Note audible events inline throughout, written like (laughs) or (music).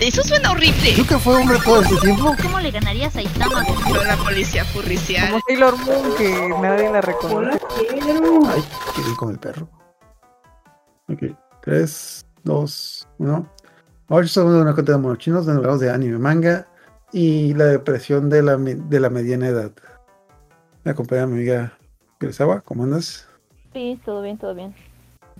Eso suena horrible. ¿Tú que fue hombre todo este tiempo? ¿Cómo le ganarías a Itama? Pero la policía furricial. Como Sailor Moon que nadie la reconoce. Ay, ir con el perro. Ok, 3, 2, 1. Ahora somos de una cuenta de monos chinos donde hablamos de anime, manga y la depresión de la, de la mediana edad. Me acompaña mi amiga Kurosawa, ¿cómo andas? Sí, todo bien, todo bien.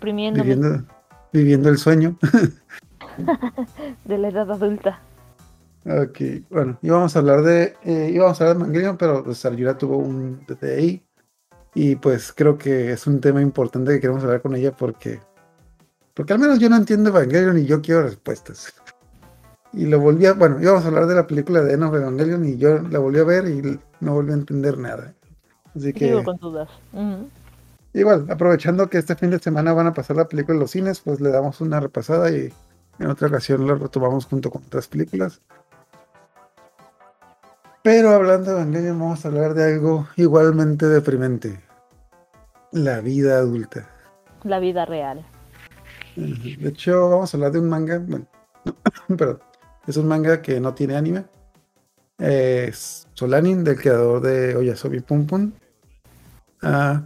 Viviendo, viviendo el sueño. (laughs) (laughs) de la edad adulta. Ok, bueno, íbamos a hablar de, eh, íbamos a hablar de Evangelion, pero pues Sayura tuvo un DTI y pues creo que es un tema importante que queremos hablar con ella porque, porque al menos yo no entiendo Evangelion y yo quiero respuestas. Y lo volví a, bueno, íbamos a hablar de la película de of Evangelion y yo la volví a ver y no volví a entender nada. Así que Sigo con dudas. Igual, aprovechando que este fin de semana van a pasar la película en los cines, pues le damos una repasada y en otra ocasión la retomamos junto con otras películas. Pero hablando de Evangelion, vamos a hablar de algo igualmente deprimente. La vida adulta. La vida real. De hecho, vamos a hablar de un manga. Bueno, (coughs) perdón. Es un manga que no tiene anime. Es Solanin, del creador de Oyasobi Pum Pum. Ah,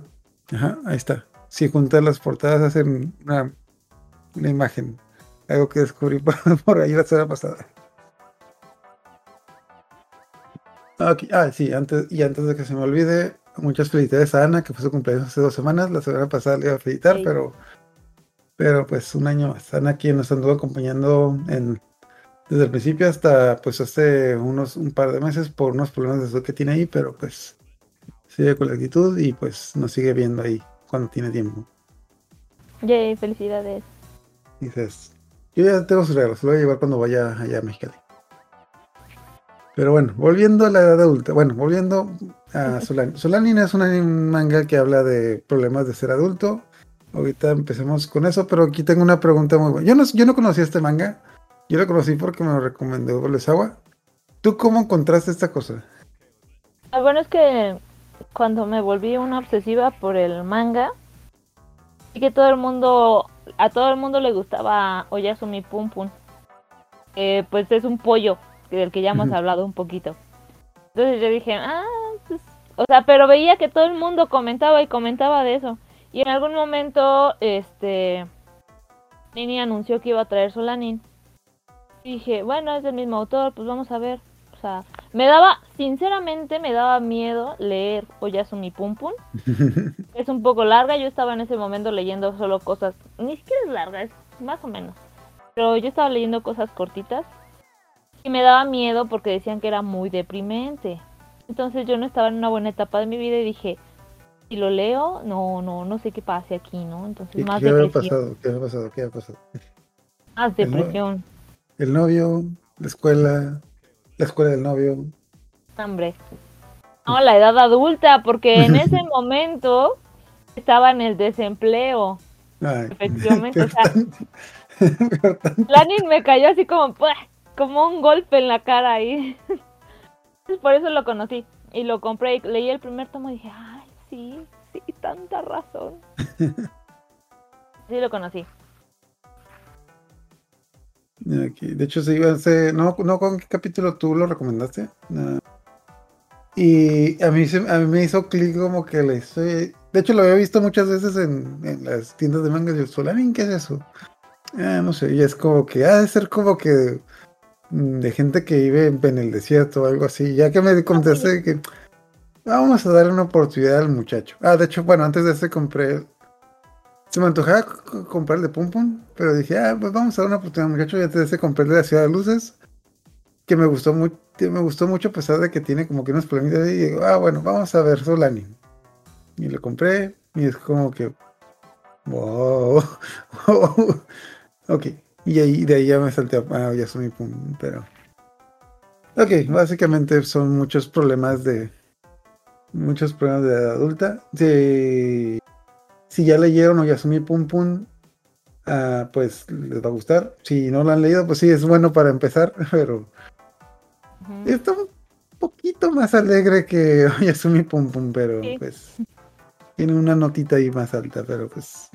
ajá, ahí está. Si juntas las portadas hacen una, una imagen. Algo que descubrí (laughs) por, ahí la semana pasada. Ah, ok. Ah, sí, antes, y antes de que se me olvide, muchas felicidades a Ana, que fue su cumpleaños hace dos semanas. La semana pasada le iba a felicitar, Sí. pero, pero pues un año más. Ana, quien nos anduvo acompañando en, desde el principio hasta pues hace unos un par de meses por unos problemas de salud que tiene ahí, pero pues sigue con la actitud y pues nos sigue viendo ahí cuando tiene tiempo. Yay, felicidades. Dices, yo ya tengo sus regalos, lo voy a llevar cuando vaya allá a Mexicali. Pero bueno, volviendo a la edad adulta, bueno, volviendo a Solanin. Solanin es un manga que habla de problemas de ser adulto. Ahorita empecemos con eso, pero aquí tengo una pregunta muy buena. Yo no, yo no conocía este manga, yo lo conocí porque me lo recomendó Bolesawa. ¿Tú cómo encontraste esta cosa? Ah, bueno, es que cuando me volví una obsesiva por el manga, y que todo el mundo, a todo el mundo le gustaba Oyasumi Pum Pum. Eh, pues es un pollo del que ya hemos hablado un poquito. Entonces yo dije, ah, pues, o sea, pero veía que todo el mundo comentaba y comentaba de eso. Y en algún momento, este, Nini anunció que iba a traer Solanin. Dije, bueno, es del mismo autor, pues vamos a ver. Sea, me daba, sinceramente, me daba miedo leer Oyasumi Pum Pum. (laughs) Es un poco larga, yo estaba en ese momento leyendo solo cosas, ni siquiera es larga, es más o menos. Pero yo estaba leyendo cosas cortitas y me daba miedo porque decían que era muy deprimente. Entonces yo no estaba en una buena etapa de mi vida y dije, si lo leo, no, no, no sé qué pase aquí, ¿no? Entonces ¿Qué, más qué depresión. pasado? ¿Qué había pasado? ¿Qué había pasado? Más El no- depresión, El novio, la escuela, la escuela del novio. hambre. No, la edad adulta, porque en ese (laughs) momento estaba en el desempleo. Ay, Efectivamente, o sea. Lanin (laughs) me cayó así como, como un golpe en la cara ahí. (laughs) Por eso lo conocí. Y lo compré y leí el primer tomo y dije, ay, sí, sí, tanta razón. Sí lo conocí. De hecho, sí, hace- no, no con qué capítulo tú lo recomendaste. No. Y a mí, se- a mí me hizo clic como que le hice- De hecho, lo había visto muchas veces en, en las tiendas de mangas. Y yo, Solanin, ¿qué es eso? Ah, no sé, y es como que ha de ser como que de gente que vive en, el desierto o algo así. Ya que me contaste que vamos a darle una oportunidad al muchacho. Ah, de hecho, bueno, antes de ese compré. Se me antojaba comprar el de Pum Pum, pero dije, ah, pues vamos a dar una oportunidad muchacho. Y antes de compré de la Ciudad de Luces, que me gustó, muy, me gustó mucho a pesar de que tiene como que unos problemitas. Y digo, ah, bueno, vamos a ver Solanin. Y lo compré, y es como que, wow, (laughs) ok. Y ahí, de ahí ya me salté a ah, Yasumi Pum, pero. Ok, básicamente son muchos problemas de. Muchos problemas de edad adulta. Si, si ya leyeron Oyasumi Pum Pum, ah, pues les va a gustar. Si no lo han leído, pues sí, es bueno para empezar, (laughs) pero Ujú. está un poquito más alegre que (laughs) Oyasumi Pum Pum, pero Sí. pues tiene una notita ahí más alta, pero pues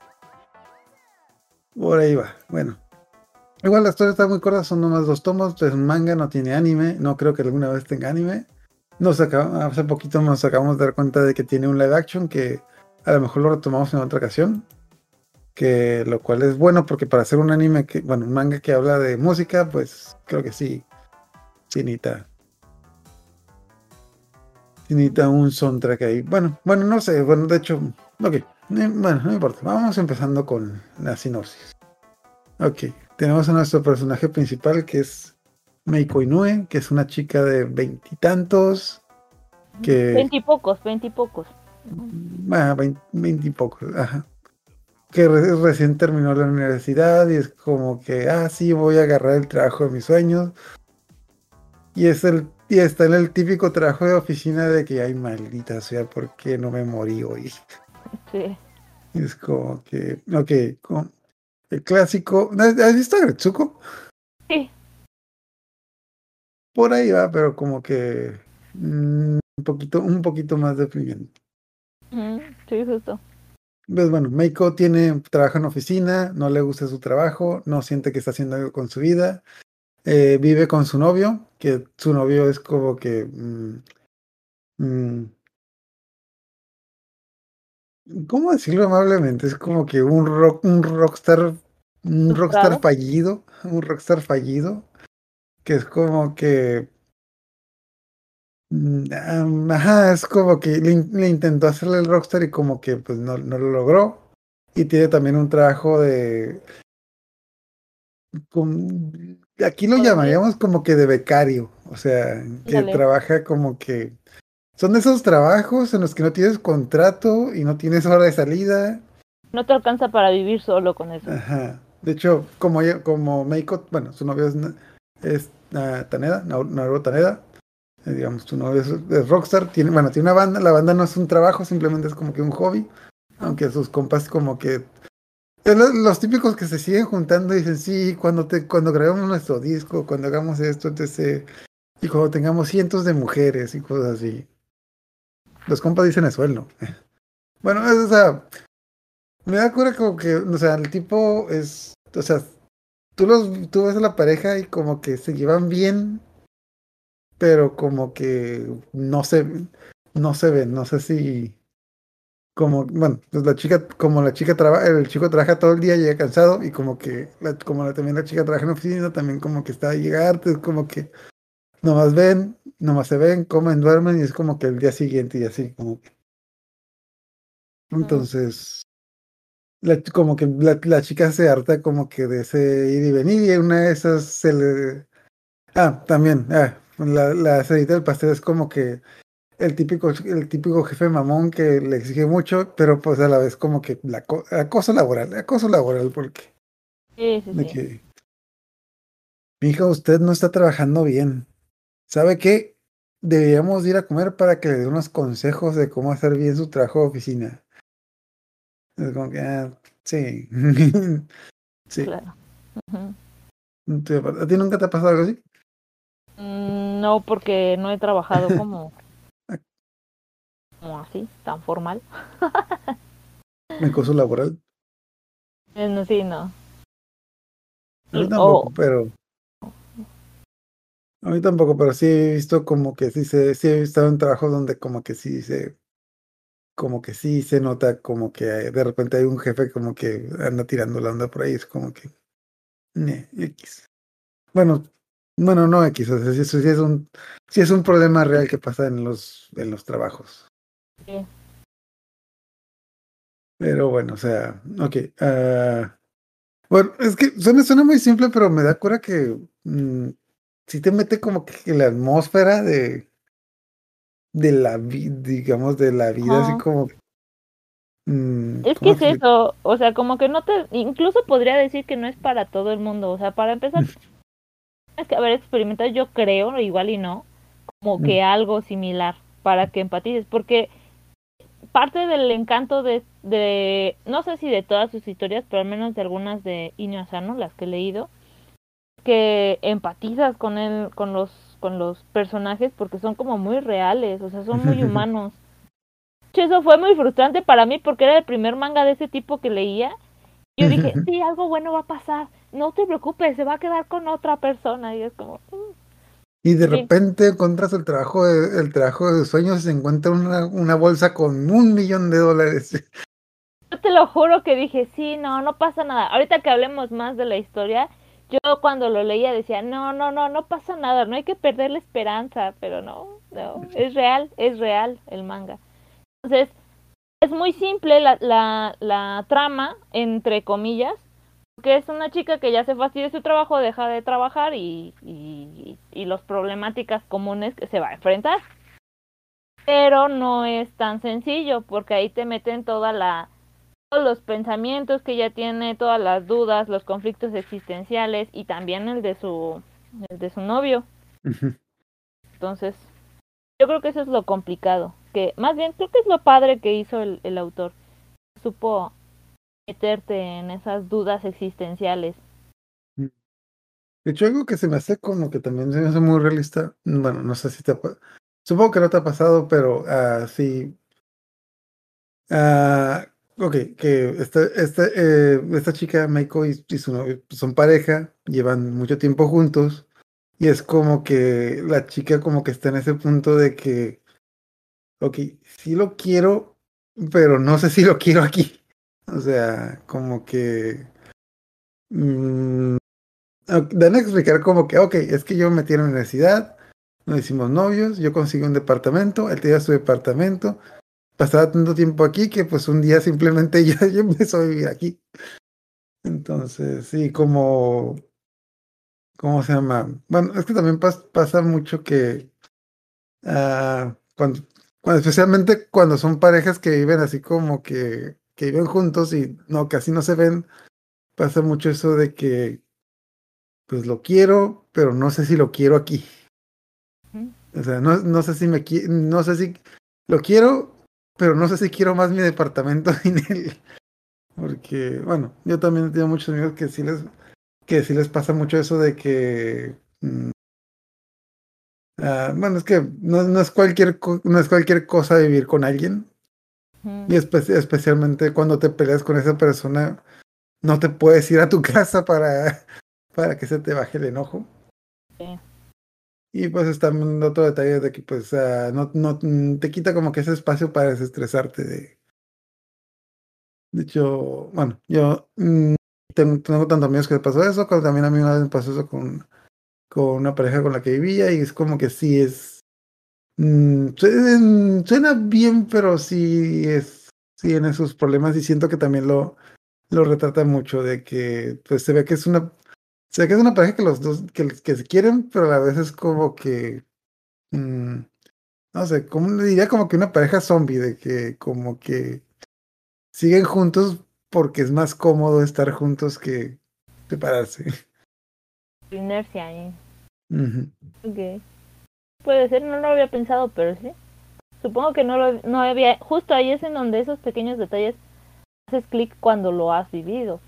por ahí va. Bueno, Igual la historia está muy corta, son nomás dos tomos, es un manga, no tiene anime, no creo que alguna vez tenga anime. Nos acaba- hace poquito nos acabamos de dar cuenta de que tiene un live action que a lo mejor lo retomamos en otra ocasión. Que lo cual es bueno porque para hacer un anime que, bueno, un manga que habla de música, pues creo que sí, sí necesita. sí necesita un soundtrack ahí. Bueno, bueno, no sé, bueno, de hecho, ok, no- bueno, no importa. Vamos empezando con la sinopsis. Ok, tenemos a nuestro personaje principal que es Meiko Inoue, que es una chica de veintitantos, que... Veintipocos, veintipocos. Ah, vein- veinte y pocos, ajá. Que re- recién terminó la universidad y es como que, ah, sí, voy a agarrar el trabajo de mis sueños. Y es el y está en el típico trabajo de oficina de que, ay, maldita sea, ¿por qué no me morí hoy? Sí. Es como que, ok, con- el clásico. ¿Has has visto a Gretsuko? Sí. Por ahí va, pero como que mm, un poquito, un poquito más deprimente. Sí, justo. Pues bueno, Meiko tiene, trabaja en oficina, no le gusta su trabajo, no siente que está haciendo algo con su vida. eh, vive con su novio, que su novio es como que. mm, mm, ¿Cómo decirlo amablemente? Es como que un rock, un rockstar, un rockstar fallido, un rockstar fallido, que es como que. Am, Ajá, es como que le, in- le intentó hacerle el rockstar y como que pues no, no lo logró. Y tiene también un trabajo de... con- aquí lo llamaríamos como que de becario. O sea, que trabaja como que... Son de esos trabajos en los que no tienes contrato y no tienes hora de salida. No te alcanza para vivir solo con eso. Ajá. De hecho, como como Meiko, bueno, su novio es, es ah, Taneda, Naru Naruto Taneda. Eh, digamos, su novio es, rockstar. Tiene, bueno, tiene una banda. La banda no es un trabajo, simplemente es como que un hobby. Aunque sus compas como que... Los típicos que se siguen juntando dicen, sí, cuando, te, cuando grabemos nuestro disco, cuando hagamos esto, etc. Y cuando tengamos cientos de mujeres y cosas así. Los compas dicen eso, él no. Bueno, es- o sea, me da cura como que, o sea, el tipo es, o sea, tú los, tú ves a la pareja y como que se llevan bien, pero como que no se, no se ven, no sé si, como, bueno, pues la chica, como la chica trabaja, el chico trabaja todo el día, llega cansado y como que, la- como la- también la chica trabaja en oficina, también como que está a llegar, es como que nomás ven, nomás se ven, comen, duermen y es como que el día siguiente y así, como que. Entonces, la, como que la, la chica se harta como que de ese ir y venir y una de esas se le... Ah, también, ah, la, la cerecita del pastel es como que el típico, el típico jefe mamón que le exige mucho, pero pues a la vez como que la co- acoso laboral, acoso laboral, porque Sí, sí, de sí. que, mija, usted no está trabajando bien. ¿Sabe qué? Deberíamos ir a comer para que le dé unos consejos de cómo hacer bien su trabajo de oficina. Es como que, ah, sí. (laughs) sí. Claro. Acuerdo. ¿A ti nunca te ha pasado algo así? Mm, No, porque no he trabajado (laughs) como, como así, tan formal. (laughs) ¿Me acoso laboral? No, sí, no. A mí tampoco, o- pero. A mí tampoco, pero sí he visto como que sí se, sí he estado en trabajos donde como que sí se, como que sí se nota como que de repente hay un jefe como que anda tirando la onda por ahí, es como que, ne, X. Bueno, bueno, no X, o sea, sí, sí es un, sí es un problema real que pasa en los, en los trabajos. Sí. Pero bueno, o sea, ok. ah, bueno, es que suena, suena muy simple, pero me da cura que mm, sí te mete como que la atmósfera de, de la vida, digamos, de la vida, así como. mm, Es que ¿cómo es eso, o sea, como que no te, incluso podría decir que no es para todo el mundo, o sea, para empezar, que haber experimentado, yo creo, igual y no, como que algo similar para que empatices, porque parte del encanto de, de, no sé si de todas sus historias, pero al menos de algunas de Inyo Asano, las que he leído, que empatizas con él, con los, con los personajes, porque son como muy reales, o sea, son muy (laughs) humanos. Eso fue muy frustrante para mí porque era el primer manga de ese tipo que leía. Yo dije, (laughs) sí, algo bueno va a pasar. No te preocupes, se va a quedar con otra persona. Y es como, "Mm". Y de Sí. repente encuentras el trabajo de, el trabajo de sueños y se encuentra una, una bolsa con un millón de dólares. (laughs) yo te lo juro que dije, sí, no, no pasa nada. Ahorita que hablemos más de la historia, yo cuando lo leía decía, no, no, no, no pasa nada, no hay que perder la esperanza, pero no, no, es real, es real el manga. Entonces, es muy simple la, la, la trama, entre comillas, que es una chica que ya se fastidia de su trabajo, deja de trabajar y, y, y las problemáticas comunes que se va a enfrentar. Pero no es tan sencillo, porque ahí te meten toda la, todos los pensamientos que ella tiene, todas las dudas, los conflictos existenciales y también el de su, el de su novio. Entonces, yo creo que eso es lo complicado, que más bien creo que es lo padre que hizo el, el autor. Supo meterte en esas dudas existenciales. De hecho, algo que se me hace como que también se me hace muy realista. Bueno, no sé si te ha pa- Supongo que no te ha pasado, pero ah, sí. Ah, ok, que esta, esta, eh, esta chica, Meiko, y, su novio son pareja, llevan mucho tiempo juntos. Y es como que la chica como que está en ese punto de que, ok, sí lo quiero, pero no sé si lo quiero aquí. O sea, como que... mm, ok, dan a explicar como que, ok, es que yo me metí en la universidad, nos hicimos novios, yo conseguí un departamento, él tenía su departamento, pasaba tanto tiempo aquí que pues un día simplemente (laughs) ya yo empezó a vivir aquí. Entonces, sí, como, ¿cómo se llama? Bueno, es que también pas- pasa mucho que ah, cuando, especialmente cuando son parejas que viven así como que, que viven juntos y no, casi no se ven, pasa mucho eso de que pues lo quiero, pero no sé si lo quiero aquí. O sea, no, no sé si me no sé si lo quiero, pero no sé si quiero más mi departamento (laughs) en él. Porque, bueno, yo también tengo muchos amigos que sí les, que sí les pasa mucho eso de que mm, ah, bueno, es que no, no es cualquier no es cualquier cosa vivir con alguien. Y espe- especialmente cuando te peleas con esa persona, no te puedes ir a tu (laughs) casa para, para que se te baje el enojo. Sí. Y pues está otro detalle de que pues ah, no, no mm, te quita como que ese espacio para desestresarte de... De hecho, bueno, yo mm, tengo, tengo tantos amigos que pasó eso, como también a mí una vez me pasó eso con, con una pareja con la que vivía y es como que sí es... mm, suen- suena bien, pero sí es... Sí tiene sus problemas y siento que también lo, lo retrata mucho de que pues se ve que es una se ve que es una pareja que los dos que, que se quieren, pero a la vez es como que mm, no sé, como le diría como que una pareja zombie de que como que siguen juntos porque es más cómodo estar juntos que separarse. Inercia ahí. Ujú. Ok. Puede ser, no lo había pensado, pero sí. Supongo que no lo no había. Justo ahí es en donde esos pequeños detalles haces clic cuando lo has vivido.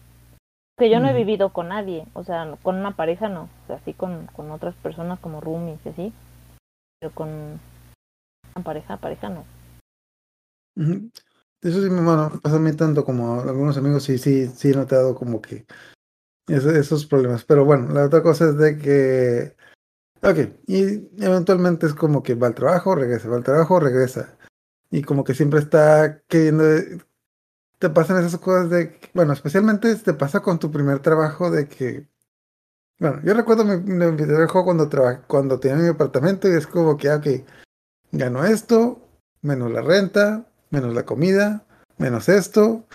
Que yo no he vivido con nadie, o sea, con una pareja no, o sea, sí con, con otras personas como roomies y así, pero con una pareja, pareja no. Eso sí bueno, pasa a mí tanto como a algunos amigos, sí, sí, sí he notado como que esos problemas. Pero bueno, la otra cosa es de que, ok, y eventualmente es como que va al trabajo, regresa, va al trabajo, regresa. Y como que siempre está queriendo, te pasan esas cosas de, bueno, especialmente te pasa con tu primer trabajo de que, bueno, yo recuerdo mi, mi trabajo cuando, traba- cuando tenía mi apartamento y es como que, ah, ok, gano esto, menos la renta, menos la comida, menos esto,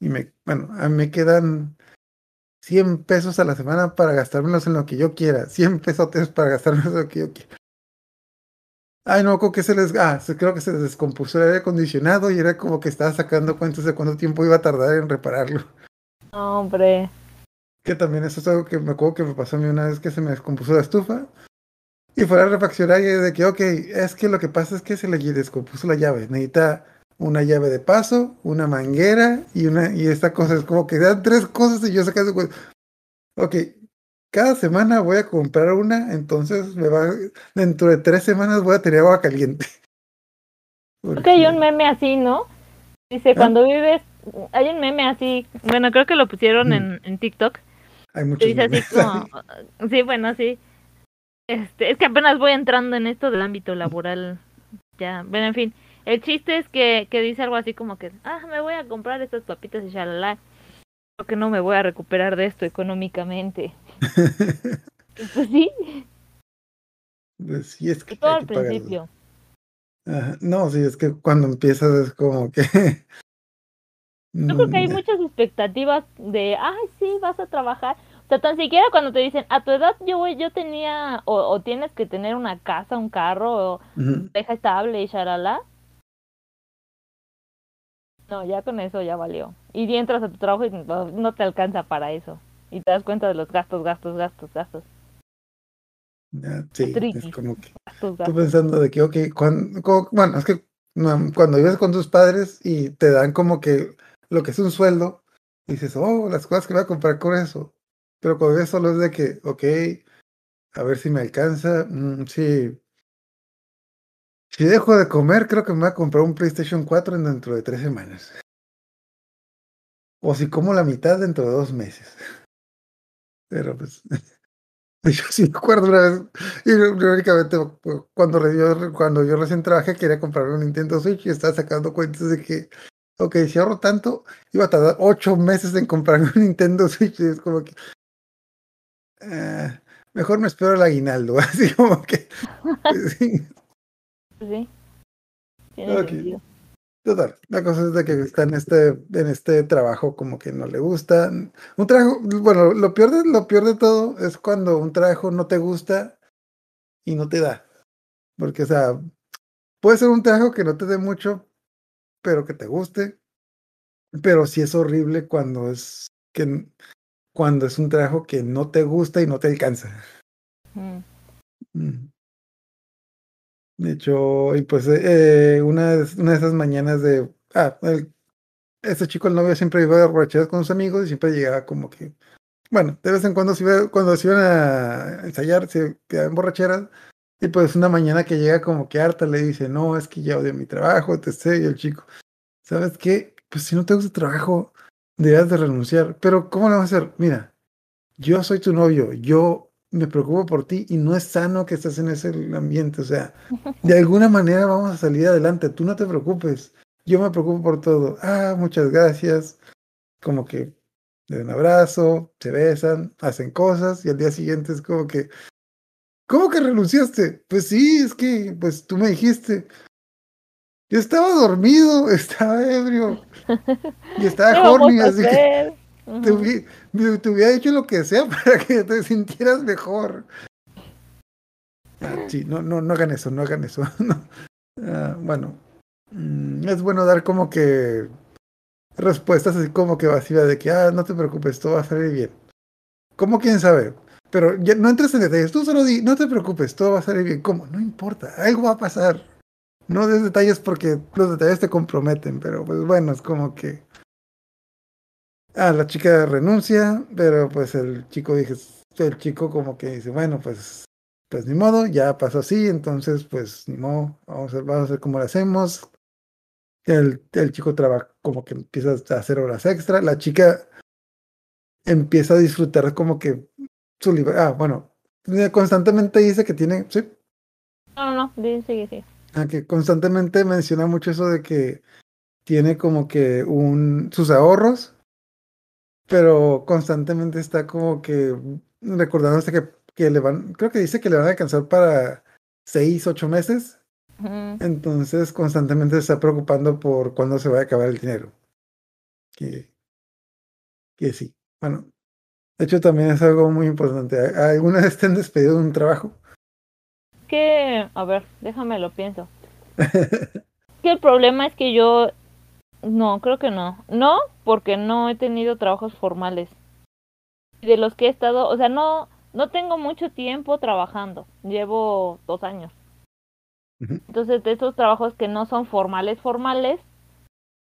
y me, bueno, a mí me quedan 100 pesos a la semana para gastármelos en lo que yo quiera, 100 pesotes para gastármelos en lo que yo quiera. Ay, no, creo que se les, ah, creo que se les descompuso el aire acondicionado y era como que estaba sacando cuentas de cuánto tiempo iba a tardar en repararlo. No, hombre. Que también eso es algo que me acuerdo que me pasó a mí una vez que se me descompuso la estufa. Y fue a refaccionar y de que, ok, es que lo que pasa es que se le descompuso la llave. Necesita una llave de paso, una manguera y una y esta cosa. Es como que dan tres cosas y yo saqué de cuenta. Ok, cada semana voy a comprar una, entonces me va, dentro de tres semanas voy a tener agua caliente. (laughs) Creo que hay un meme así, ¿no? Dice, ¿Ah? cuando vives, hay un meme así, bueno, creo que lo pusieron Mm. en, en TikTok, Hay muchos dice así como, (laughs) sí, bueno, sí. Este, es que apenas voy entrando en esto del ámbito laboral. Ya, bueno, en fin. El chiste es que, que dice algo así como que, ah, me voy a comprar estas papitas y shalala. Porque no me voy a recuperar de esto económicamente. (laughs) Pues sí, Pues sí, es que y todo al que principio. Ajá, No, sí, es que cuando empiezas es como que... (laughs) Yo creo que hay Mm, muchas expectativas de, ay, sí, vas a trabajar. O sea, tan siquiera cuando te dicen, a tu edad yo, yo tenía, o, o tienes que tener una casa, un carro, o ujú. deja estable y shalala. No, ya con eso ya valió. Y entras a tu trabajo y no, te alcanza para eso. Y te das cuenta de los gastos, gastos, gastos, gastos, sí, es como que gastos, tú pensando de que, ok, cuando, bueno, es que cuando vives con tus padres y te dan como que lo que es un sueldo, dices, oh, las cosas que voy a comprar con eso. Pero cuando vives solo es de que, ok, a ver si me alcanza, mm, sí. Si dejo de comer, creo que me voy a comprar un PlayStation 4 en dentro de tres semanas. O si como la mitad dentro de dos meses. (laughs) Pero pues, (laughs) yo sí me acuerdo una vez, y irónicamente, cuando yo, cuando yo recién trabajé, quería comprarme un Nintendo Switch y estaba sacando cuentas de que, ok, si ahorro tanto, iba a tardar ocho meses en comprarme un Nintendo Switch. Y es como que, ah, mejor me espero el aguinaldo, (laughs) así como que, pues, sí. Sí. Tiene Ok. sentido. Total, la cosa es de que está en este, en este trabajo como que no le gusta. Un trabajo, bueno, lo peor de, lo peor de todo es cuando un trabajo no te gusta y no te da. Porque, o sea, puede ser un trabajo que no te dé mucho, pero que te guste. Pero sí es horrible cuando es que cuando es un trabajo que no te gusta y no te alcanza. Mm. Mm. De hecho, y pues eh, una, una de esas mañanas de... Ah, el, ese chico, el novio, siempre iba a borracheras con sus amigos y siempre llegaba como que... Bueno, de vez en cuando se cuando se iban a ensayar, se quedaban borracheras. Y pues una mañana que llega como que harta le dice, no, es que ya odio mi trabajo, etc. Y el chico, ¿sabes qué? Pues si no te gusta el trabajo, debes de renunciar. Pero ¿cómo lo vas a hacer? Mira, yo soy tu novio, yo me preocupo por ti y no es sano que estés en ese ambiente. O sea, (laughs) de alguna manera vamos a salir adelante. Tú no te preocupes. Yo me preocupo por todo. Ah, muchas gracias. Como que le dan un abrazo, se besan, hacen cosas y al día siguiente es como que, ¿cómo que renunciaste? Pues sí, es que, pues tú me dijiste. Yo estaba dormido, (laughs) estaba ebrio (laughs) y estaba ¿Qué vamos horny, a así que te, hubi- me- te hubiera hecho lo que sea (laughs) para que te sintieras mejor. Ah, sí, no, no, no hagan eso, no hagan eso. (laughs) no. Ah, bueno, mm, es bueno dar como que respuestas así como que vacías de que, ah, no te preocupes, todo va a salir bien. ¿Cómo quién sabe? Pero ya no entres en detalles, tú solo di, no te preocupes, todo va a salir bien. ¿Cómo? No importa, algo va a pasar. No des detalles porque los detalles te comprometen, pero pues bueno, es como que... Ah, la chica renuncia, pero pues el chico dije, el chico como que dice, bueno, pues, pues ni modo, ya pasó así, entonces pues ni modo, vamos a, vamos a hacer como lo hacemos. El, el chico trabaja como que empieza a hacer horas extra, la chica empieza a disfrutar como que su libertad, ah, bueno, constantemente dice que tiene, sí, No, no, no, di- sigue, sigue. Ah, que constantemente menciona mucho eso de que tiene como que un sus ahorros, pero constantemente está como que recordándose que, que le van, creo que dice que le van a alcanzar para seis, ocho meses, entonces constantemente se está preocupando por cuándo se va a acabar el dinero. Que, que sí, bueno, de hecho también es algo muy importante. ¿Alguna vez te han despedido de un trabajo? Que, a ver, déjame lo pienso. (laughs) Que el problema es que yo, no, creo que no. No, porque no he tenido trabajos formales. De los que he estado, o sea, no, no tengo mucho tiempo trabajando. Llevo dos años. Entonces, de esos trabajos que no son formales, formales,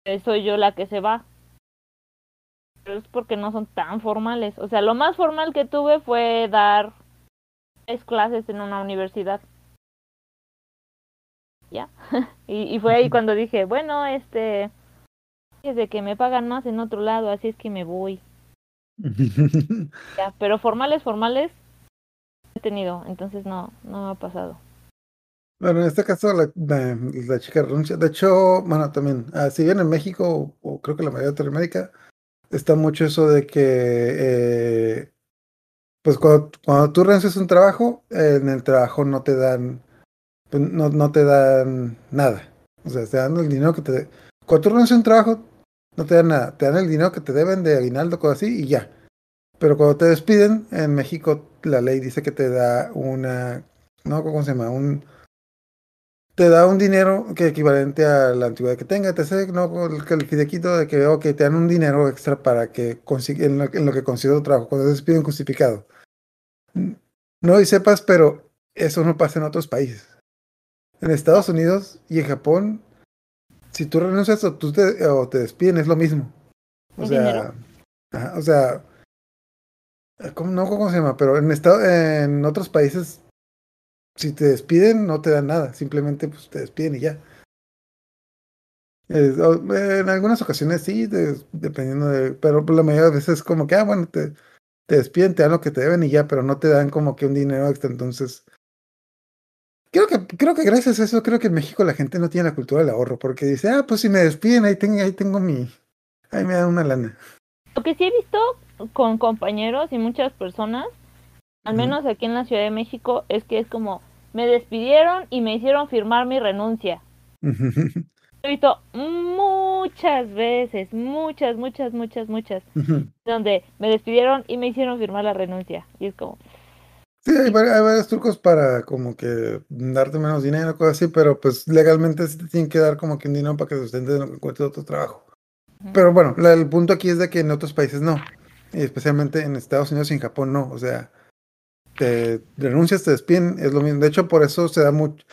eh, soy yo la que se va. Pero es porque no son tan formales. O sea, lo más formal que tuve fue dar tres clases en una universidad. Ya. (laughs) y, y fue ahí cuando dije, bueno, este, es de que me pagan más en otro lado, así es que me voy. (laughs) Ya, pero formales, formales he tenido, entonces no, no ha pasado. Bueno, en este caso la, la- la chica renuncia. De hecho, bueno, también, ah, si bien en México, o creo que la mayoría de Latinoamérica, está mucho eso de que, eh, pues cuando, cuando tú renuncias un trabajo, eh, en el trabajo no te dan, pues, no, no te dan nada. O sea, te dan el dinero que te... Cuando tú renuncias un trabajo, no te dan nada. Te dan el dinero que te deben de aguinaldo, cosas así, y ya. Pero cuando te despiden, en México la ley dice que te da una, no, ¿cómo se llama? Un, te da un dinero que equivalente a la antigüedad que tenga, etc. No, el, el fideiquito de que, ok, te dan un dinero extra para que consiga, en, lo, en lo que consiga tu trabajo, cuando te despiden justificado. No y sepas, pero eso no pasa en otros países. En Estados Unidos y en Japón, si tú renuncias o, tú te, o te despiden, es lo mismo. O ¿El sea, ajá, o sea, ¿cómo, no, ¿cómo se llama? Pero en, estado, en otros países, si te despiden, no te dan nada. Simplemente pues, te despiden y ya. Es- o- en algunas ocasiones sí, de- dependiendo de. Pero la mayoría de veces es como que, ah, bueno, te, te despiden, te dan lo que te deben y ya, pero no te dan como que un dinero extra. Entonces, creo que, creo que gracias a eso, creo que en México la gente no tiene la cultura del ahorro, porque dice, ah, pues si me despiden, ahí tengo, ahí tengo mi. Ahí me dan una lana. Lo que sí he visto con compañeros y muchas personas, al menos aquí en la Ciudad de México, es que es como, me despidieron y me hicieron firmar mi renuncia. (laughs) He visto muchas veces, muchas, muchas, muchas, muchas, donde me despidieron y me hicieron firmar la renuncia. Y es como, Sí, hay, vari- hay varios trucos para como que darte menos dinero, cosas así, pero pues legalmente sí te tienen que dar como que un dinero para que sustentes encuentres otro trabajo. Ujú. Pero bueno, la- el punto aquí es de que en otros países no, y especialmente en Estados Unidos y en Japón no, o sea, te renuncias, te despiden, es lo mismo. De hecho, por eso se da mucho,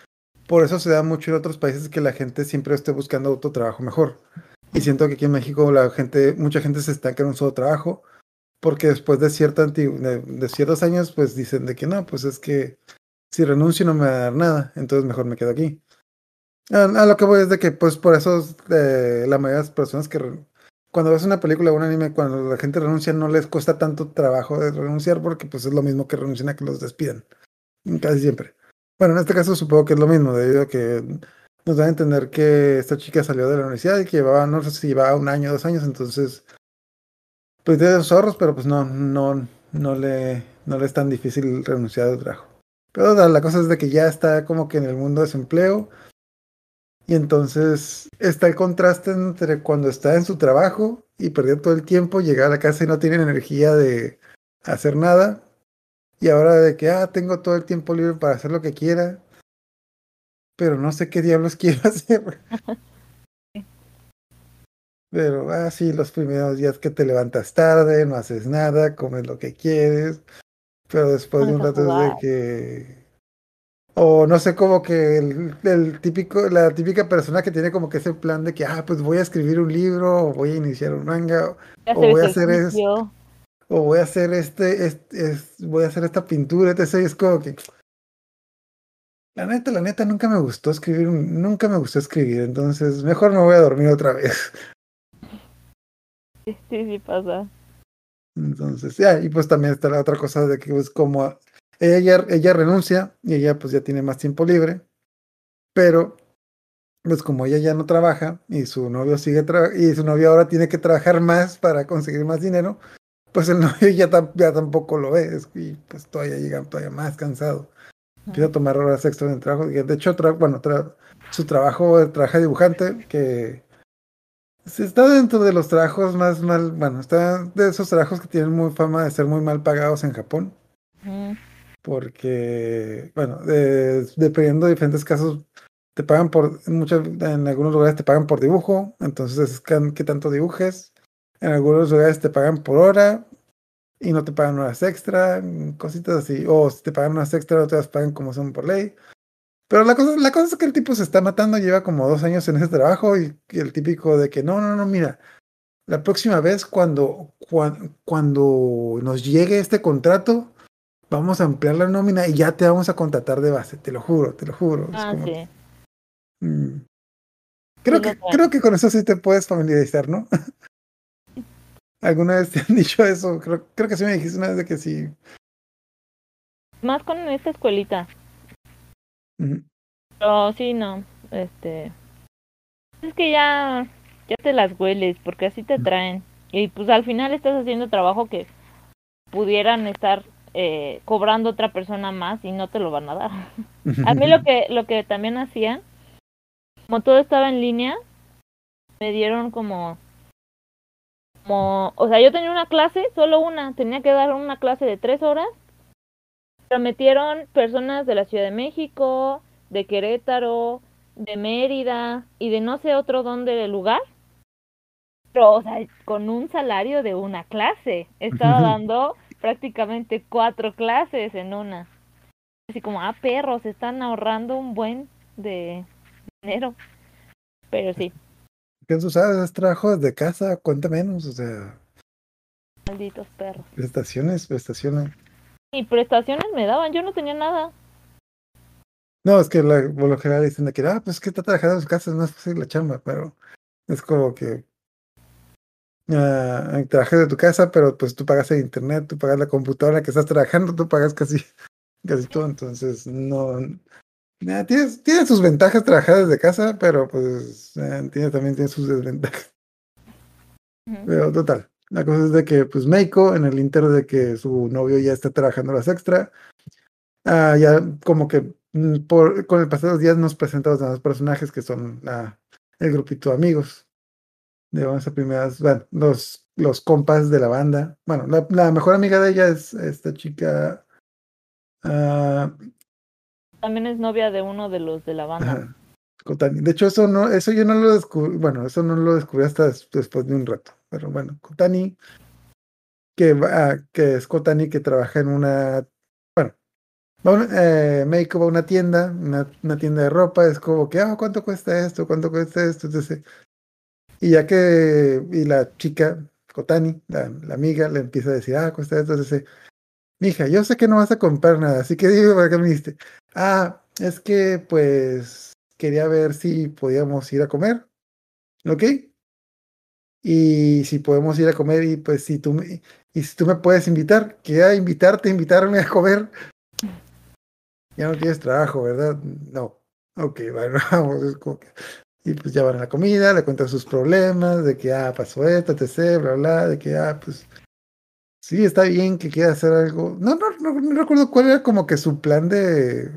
por eso se da mucho en otros países que la gente siempre esté buscando otro trabajo mejor. Y siento que aquí en México la gente, mucha gente se estanca en un solo trabajo, porque después de, cierta de, de ciertos años, pues dicen de que no, pues es que si renuncio no me va a dar nada, entonces mejor me quedo aquí. A, lo que voy es de que, pues por eso eh, la mayoría de las personas que cuando ves una película o un anime, cuando la gente renuncia, no les cuesta tanto trabajo de renunciar, porque pues es lo mismo que renuncian a que los despidan. Casi siempre. Bueno, en este caso supongo que es lo mismo, debido a que nos dan a entender que esta chica salió de la universidad y que llevaba, no sé si llevaba un año, dos años, entonces pues tiene sus ahorros, pero pues no, no, no le, no le es tan difícil renunciar al trabajo. Pero la, cosa es de que ya está como que en el mundo de desempleo. Y entonces está el contraste entre cuando está en su trabajo y perdió todo el tiempo, llegar a la casa y no tiene energía de hacer nada. Y ahora de que, ah, tengo todo el tiempo libre para hacer lo que quiera. Pero no sé qué diablos (laughs) quiero hacer. Pero, ah, sí, los primeros días que te levantas tarde, no haces nada, comes lo que quieres. Pero después de un rato es de que. O no sé, como que el, el típico, la típica persona que tiene como que ese plan de que, ah, pues voy a escribir un libro, o voy a iniciar un manga, O voy a hacer es- ejercicio. o voy a hacer este, este, es- voy a hacer esta pintura, etc. Es como que. La neta, la neta, nunca me gustó escribir, un- nunca me gustó escribir, entonces mejor me voy a dormir otra vez. Sí, sí, pasa. Entonces, ya, y pues también está la otra cosa de que pues como ella, ella renuncia y ella pues ya tiene más tiempo libre, pero pues como ella ya no trabaja y su novio sigue tra- y su novio ahora tiene que trabajar más para conseguir más dinero, pues el (laughs) novio ya, ya tampoco lo ve es- y pues todavía llega todavía más cansado. Empieza a tomar horas extras en el trabajo. De hecho, bueno, tra- su trabajo, trabaja dibujante, que sí está dentro de los trabajos más mal, bueno, está de esos trabajos que tienen muy fama de ser muy mal pagados en Japón, porque, bueno, de- dependiendo de diferentes casos, te pagan por, en, muchos, en algunos lugares te pagan por dibujo, entonces es tanto dibujes. En algunos lugares te pagan por hora y no te pagan horas extra, cositas así. O si te pagan horas extra, las pagan como son por ley. Pero la cosa, la cosa es que el tipo se está matando, lleva como dos años en ese trabajo y, y el típico de que no, no, no, mira, la próxima vez cuando, cuan- cuando nos llegue este contrato, vamos a ampliar la nómina y ya te vamos a contratar de base, te lo juro, te lo juro. Ah, como, sí. mm. Creo Sí, que, sé. creo que con eso sí te puedes familiarizar, ¿no? (laughs) ¿Alguna vez te han dicho eso? Creo, creo que sí me dijiste una vez de que sí. Más con esta escuelita. Pero sí, no. Este. Es que ya. Ya te las hueles, porque así te traen. Y pues al final estás haciendo trabajo que pudieran estar eh, cobrando otra persona más y no te lo van a dar. A mí lo que, lo que también hacían, como todo estaba en línea, me dieron como, como, o sea, yo tenía una clase, solo una, tenía que dar una clase de tres horas, pero metieron personas de la Ciudad de México, de Querétaro, de Mérida y de no sé otro dónde lugar. Pero, o sea, con un salario de una clase. Estaba dando prácticamente cuatro clases en una. Así como, ah, perros, están ahorrando un buen de dinero. Pero sí, ¿Qué sabes? Es trabajo de casa, cuenta menos, o sea, malditos perros. prestaciones, prestaciones. Y prestaciones me daban, yo no tenía nada. No, es que la, por lo general dicen de que, ah, pues es que está trabajando en su casa, no es fácil la chamba, pero es como que ah, trabajas de tu casa, pero pues tú pagas el internet, tú pagas la computadora que estás trabajando, tú pagas casi, (laughs) casi todo, entonces no, Nah, tiene, tiene sus ventajas trabajar desde casa, pero pues eh, tiene, también tiene sus desventajas. Pero total, la cosa es de que pues Meiko, en el inter de que su novio ya está trabajando las extra, ah, ya como que mm, por, con el pasar de los días nos presenta los demás personajes que son la- el grupito de amigos. Digamos, a primeras, bueno, los, los compas de la banda. Bueno, la, la mejor amiga de ella es esta chica. ah, También es novia de uno de los de la banda. De hecho, eso no, eso yo no lo descubrí, bueno, eso no lo descubrí hasta des- después de un rato. Pero bueno, Kotani, que va, que es Kotani que trabaja en una, bueno, va una- eh, va a una tienda, una, tienda de ropa, es como que, ah, ¿cuánto cuesta esto? ¿Cuánto cuesta esto? Entonces, y ya que, y la chica, Kotani, la, amiga, le empieza a decir, ah, cuesta esto, entonces, mija, yo sé que no vas a comprar nada, así que (laughs) dime para qué me diste. Ah, es que pues quería ver si podíamos ir a comer, ¿ok? Y si podemos ir a comer y pues si tú me, y si tú me puedes invitar, que a invitarte, invitarme a comer. Ya no tienes trabajo, ¿verdad? No. Ok, bueno, (laughs) vamos. es como que- Y pues ya van a la comida, le cuentan sus problemas, de que, ah, pasó esto, etc., bla, bla, de que, ah, pues, sí, está bien que quiera hacer algo. No, no, no, no recuerdo cuál era como que su plan de...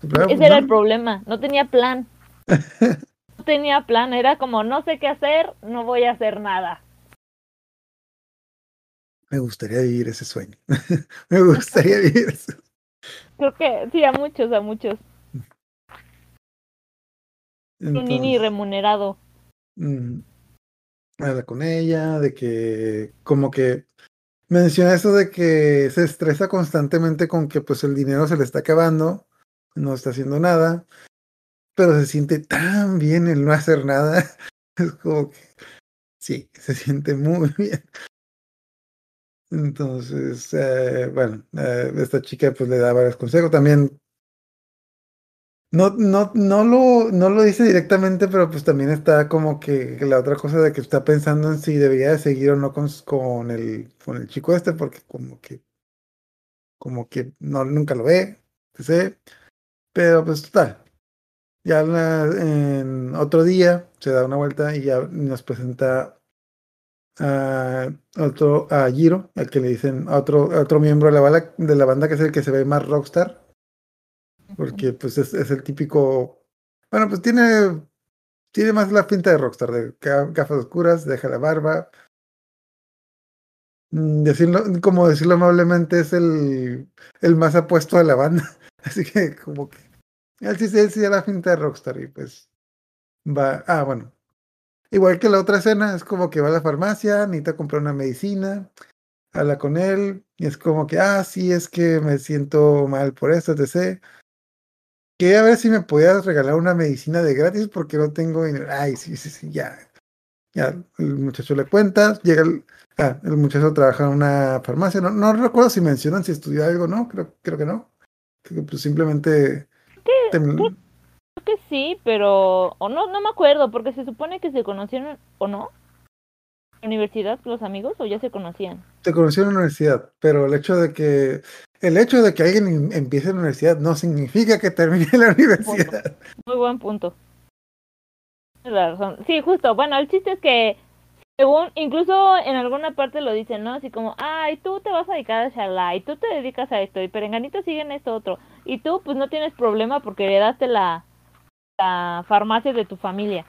su plan- Ese era el problema, no tenía plan. (laughs) Tenía plan, era como no sé qué hacer, no voy a hacer nada. Me gustaría vivir ese sueño. (laughs) Me gustaría vivir eso. Creo que sí, a muchos, a muchos. Un nini Entonces, remunerado. mm, habla con ella, de que como que menciona eso de que se estresa constantemente con que pues el dinero se le está acabando, no está haciendo nada, pero se siente tan bien el no hacer nada. (laughs) Es como que sí, se siente muy (laughs) bien. Entonces, eh, bueno, eh, esta chica pues le da varios consejos. También no, no, no lo, no lo dice directamente, pero pues también está como que la otra cosa de que está pensando en si debería de seguir o no con, con el, con el chico este, porque como que, como que no, nunca lo ve, sé. Pero pues total. Ya la- en otro día se da una vuelta y ya nos presenta a otro, a Giro, al que le dicen a otro, a otro miembro de la, bala- de la banda que es el que se ve más rockstar porque pues es, es el típico, bueno, pues tiene, tiene más la pinta de rockstar, de ga- gafas oscuras, deja la barba. Mm, Decirlo, como decirlo amablemente, es el, el más apuesto de la banda. (laughs) Así que como que él sí, él sí da la pinta de rockstar y pues va, ah, bueno. Igual que la otra escena, es como que va a la farmacia, necesita comprar una medicina, habla con él, y es como que, ah, sí, es que me siento mal por esto, etc. Quería ver si me podías regalar una medicina de gratis porque no tengo dinero. Ay, sí, sí, sí, ya. Ya, el muchacho le cuenta, llega el, ah, el muchacho trabaja en una farmacia. No, no recuerdo si mencionan si estudió algo, ¿no? Creo, creo que no. Creo que pues simplemente. Tem- Creo que sí, pero o no no me acuerdo porque se supone que se conocieron o no. universidad los amigos o ya se conocían? Te conocí en la universidad, pero el hecho de que el hecho de que alguien em- empiece en la universidad no significa que termine la universidad. Muy buen punto. Tienes la razón. Sí, justo. Bueno, el chiste es que según, incluso en alguna parte lo dicen, ¿no? Así como, ay, tú te vas a dedicar a Shalá, y tú te dedicas a esto, y Perenganito sigue en esto otro, y tú pues no tienes problema porque heredaste la, la farmacia de tu familia.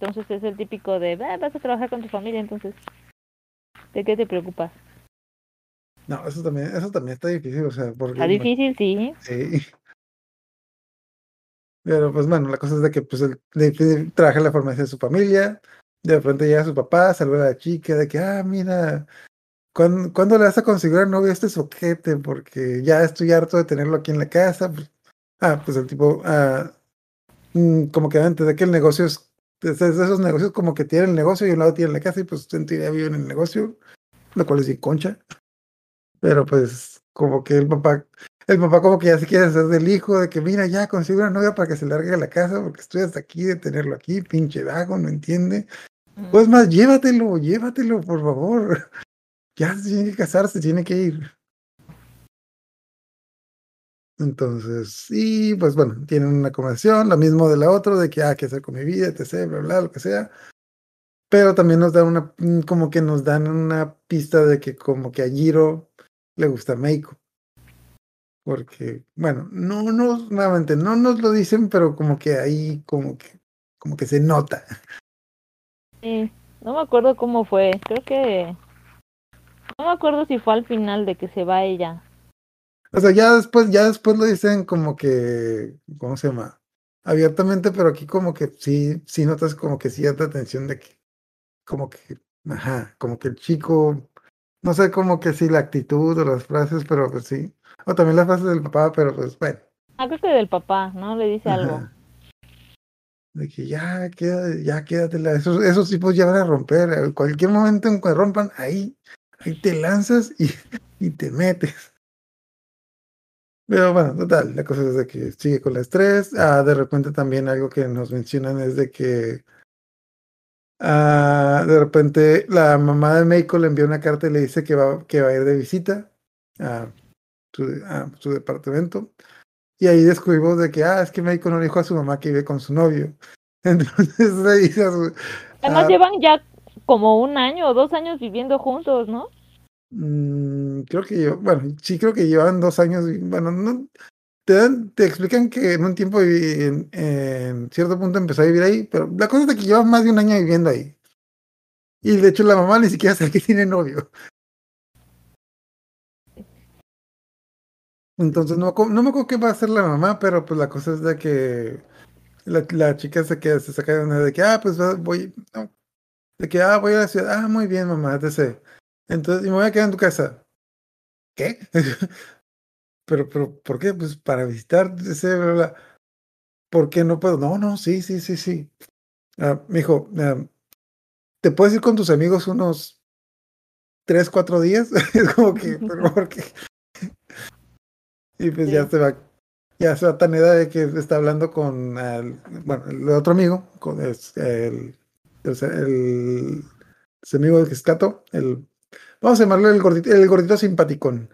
Entonces es el típico de, "Ah, vas a trabajar con tu familia, entonces, ¿de qué te preocupas? No, eso también, eso también está difícil, o sea, porque Está difícil, sí. Sí. Pero pues bueno, la cosa es de que pues él trabaja en la farmacia de su familia, de repente llega su papá, saluda a la chica de que, ah, mira, ¿cuándo, ¿cuándo le vas a conseguir novio a este soquete? Porque ya estoy harto de tenerlo aquí en la casa. Pues, ah, pues el tipo, ah, mm, como que antes de que el negocio es, es de esos negocios como que tiene el negocio y un lado tiene la casa y pues en teoría vive en el negocio, lo cual es bien concha. Pero pues como que el papá el papá como que ya se quiere hacer del hijo, de que mira, ya consigo una novia para que se largue a la casa, porque estoy hasta aquí de tenerlo aquí, pinche vago, no entiende. Pues más, llévatelo, llévatelo, por favor. (laughs) Ya se tiene que casarse, tiene que ir. Entonces, sí, pues bueno, tienen una conversación, lo mismo de la otra, de que, ah, qué hacer con mi vida, etc., bla, bla, lo que sea. Pero también nos dan una, mm, como que nos dan una pista de que como que a Jiro le gusta Meiko. Porque, bueno, no nos, nuevamente, no nos lo dicen, pero como que ahí, como que, como que se nota. (laughs) Sí, no me acuerdo cómo fue. Creo que. No me acuerdo si fue al final de que se va ella. O sea, ya después, ya después lo dicen como que, ¿cómo se llama? Abiertamente, pero aquí como que sí, sí notas como que cierta tensión de que, como que, ajá, como que el chico, no sé, como que sí la actitud o las frases, pero pues sí. O también las frases del papá, pero pues bueno. Ah, creo que del papá, ¿no? Le dice algo. De que ya, queda, ya quédatela. Esos, esos tipos ya van a romper. En cualquier momento en que rompan, ahí, ahí te lanzas y, y te metes. Pero bueno, total, la cosa es de que sigue con la estrés. Ah, de repente también algo que nos mencionan es de que ah, de repente la mamá de Meiko le envió una carta y le dice que va, que va a ir de visita a su departamento. Y ahí descubrimos de que, ah, es que Meiko no le dijo a su mamá que vive con su novio. (laughs) Entonces le dice a su... Además ah, llevan ya como un año o dos años viviendo juntos, ¿no? mm, creo que yo, bueno, sí creo que llevan dos años, bueno, no, te, dan, te explican que en un tiempo viví en, en cierto punto empezó a vivir ahí, pero la cosa es que llevan más de un año viviendo ahí. Y de hecho la mamá ni siquiera sabe que tiene novio. Entonces no, no me acuerdo qué va a hacer la mamá, pero pues la cosa es de que la, la chica se queda, se saca de onda de que, ah, pues voy, no, de que, ah, voy a la ciudad, ah, muy bien, mamá, etc. Entonces, y me voy a quedar en tu casa. ¿Qué? (laughs) pero, pero, ¿por qué? Pues para visitar, ese, bla, bla. ¿Por qué no puedo? No, no, sí, sí, sí, sí. Ah, mijo, ah, ¿te puedes ir con tus amigos unos tres, cuatro días? (laughs) es como que, pero ¿por qué? Y pues ya Sí. se va, ya se va tan edad de que está hablando con el, bueno, el otro amigo, con el, sea, el, ese amigo del que es Cato, el, vamos a llamarle el gordito, el gordito simpaticón.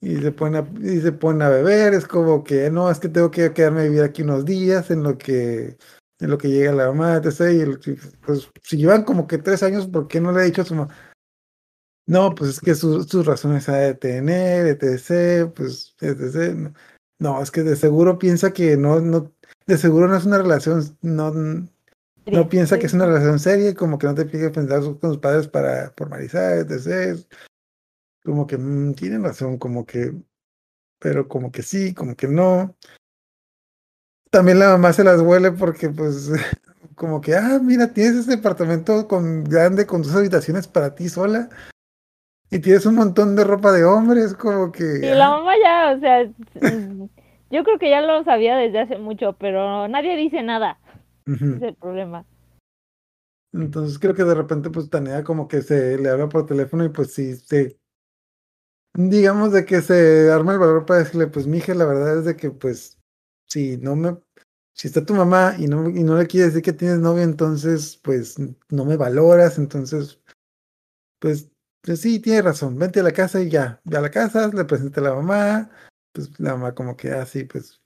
Y se ponen a, y se ponen a beber, es como que no, es que tengo que quedarme a vivir aquí unos días en lo que, en lo que llega la mamá, etc. Y el- pues si llevan como que tres años, ¿por qué no le ha dicho a su mamá? No, pues es que su- sus razones ha de tener, etc. Pues, etc. No, es que de seguro piensa que no, no, de seguro no es una relación, no, no piensa que es una relación seria, como que no te pide pensar sus- con sus padres para formalizar, etc. Como que mm, tienen razón, como que, pero como que sí, como que no. También la mamá se las huele porque, pues, (laughs) como que, ah, mira, tienes este departamento con, grande con dos habitaciones para ti sola y tienes un montón de ropa de hombres, como que. Y la ah, mamá ya, o sea, (laughs) yo creo que ya lo sabía desde hace mucho, pero nadie dice nada. Ese es el problema. Entonces creo que de repente, pues, Tanea como que se le habla por teléfono y pues sí, se, digamos de que se arma el valor para decirle, pues, mija, la verdad es de que, pues, si no me, si está tu mamá y no, y no le quieres decir que tienes novio, entonces pues no me valoras, entonces pues, pues sí, tiene razón, vente a la casa y ya, ve a la casa, le presenté a la mamá, pues la mamá como que así, pues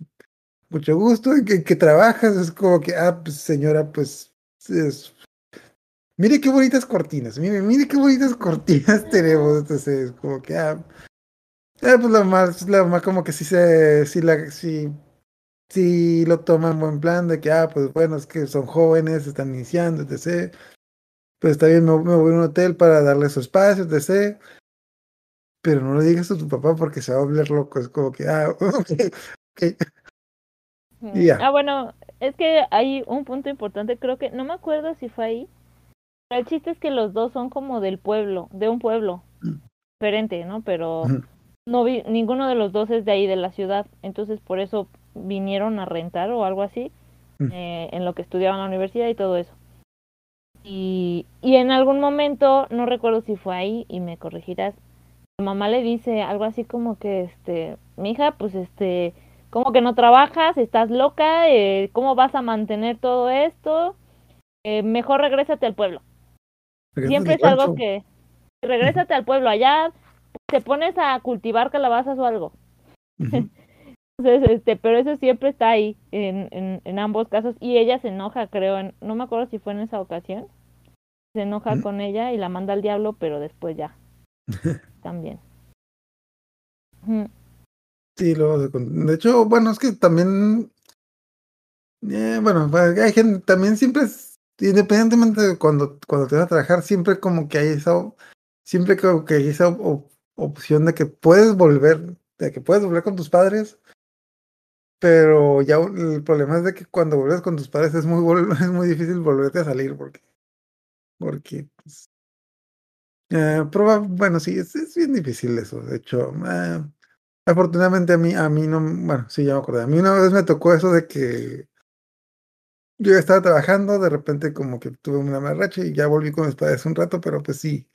mucho gusto, ¿en que, que trabajas? Es como que, ah, pues señora, pues es, mire qué bonitas cortinas, mire, mire qué bonitas (laughs) cortinas tenemos, entonces es como que, ah, eh, pues la mamá, la mamá como que sí se, sí la, sí, sí lo toma en buen plan de que, ah, pues bueno, es que son jóvenes, están iniciando, etc. Pues está bien, me, me voy a un hotel para darle su espacio, etc. Pero no le digas a tu papá porque se va a volver loco, es como que, ah, (laughs) ok, ok. Y ya. Ah, bueno, es que hay un punto importante, creo que, no me acuerdo si fue ahí, pero el chiste es que los dos son como del pueblo, de un pueblo Mm. diferente, ¿no? Pero no vi, ninguno de los dos es de ahí de la ciudad, entonces por eso vinieron a rentar o algo así, Mm. eh, en lo que estudiaban en la universidad y todo eso. Y, y en algún momento, no recuerdo si fue ahí, y me corregirás, la mamá le dice algo así como que, este, mi hija, pues este, como que no trabajas, estás loca, eh, ¿cómo vas a mantener todo esto? Eh, mejor regrésate al pueblo. Siempre es algo que, regrésate al pueblo, allá te pones a cultivar calabazas o algo. Ujú. Entonces, este, pero eso siempre está ahí en, en, en ambos casos y ella se enoja, creo, en- no me acuerdo si fue en esa ocasión. Se enoja con ella y la manda al diablo, pero después ya. (laughs) También. Sí, luego De hecho, bueno, es que también. eh, bueno, hay gente, también siempre es. Independientemente de cuando, cuando te vas a trabajar, siempre como que hay esa. Siempre como que hay esa op- opción de que puedes volver, de que puedes volver con tus padres. Pero ya el problema es de que cuando vuelves con tus padres es muy, (laughs) es muy difícil volverte a salir porque. Porque. Pues, eh, bueno, sí, es, es bien difícil eso. De hecho, eh, Afortunadamente a mí, a mí no, bueno, sí, ya me acordé. A mí una vez me tocó eso de que yo estaba trabajando, de repente como que tuve una mala y ya volví con mis padres un rato, pero pues sí.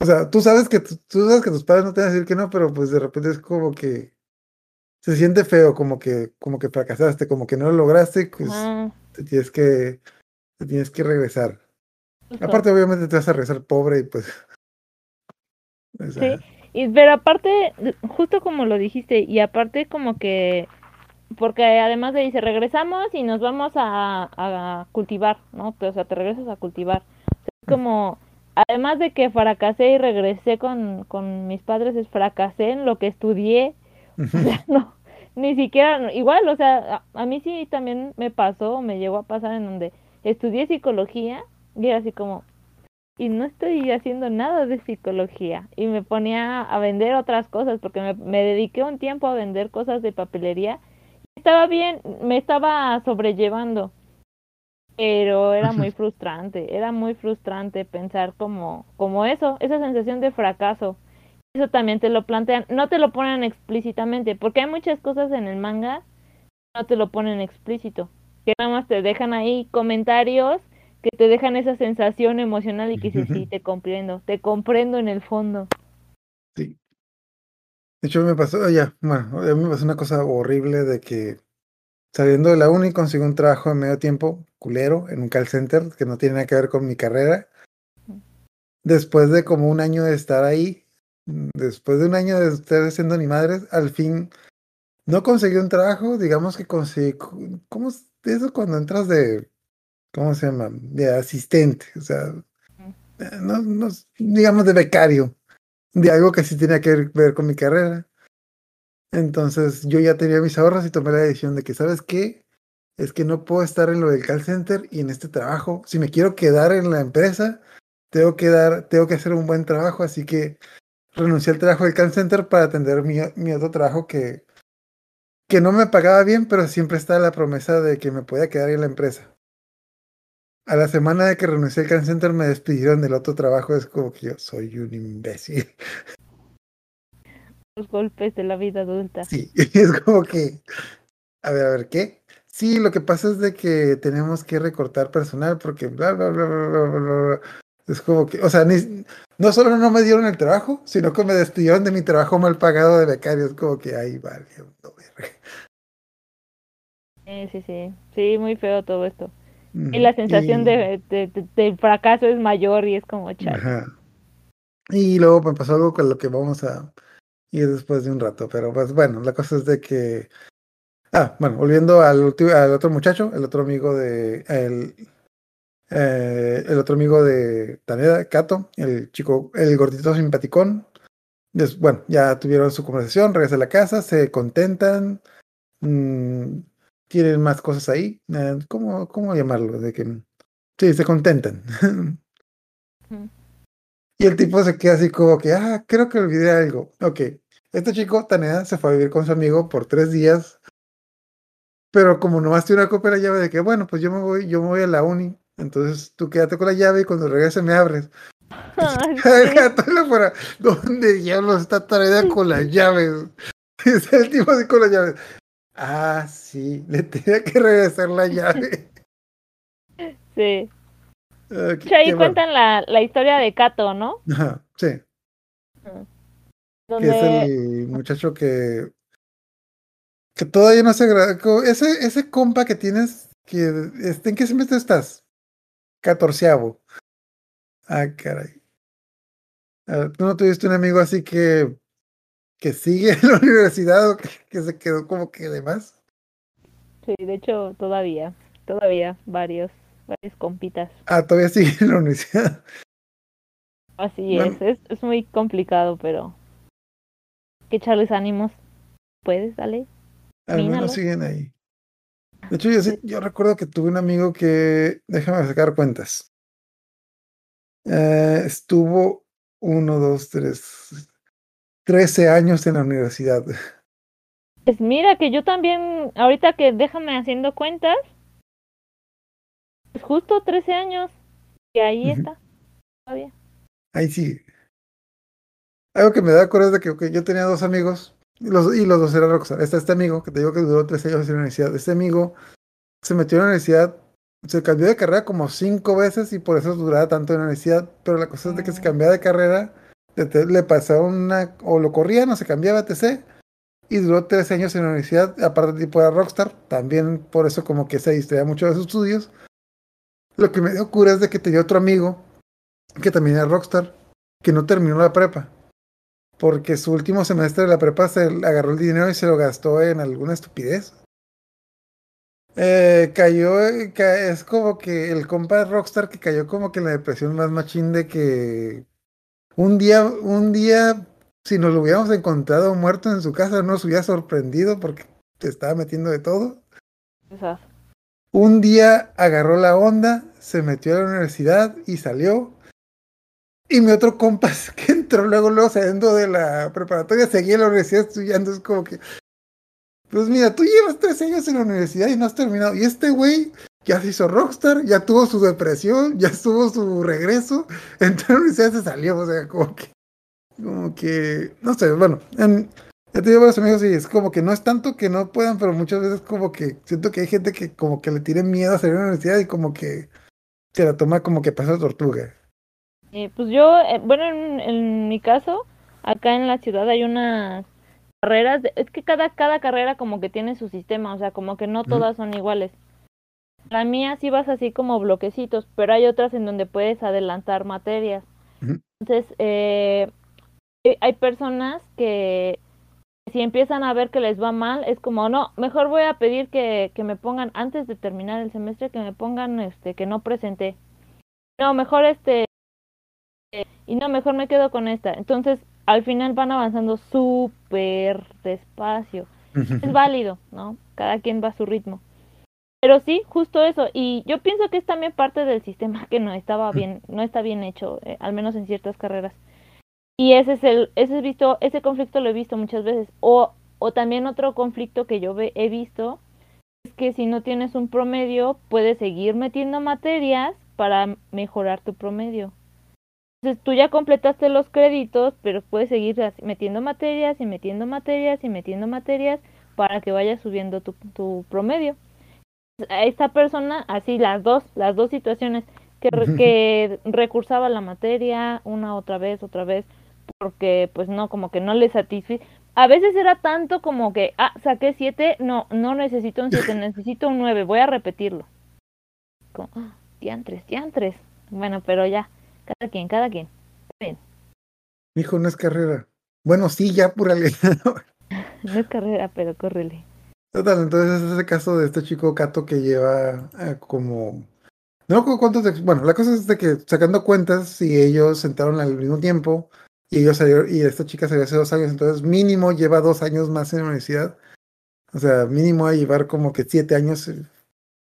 O sea, tú sabes que tú sabes que tus padres no te van a decir que no, pero pues de repente es como que se siente feo, como que, como que fracasaste, como que no lo lograste, pues te tienes que, te tienes que regresar. Aparte, obviamente te vas a regresar pobre y pues. (laughs) o sea, Sí, y, pero aparte, justo como lo dijiste, y aparte como que, porque además le dice, regresamos y nos vamos a, a cultivar, ¿no? O sea, te regresas a cultivar. O sea, es como, además de que fracasé y regresé con, con mis padres, es fracasé en lo que estudié, (laughs) o sea, no, ni siquiera, igual, o sea, a, a mí sí también me pasó, me llegó a pasar en donde estudié psicología y era así como, y no estoy haciendo nada de psicología y me ponía a vender otras cosas porque me, me dediqué un tiempo a vender cosas de papelería estaba bien me estaba sobrellevando pero era muy (laughs) frustrante era muy frustrante pensar como como eso esa sensación de fracaso eso también te lo plantean no te lo ponen explícitamente porque hay muchas cosas en el manga no te lo ponen explícito que nada más te dejan ahí comentarios que te dejan esa sensación emocional y que dices, sí, (laughs) te comprendo, te comprendo en el fondo. Sí. De hecho, me pasó, ya, bueno, a mí me pasó una cosa horrible de que saliendo de la uni conseguí un trabajo de medio tiempo, culero, en un call center, que no tiene nada que ver con mi carrera. Después de como un año de estar ahí, después de un año de estar siendo ni madres, al fin no conseguí un trabajo, digamos que conseguí, ¿cómo es eso cuando entras de, ¿cómo se llama? De asistente, o sea, no, no, digamos de becario, de algo que sí tenía que ver con mi carrera. Entonces yo ya tenía mis ahorros y tomé la decisión de que, ¿sabes qué? Es que no puedo estar en lo del call center y en este trabajo. Si me quiero quedar en la empresa, tengo que dar, tengo que hacer un buen trabajo, así que renuncié al trabajo del call center para atender mi, mi otro trabajo que, que no me pagaba bien, pero siempre estaba la promesa de que me podía quedar en la empresa. A la semana de que renuncié al call center me despidieron del otro trabajo, es como que yo soy un imbécil. Los golpes de la vida adulta. Sí, (laughs) es como que, a ver, a ver, ¿qué? Sí, lo que pasa es de que tenemos que recortar personal porque bla, bla, bla, bla, bla, bla, bla. Es como que, o sea, ni, no solo no me dieron el trabajo, sino que me despidieron de mi trabajo mal pagado de becario. Es como que, ay, vale, no, verga. Sí, sí, sí. Sí, muy feo todo esto. Y la sensación y- de, de, fracaso es mayor y es como chale. Y luego me pasó algo con lo que vamos a ir después de un rato, pero pues bueno, la cosa es de que... Ah, bueno, volviendo al otro muchacho, el otro amigo de... El, eh, el otro amigo de Taneda, Kato, el chico, el gordito simpaticón. Des- bueno, ya tuvieron su conversación, regresan a la casa, se contentan, mm, tienen más cosas ahí. eh, ¿cómo, ¿Cómo llamarlo? De que, sí, se contentan. Y el tipo se queda así como que, ah, creo que olvidé algo. Ok, este chico, Taneda, se fue a vivir con su amigo por tres días, pero como nomás tiene una copia de la llave de que, bueno, pues yo me voy, yo me voy a la uni, entonces tú quédate con la llave y cuando regrese me abres. (laughs) Ay, (laughs) ¿dónde diablos está Taneda (laughs) con las llaves? Es el tipo así con las llaves. Ah, sí, le tenía que regresar la llave. Sí. Ah, qué- ahí qué cuentan la, la historia de Kato, ¿no? Ajá, sí. que es Donde el muchacho que que todavía no se. Ese, ese compa que tienes, que este, ¿en qué semestre estás? Catorceavo. Ah, caray. ¿Tú no tuviste un amigo así que que sigue en la universidad o que, que se quedó como que de más? Sí, de hecho, todavía, todavía varios, varios compitas. Ah, todavía sigue en la universidad. Así Bueno. es, es, es muy complicado, pero que echarles ánimos. ¿Puedes, dale? Al menos siguen ahí. De hecho, yo, sí- yo recuerdo que tuve un amigo que, déjame sacar cuentas. Eh, estuvo uno, dos, tres, trece años en la universidad. Pues mira que yo también, ahorita que déjame haciendo cuentas, pues justo 13 años, y ahí está, todavía. Ahí sí. Algo que me da coraje es de que yo tenía dos amigos y los, y los dos eran Rockstar. Está este amigo que te digo que duró tres años en la universidad. Este amigo se metió en la universidad, se cambió de carrera como cinco veces y por eso duraba tanto en la universidad. Pero la cosa es de que se cambiaba de carrera, le, te- le pasaba una, o lo corrían o se cambiaba, etc. Y duró tres años en la universidad, aparte tipo era Rockstar, también por eso como que se distraía mucho de sus estudios. Lo que me dio cura es de que tenía otro amigo que también era Rockstar, que no terminó la prepa. Porque su último semestre de la prepa se agarró el dinero y se lo gastó en alguna estupidez. Eh, cayó, eh, es como que el compa Rockstar que cayó como que en la depresión más machín de que un día, un día, si nos lo hubiéramos encontrado muerto en su casa, no nos hubiera sorprendido porque te estaba metiendo de todo. Un día agarró la onda, se metió a la universidad y salió. Y mi otro compa (laughs) que entró luego, luego saliendo de la preparatoria, seguía en la universidad estudiando. Es como que, pues mira, tú llevas tres años en la universidad y no has terminado. Y este güey ya se hizo rockstar, ya tuvo su depresión, ya tuvo su regreso. (laughs) Entró a la universidad y se salió. O sea, como que, como que, no sé, bueno, en, ya te digo varios amigos y es como que no es tanto que no puedan, pero muchas veces como que siento que hay gente que como que le tiene miedo a salir a la universidad y como que se la toma como que pasa tortuga. Eh, pues yo, eh, bueno, en, en mi caso, acá en la ciudad hay unas carreras, de- es que cada, cada carrera como que tiene su sistema, o sea, como que no todas son iguales. La mía sí vas así como bloquecitos, pero hay otras en donde puedes adelantar materias. Entonces, eh, eh, hay personas que si empiezan a ver que les va mal, es como, no, mejor voy a pedir que, que me pongan, antes de terminar el semestre, que me pongan, este, que no presenté. No, mejor este, y no, mejor me quedo con esta. Entonces, al final van avanzando súper despacio. Es válido, ¿no? Cada quien va a su ritmo. Pero sí, justo eso. Y yo pienso que es también parte del sistema que no estaba bien, no está bien hecho, eh, al menos en ciertas carreras. Y ese es el, ese es visto, ese conflicto lo he visto muchas veces. O, o también otro conflicto que yo ve- he visto es que si no tienes un promedio, puedes seguir metiendo materias para mejorar tu promedio. Entonces tú ya completaste los créditos, pero puedes seguir metiendo materias y metiendo materias y metiendo materias para que vaya subiendo tu, tu promedio. A esta persona, así las dos, las dos situaciones, que, re- que recursaba la materia una otra vez, otra vez, porque pues no, como que no le satisfice, a veces era tanto como que, ah, saqué 7, no, no necesito un 7, (laughs) necesito un 9, voy a repetirlo. Como, ah, diantres, diantres. Bueno, pero ya, cada quien, cada quien. Bien. Hijo, no es carrera. Bueno, sí, ya, apúrale. (laughs) No es carrera, pero córrele. Total, entonces es ese caso de este chico Cato que lleva eh, como... No cuántos... de- Bueno, la cosa es de que sacando cuentas, si ellos sentaron al mismo tiempo y ellos salieron, y esta chica salió hace dos años, entonces mínimo lleva dos años más en la universidad. O sea, mínimo a llevar como que siete años. eh,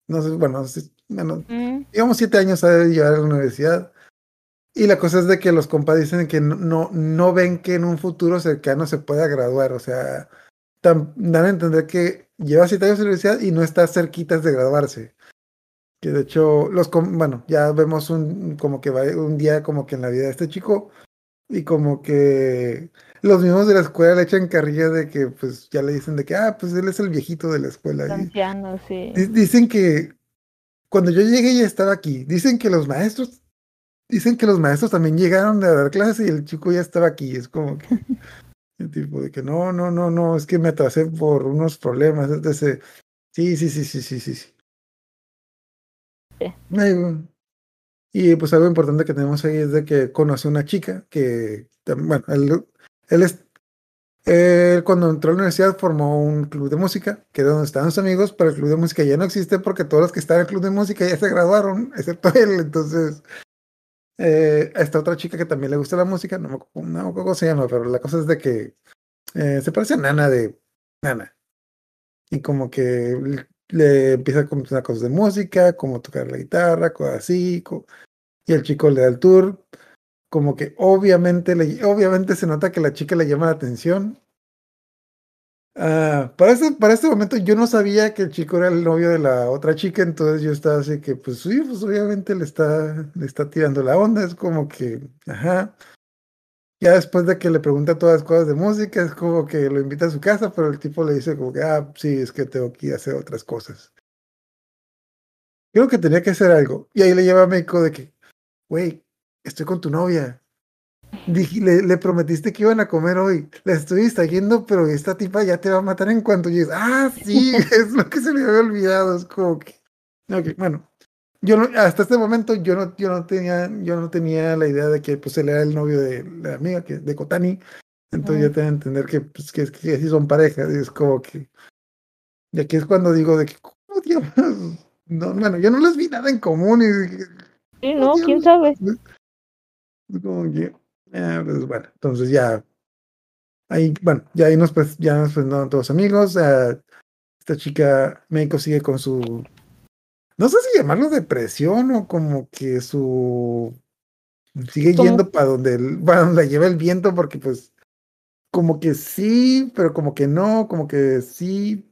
No sé, bueno, bueno, Mm, digamos siete años a llevar a la universidad. Y la cosa es de que los compas dicen que no, no, no ven que en un futuro cercano se pueda graduar. O sea, tan- dan a entender que lleva siete años en la universidad y no está cerquitas de graduarse. Que de hecho, los com- bueno, ya vemos un como que va un día como que en la vida de este chico. Y como que los mismos de la escuela le echan carrilla de que pues ya le dicen de que ah, pues él es el viejito de la escuela. Anciano, sí. Di- Dicen que cuando yo llegué ya estaba aquí. Dicen que los maestros, dicen que los maestros también llegaron a dar clases y el chico ya estaba aquí. Es como que (laughs) el tipo de que no, no, no, no, es que me atrasé por unos problemas. Entonces, sí, sí, sí, sí, sí, sí. sí. Y pues algo importante que tenemos ahí es de que conoce una chica que, bueno, él, él es, él cuando entró a la universidad formó un club de música, que era donde estaban sus amigos, pero el club de música ya no existe porque todos los que estaban en el club de música ya se graduaron, excepto él. Entonces, eh, esta otra chica que también le gusta la música, no me, acuerdo cómo se llama, pero la cosa es de que eh, se parece a Nana de Nana. Y como que le empieza a comentar cosas de música, como tocar la guitarra, cosas así. y el chico le da el tour. Como que obviamente, obviamente se nota que la chica le llama la atención. Ah, para, este, para este momento yo no sabía que el chico era el novio de la otra chica, entonces yo estaba así que, pues sí, pues obviamente le está, le está tirando la onda, es como que, ajá. Ya después de que le pregunta todas las cosas de música, es como que lo invita a su casa, pero el tipo le dice como que, ah, sí, es que tengo que ir a hacer otras cosas. Creo que tenía que hacer algo. Y ahí le lleva a México de que, güey, estoy con tu novia. Dije, le, le prometiste que iban a comer hoy. La estoy distrayendo, pero esta tipa ya te va a matar en cuanto llegues. Ah, sí, (laughs) es lo que se me había olvidado. Es como que. Ok, bueno. Yo no, hasta este momento yo no, yo no tenía, yo no tenía la idea de que pues él era el novio de la amiga que, de Kotani. Entonces ya tengo que entender que, pues, que, que sí son parejas. Y es como que. Y aquí es cuando digo de que, ¿cómo diablos? No, bueno, yo no les vi nada en común. Y Sí, ¿cómo no, quién sabe. Es como que, eh, pues, bueno, entonces ya, ahí, bueno, ya ahí nos, pues, ya nos presentaron todos amigos. eh, esta chica médico sigue con su, no sé si llamarlo depresión o como que su, sigue yendo para donde, el- para donde la lleva el viento porque pues, como que sí, pero como que no, como que sí,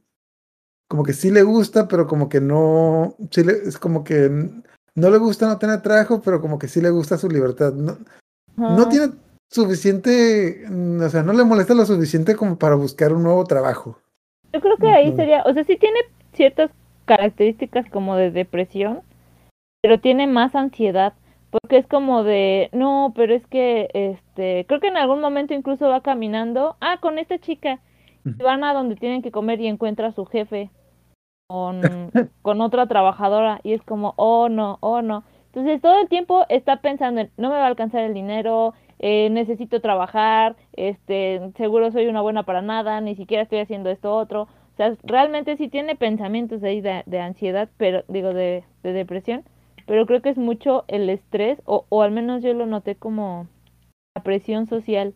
como que sí le gusta, pero como que no, sí le- es como que no le gusta no tener trabajo, pero como que sí le gusta su libertad. No, no tiene suficiente, mm, o sea, no le molesta lo suficiente como para buscar un nuevo trabajo. Yo creo que ahí sería, o sea, sí tiene ciertas características como de depresión, pero tiene más ansiedad, porque es como de, no, pero es que, este, creo que en algún momento incluso va caminando, ah, con esta chica, y van a donde tienen que comer y encuentra a su jefe con, (laughs) con otra trabajadora, y es como, oh no, oh no. Entonces todo el tiempo está pensando en, no me va a alcanzar el dinero, eh, necesito trabajar, este, seguro soy una buena para nada, ni siquiera estoy haciendo esto otro. O sea, realmente sí tiene pensamientos ahí de, de ansiedad, pero digo de, de depresión, pero creo que es mucho el estrés, o, o al menos yo lo noté como la presión social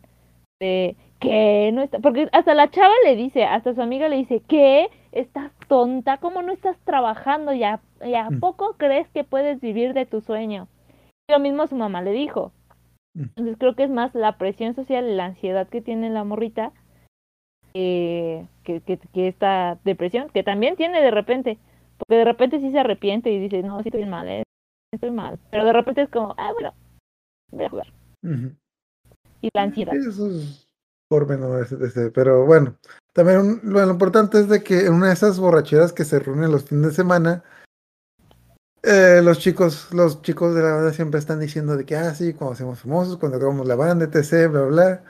de que no está, porque hasta la chava le dice, hasta su amiga le dice, ¿qué? ¿Estás tonta? ¿Cómo no estás trabajando? ¿Ya, ya Mm. poco crees que puedes vivir de tu sueño? Y lo mismo su mamá le dijo. Mm. Entonces creo que es más la presión social y la ansiedad que tiene la morrita eh, que, que, que esta depresión, que también tiene de repente, porque de repente sí se arrepiente y dice, no, sí estoy mal, eh, estoy mal, pero de repente es como, ah, bueno, voy a jugar. Y la ansiedad. Eso es pormenores, este, pero bueno, también un- lo, lo importante es de que en una de esas borracheras que se reúnen los fines de semana, eh, los chicos, los chicos de la banda siempre están diciendo de que, ah, sí, cuando seamos famosos, cuando acabamos la banda, etc., bla, bla.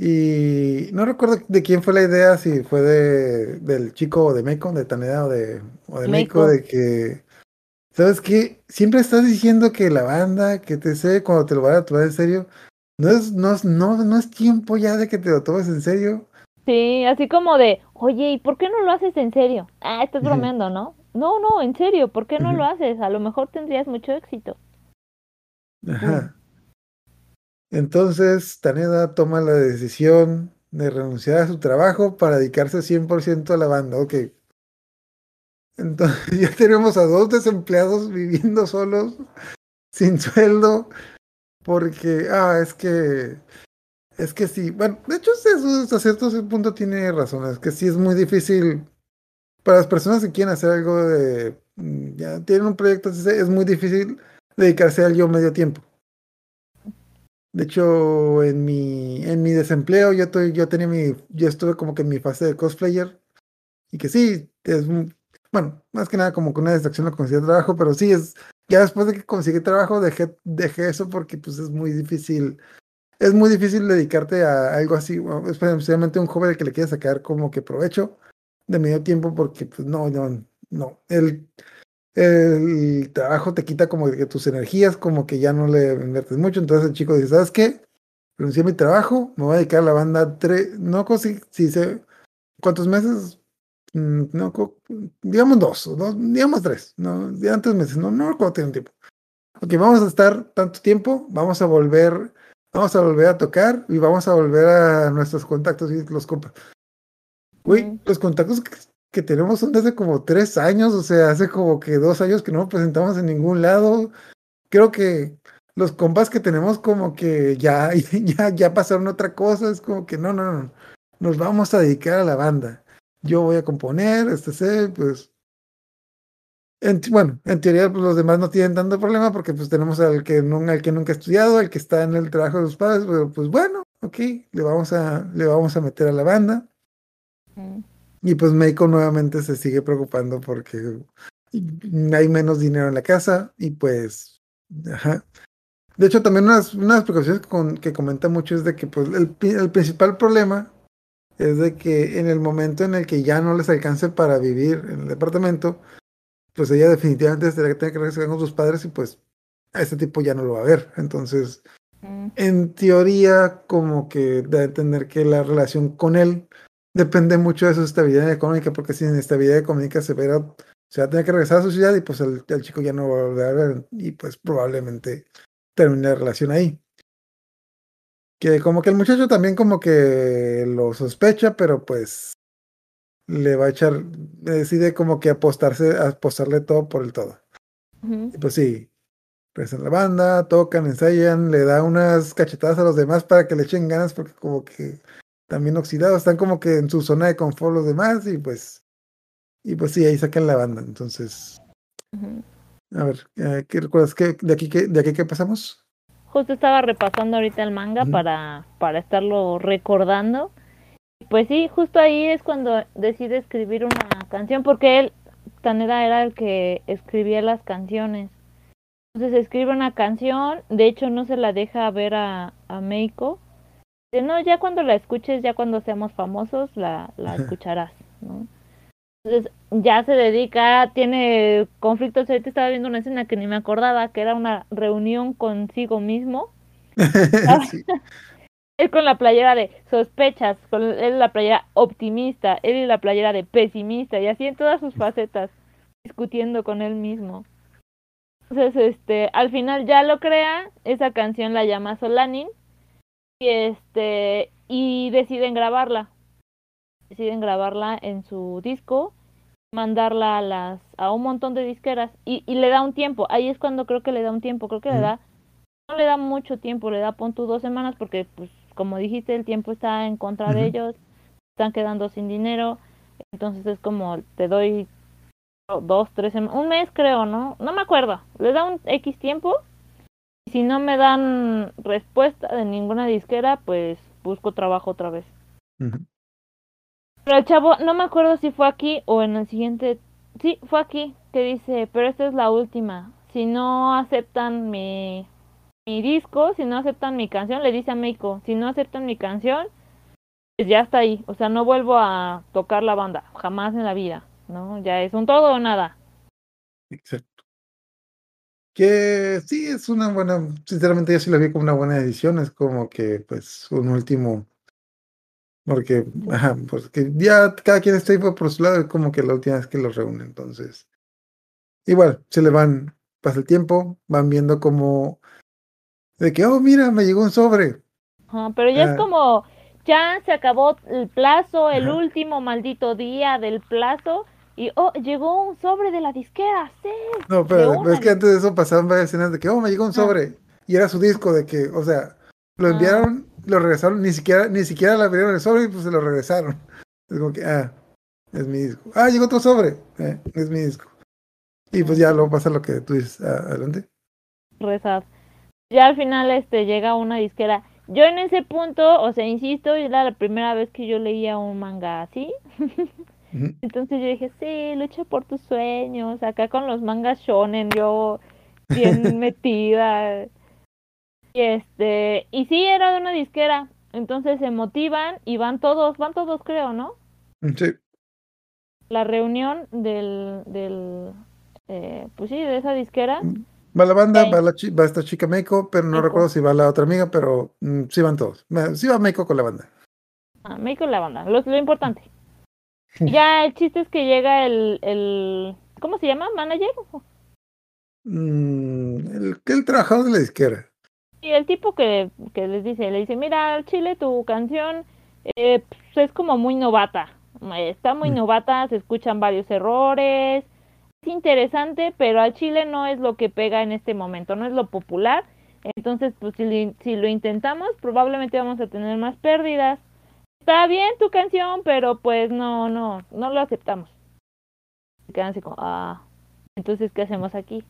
Y no recuerdo de quién fue la idea, si fue de, del chico o de Meiko, de Taneda o de, o de Meiko, Meiko. de que, ¿sabes qué? Siempre estás diciendo que la banda, que te sé, cuando te lo van a tomar en serio, no es, no, es- no, no es tiempo ya de que te lo tomes en serio. Sí, así como de, oye, ¿y por qué no lo haces en serio? Ah, estás bromeando, ¿no? No, no, en serio, ¿por qué no lo haces? A lo mejor tendrías mucho éxito. Ajá. Entonces, Taneda toma la decisión de renunciar a su trabajo para dedicarse 100% a la banda. Ok. Entonces, (laughs) ya tenemos a dos desempleados viviendo solos, sin sueldo, porque, ah, es que, es que sí. Bueno, de hecho, eso hasta cierto punto tiene razón. Es que sí es muy difícil para las personas que quieren hacer algo de, mm, ya tienen un proyecto, es muy difícil dedicarse a ello medio tiempo. De hecho, en mi, en mi desempleo, yo, estoy, yo tenía mi, yo estuve como que en mi fase de cosplayer. Y que sí, es, un- bueno, más que nada como que una distracción lo conseguí trabajo, pero sí es, ya después de que conseguí trabajo, dejé, dejé eso porque pues es muy difícil, es muy difícil dedicarte a algo así, especialmente un joven que le quiere sacar como que provecho de medio tiempo, porque pues no, no, no, el, el trabajo te quita como que tus energías, como que ya no le inviertes mucho, entonces el chico dice, ¿sabes qué? Renuncié a mi trabajo, me voy a dedicar a la banda tres, no consigo, si sé cuántos meses, no, co- digamos dos, digamos tres, no, antes meses, no, no recuerdo tiene un tiempo. Ok, vamos a estar tanto tiempo, vamos a volver, vamos a volver a tocar y vamos a volver a nuestros contactos y los compas. Güey, los contactos que, que tenemos son desde como tres años, o sea, hace como que dos años que no nos presentamos en ningún lado. Creo que los compas que tenemos como que ya, (laughs) ya, ya pasaron otra cosa, es como que no, no, no, nos vamos a dedicar a la banda. Yo voy a componer, este sé, pues. En, bueno, en teoría pues, los demás no tienen tanto problema porque pues tenemos al que, nun- al que nunca ha estudiado, al que está en el trabajo de sus padres, pero pues bueno, ok, le vamos a, le vamos a meter a la banda. Mm. Y pues Meiko nuevamente se sigue preocupando porque hay menos dinero en la casa y pues, ajá. De hecho, también unas, unas preocupaciones con, que comenta mucho es de que pues el, el principal problema es de que en el momento en el que ya no les alcance para vivir en el departamento, pues ella definitivamente tendrá que tener que regresar con sus padres y pues a este tipo ya no lo va a ver. Entonces, Mm. en teoría, como que da a entender que la relación con él depende mucho de su estabilidad económica, porque sin estabilidad económica se, verá, se va a tener que regresar a su ciudad y pues el, el chico ya no va a volver a ver y pues probablemente termine la relación ahí. Que como que el muchacho también como que lo sospecha, pero pues le va a echar, decide como que apostarse, apostarle todo por el todo. Y pues sí, presentan la banda, tocan, ensayan, le da unas cachetadas a los demás para que le echen ganas porque como que también oxidados, están como que en su zona de confort los demás y pues y pues sí, ahí sacan la banda. Entonces, a ver, eh, ¿qué recuerdas que de aquí qué de aquí qué pasamos? Justo estaba repasando ahorita el manga para, para estarlo recordando. Pues sí, justo ahí es cuando decide escribir una canción, porque él, Taneda, era el que escribía las canciones. Entonces escribe una canción, de hecho no se la deja ver a, a Meiko. Dice, no, ya cuando la escuches, ya cuando seamos famosos, la, la (laughs) escucharás, ¿no? Entonces ya se dedica, tiene conflictos. Ahorita estaba viendo una escena que ni me acordaba, que era una reunión consigo mismo. (laughs) Sí. (laughs) Él con la playera de sospechas, con él la playera optimista, él y la playera de pesimista, y así en todas sus facetas, discutiendo con él mismo. Entonces, este, al final ya lo crea, esa canción la llama Solanin, y este, y deciden grabarla. Deciden grabarla en su disco, mandarla a las, a un montón de disqueras, y, y le da un tiempo, ahí es cuando creo que le da un tiempo, creo que le da no le da mucho tiempo, le da pon tú dos semanas porque pues como dijiste el tiempo está en contra de ellos, están quedando sin dinero, entonces es como te doy dos, tres semanas, un mes creo, ¿no? No me acuerdo, le da un X tiempo y si no me dan respuesta de ninguna disquera pues busco trabajo otra vez. Pero el chavo, no me acuerdo si fue aquí o en el siguiente. Sí, fue aquí que dice, pero esta es la última. Si no aceptan mi, mi disco, si no aceptan mi canción, le dice a Meiko, si no aceptan mi canción, pues ya está ahí. O sea, no vuelvo a tocar la banda, jamás en la vida, ¿no? Ya es un todo o nada. Exacto. Que sí, es una buena, sinceramente yo sí la vi como una buena edición, es como que pues un último, porque, ajá, porque ya cada quien está ahí por su lado, es como que la última vez que los reúne, entonces, igual, se le van, pasa el tiempo, van viendo como, de que, oh, mira, me llegó un sobre. Ajá, pero ya Ah. es como, ya se acabó el plazo, el Ajá. último maldito día del plazo, y oh, llegó un sobre de la disquera, sí. No, pero es que antes de eso pasaban varias escenas de que, oh, me llegó un Ah. sobre. Y era su disco de que, o sea, lo Ah. enviaron, lo regresaron, ni siquiera, ni siquiera le abrieron el sobre y pues se lo regresaron. (laughs) Es como que, ah, es mi disco. Ah, llegó otro sobre. Eh, es mi disco. Y pues ya luego pasa lo que tú dices. Ah, adelante. rezar. Ya al final este llega una disquera. Yo en ese punto, o sea, insisto, era la primera vez que yo leía un manga así. (laughs) Entonces yo dije, sí, lucha por tus sueños. Acá con los mangas shonen, yo bien (laughs) metida. Y este, y sí, era de una disquera. Entonces se motivan y van todos, van todos creo, ¿no? Sí. La reunión del, del, eh, pues sí, de esa disquera. Va la banda, Sí. va, la chi- va esta chica Meiko, pero no Meiko. recuerdo si va la otra amiga, pero mm, sí van todos. Sí va Meiko con la banda. Ah, México y la banda, lo, lo importante. Ya el chiste es que llega el, el ¿cómo se llama? ¿Manager? Mm, el, el trabajador de la disquera. Y el tipo que, que les dice, le dice, mira, al Chile tu canción eh, pues, es como muy novata. Está muy Mm. novata, se escuchan varios errores. Es interesante, pero al Chile no es lo que pega en este momento, no es lo popular. Entonces, pues si, si lo intentamos, probablemente vamos a tener más pérdidas. Está bien tu canción, pero pues no, no, no lo aceptamos. Se quedan así como, ah, entonces, ¿qué hacemos aquí?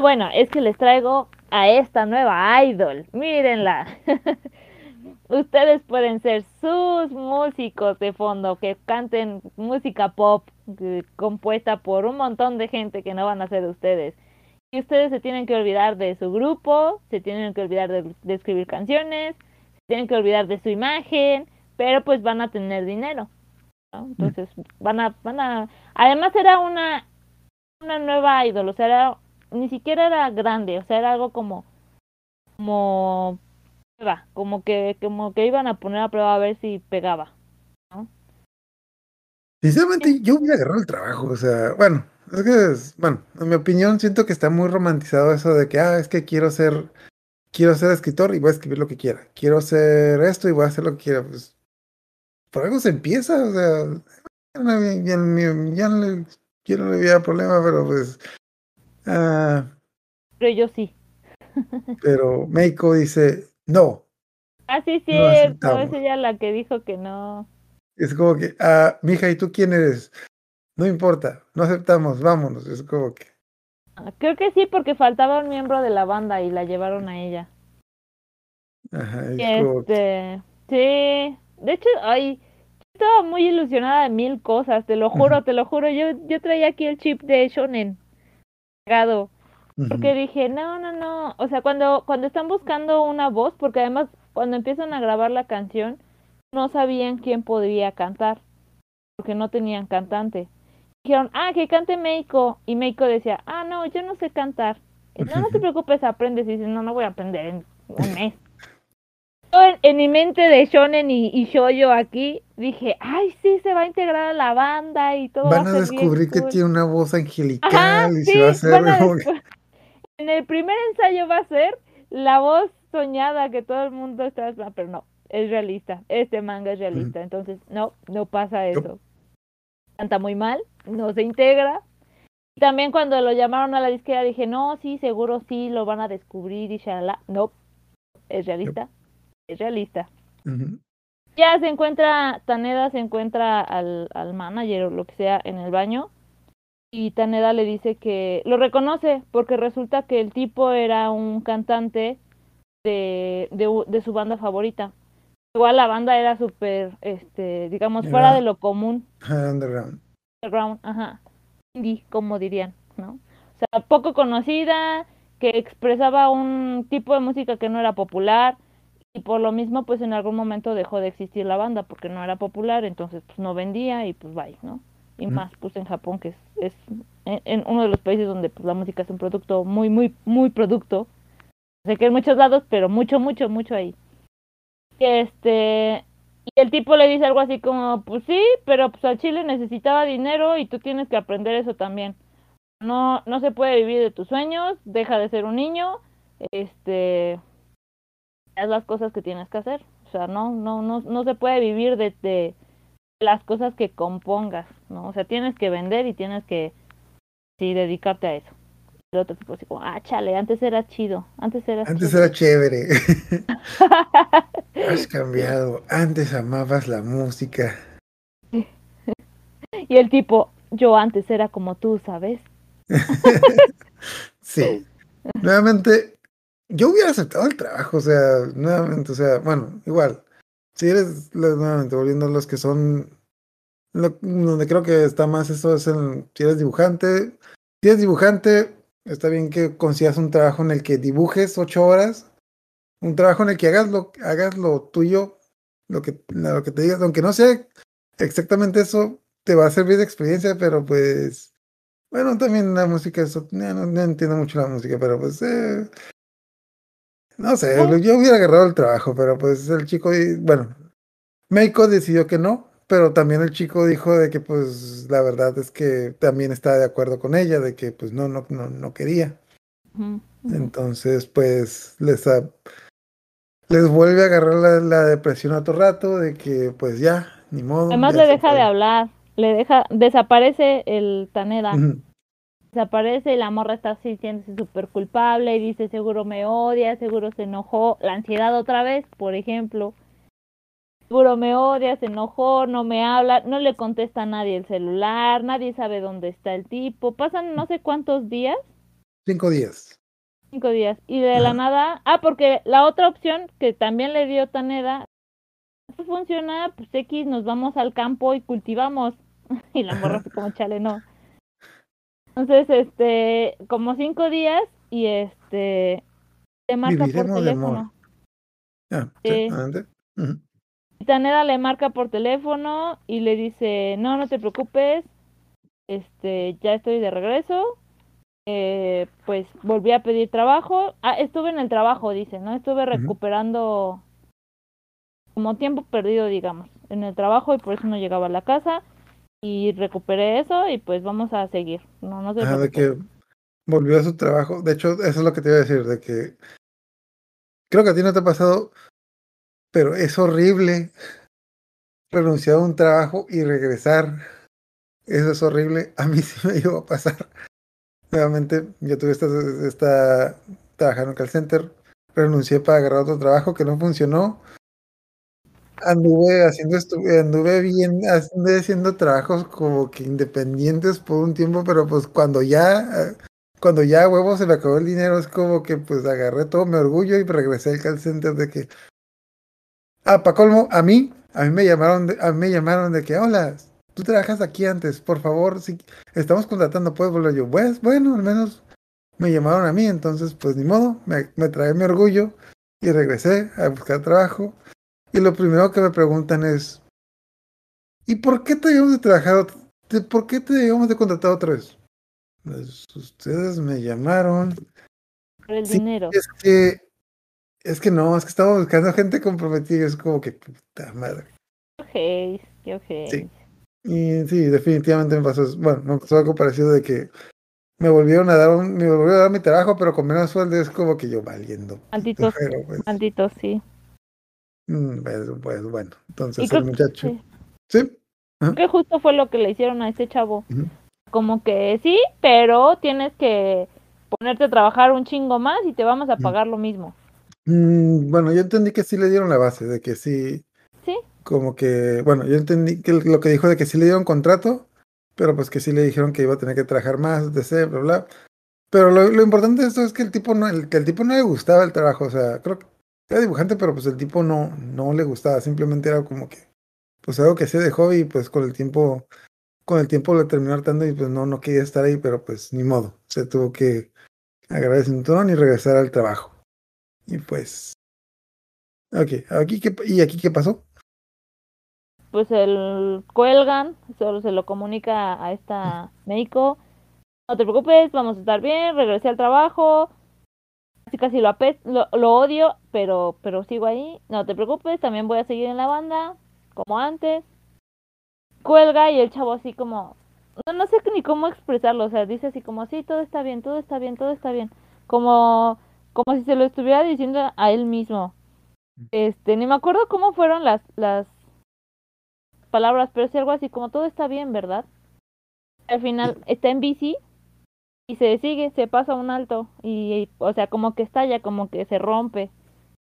Bueno, es que les traigo a esta nueva idol. Mírenla. (laughs) Ustedes pueden ser sus músicos de fondo que canten música pop eh, compuesta por un montón de gente que no van a ser ustedes. Y ustedes se tienen que olvidar de su grupo, se tienen que olvidar de, de escribir canciones, se tienen que olvidar de su imagen, pero pues van a tener dinero. ¿no? Entonces van a, van a, además era una, una nueva idol, o sea, era, ni siquiera era grande, o sea, era algo como, como, como que, como que iban a poner a prueba a ver si pegaba. Sinceramente, yo hubiera agarrado el trabajo, o sea, bueno, es que, es- bueno, en mi opinión siento que está muy romantizado eso de que, ah, es que quiero ser, quiero ser escritor y voy a escribir lo que quiera, quiero hacer esto y voy a hacer lo que quiera, pues, por algo se empieza, o sea, ya no, ya no- ya no le, no veía problema, pero pues, ah, Pero yo sí. pero Meiko dice, no, Ah, sí, No cierto, aceptamos. es ella la que dijo que no. es como que, ah, mija, ¿y tú quién eres? No importa, no aceptamos, vámonos, es como que, Ah, Creo que sí, porque faltaba un miembro de la banda y la llevaron a ella. ajá, es como que- Este, sí, de hecho, ay, estaba muy ilusionada de mil cosas, te lo juro, te lo juro. Yo, yo traía aquí el chip de Shonen porque dije, no, no, no. O sea, cuando, cuando están buscando una voz, porque además cuando empiezan a grabar la canción, no sabían quién podría cantar, porque no tenían cantante. Dijeron, ah, que cante Meiko. Y Meiko decía, ah, no, yo no sé cantar. Y, no, no te (laughs) preocupes, aprendes. Y dice, no, no voy a aprender en un mes. (laughs) Yo en, en mi mente de shonen y, y shoujo aquí, dije, ay, sí, se va a integrar a la banda y todo Van va a descubrir que cool". tiene una voz angelical Ajá, y sí, se va a hacer a (laughs) En el primer ensayo va a ser la voz soñada que todo el mundo está esperando, pero no, es realista. Este manga es realista, entonces no, no pasa eso. Canta muy mal, no se integra. Y también cuando lo llamaron a la disquera dije, no, sí, seguro sí, lo van a descubrir y shalala. No, es realista, es realista. Ya se encuentra, Taneda se encuentra al, al manager o lo que sea en el baño y Taneda le dice que lo reconoce porque resulta que el tipo era un cantante de, de, su banda favorita. Igual la banda era súper, este, digamos, fuera Era- de lo común, Underground. underground, ajá, indie, como dirían, ¿no? O sea, poco conocida, que expresaba un tipo de música que no era popular, Y por lo mismo, pues en algún momento dejó de existir la banda porque no era popular, entonces pues no vendía y pues bye, ¿no? Y Mm. más pues en Japón, que es, es en, en uno de los países donde pues la música es un producto muy, muy, muy producto. Sé que en muchos lados, pero mucho, mucho, mucho ahí. Este, y el tipo le dice algo así como, pues sí, pero pues al Chile necesitaba dinero y tú tienes que aprender eso también. No, no se puede vivir de tus sueños, deja de ser un niño, este, haz las cosas que tienes que hacer. O sea, no, no, no, no se puede vivir de, de las cosas que compongas, ¿no? O sea, tienes que vender y tienes que, sí, dedicarte a eso. El otro tipo así como, ah, chale, antes era chido, antes era Antes chido. era chévere. (laughs) Has cambiado. Antes amabas la música. Y el tipo, yo antes era como tú, ¿sabes? (laughs) Sí. Nuevamente, yo hubiera aceptado el trabajo, o sea, nuevamente, o sea, bueno, igual. Si eres, nuevamente, volviendo a los que son, lo- donde creo que está más eso es en, si eres dibujante. Si eres dibujante, está bien que consigas un trabajo en el que dibujes ocho horas, un trabajo en el que hagas lo, hagas lo tuyo, lo que, lo que te digas, aunque no sea exactamente eso, te va a servir de experiencia, pero pues, bueno, también la música, eso, no, no- no entiendo mucho la música, pero pues, eh, no sé, No. yo hubiera agarrado el trabajo, pero pues el chico, bueno, Meiko decidió que no, pero también el chico dijo de que pues la verdad es que también está de acuerdo con ella, de que pues no, no, no, no quería. Entonces, pues les, a- les vuelve a agarrar la, la depresión otro rato, de que pues ya, ni modo. Además le deja de hablar, le deja, desaparece el Taneda. Desaparece y la morra está sintiéndose súper culpable y dice seguro me odia, seguro se enojó, la ansiedad otra vez, por ejemplo. Seguro me odia, se enojó, no me habla, no le contesta a nadie el celular, nadie sabe dónde está el tipo. Pasan no sé cuántos días, Cinco días. cinco días, y de la nada, ah, porque la otra opción que también le dio Taneda, funciona, pues X, nos vamos al campo y cultivamos. (laughs) y la morra así como chale, no. Entonces, este, como cinco días y este, te marca por teléfono. Ah, sí. Y Taneda le marca por teléfono y le dice, no, no te preocupes, este, ya estoy de regreso. Eh, pues volví a pedir trabajo. Ah, estuve en el trabajo, dice, ¿no? Estuve recuperando como tiempo perdido, digamos, en el trabajo y por eso no llegaba a la casa. Y recuperé eso y pues vamos a seguir. No, no se Ajá, de que volvió a su trabajo. De hecho, eso es lo que te iba a decir, de que creo que a ti no te ha pasado, pero es horrible renunciar a un trabajo y regresar. Eso es horrible. A mí (laughs) sí me llegó a pasar. Nuevamente, yo tuve esta, esta trabajando en call center, renuncié para agarrar otro trabajo que no funcionó. Anduve haciendo anduve bien, anduve haciendo trabajos como que independientes por un tiempo, pero pues cuando ya, cuando ya huevo se me acabó el dinero, es como que pues agarré todo mi orgullo y regresé al call center de que, ah, pa' colmo, a mí, a mí me llamaron, de, a mí me llamaron de que, hola, tú trabajas aquí antes, por favor, si estamos contratando, puedes volver yo, pues bueno, al menos me llamaron a mí, entonces pues ni modo, me, me tragué mi orgullo y regresé a buscar trabajo. Y lo primero que me preguntan es, ¿y por qué te debemos de trabajar? de- ¿Por qué te debemos de contratar otra vez? Pues ustedes me llamaron. Por el Sí, dinero. Es que, es que no, es que estamos buscando gente comprometida. Es como que puta madre. Qué ojéis. Sí. Y sí, definitivamente me pasó, bueno, me pasó algo parecido de que me volvieron a dar un, me volvieron a dar mi trabajo, pero con menos sueldo es como que yo valiendo. Malditos, Pero pues, sí. Mm, pues, pues, bueno, entonces creo el muchacho, sí. sí, que justo fue lo que le hicieron a este chavo. Como que sí, pero tienes que ponerte a trabajar un chingo más y te vamos a pagar lo mismo. Mm, bueno, yo entendí que sí le dieron la base, de que sí, Sí. como que, bueno, yo entendí que lo que dijo de que sí le dieron contrato, pero pues que sí le dijeron que iba a tener que trabajar más, DC, bla, bla. Pero lo, lo importante de esto es que el tipo no, el, que el tipo no le gustaba el trabajo, o sea, creo que era dibujante, pero pues el tipo no, no le gustaba, simplemente era como que, pues algo que hacía de hobby, y pues con el tiempo, con el tiempo lo terminó hartando y pues no, no quería estar ahí, pero pues ni modo, se tuvo que agarrar el cinturón y regresar al trabajo. Y pues Ok, aquí qué, ¿y aquí qué pasó? Pues el cuelgan, solo se lo comunica a esta (laughs) médico. No te preocupes, vamos a estar bien, regresé al trabajo. Casi casi lo, lo odio, pero, pero sigo ahí. No te preocupes, también voy a seguir en la banda, como antes. Cuelga y el chavo así como, no, no sé ni cómo expresarlo, o sea, dice así como, sí, todo está bien, todo está bien, todo está bien. Como, como si se lo estuviera diciendo a él mismo. Este, ni me acuerdo cómo fueron las, las palabras, pero es algo así como todo está bien, ¿verdad? Al final está en bici y se sigue, se pasa un alto y, o sea, como que estalla, como que se rompe.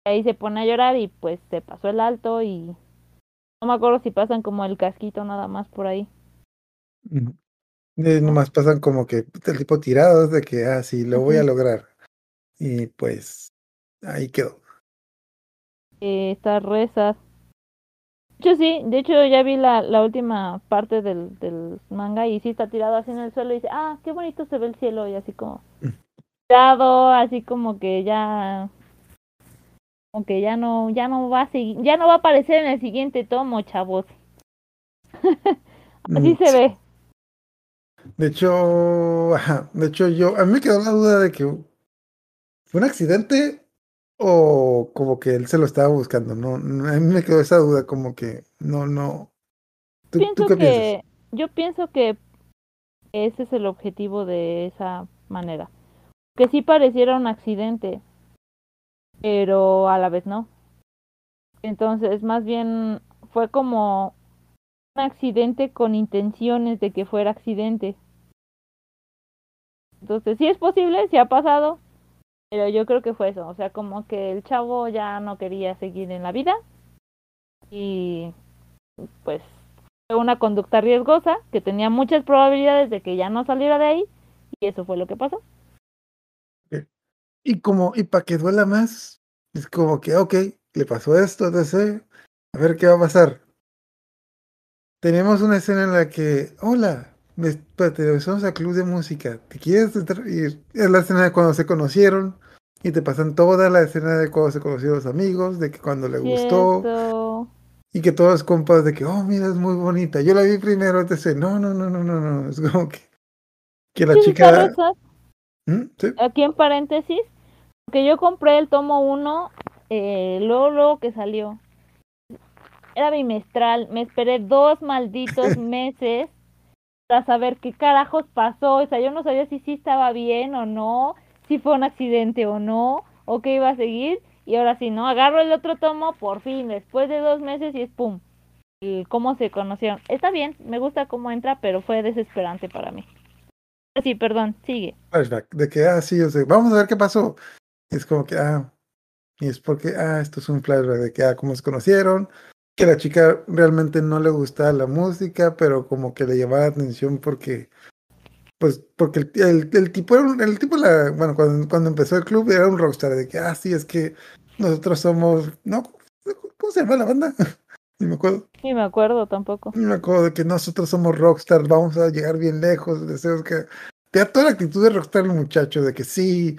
Ahí se pone a llorar y pues se pasó el alto y no me acuerdo si pasan como el casquito nada más por ahí. Eh, nomás pasan como que el tipo tirado de que, ah, sí, lo voy a lograr. Y pues ahí quedó. Eh, está rezas. De hecho, sí, de hecho ya vi la, la última parte del, del manga y sí está tirado así en el suelo y dice, ah, qué bonito se ve el cielo y así como tirado, así como que ya como que ya no ya no va a seguir, ya no va a aparecer en el siguiente tomo, chavos. (laughs) así Mm, se ve. De hecho, ajá, de hecho yo, a mí me quedó la duda de que fue un accidente o como que él se lo estaba buscando, no, a mí me quedó esa duda como que no, no. ¿Tú, Pienso tú qué piensas? que yo pienso que ese es el objetivo de esa manera. Que sí pareciera un accidente, pero a la vez no. Entonces, más bien fue como un accidente con intenciones de que fuera accidente. Entonces, sí es posible, sí ha pasado, pero yo creo que fue eso. O sea, como que el chavo ya no quería seguir en la vida y pues fue una conducta riesgosa que tenía muchas probabilidades de que ya no saliera de ahí y eso fue lo que pasó. Y como, y para que duela más, es como que, ok, le pasó esto, entonces, a ver qué va a pasar. Tenemos una escena en la que, hola, me, espérate, somos a club de música, ¿te quieres entrar? Y es la escena de cuando se conocieron y te pasan toda la escena de cuando se conocieron los amigos, de que cuando le gustó y que todos compas de que, oh, mira, es muy bonita. Yo la vi primero, entonces, no, no, no, no, no, no, es como que, que la chica... ¿Mm? ¿Sí? aquí en paréntesis, que yo compré el tomo 1 eh, luego, luego que salió. Era bimestral, me esperé dos malditos (laughs) meses para saber qué carajos pasó. O sea, yo no sabía si sí estaba bien o no, si fue un accidente o no, o qué iba a seguir. Y ahora sí, ¿no? Agarro el otro tomo, por fin, después de dos meses y es pum. Y cómo se conocieron. Está bien, me gusta cómo entra, pero fue desesperante para mí. Sí, perdón, sigue. flashback de que, ah, sí, o sea, vamos a ver qué pasó. Y es como que, ah, y es porque, ah, esto es un flashback de que, ah, cómo se conocieron, que la chica realmente no le gustaba la música, pero como que le llamaba la atención porque, pues, porque el, el, el tipo era un, el tipo, la, bueno, cuando, cuando empezó el club era un rockstar, de que, ah, sí, es que nosotros somos, no, ¿cómo se llama la banda? (laughs) Ni me acuerdo. Ni me acuerdo tampoco. Ni me acuerdo de que nosotros somos rockstars, vamos a llegar bien lejos, deseos que... Te da toda la actitud de rockstar el muchacho, de que sí,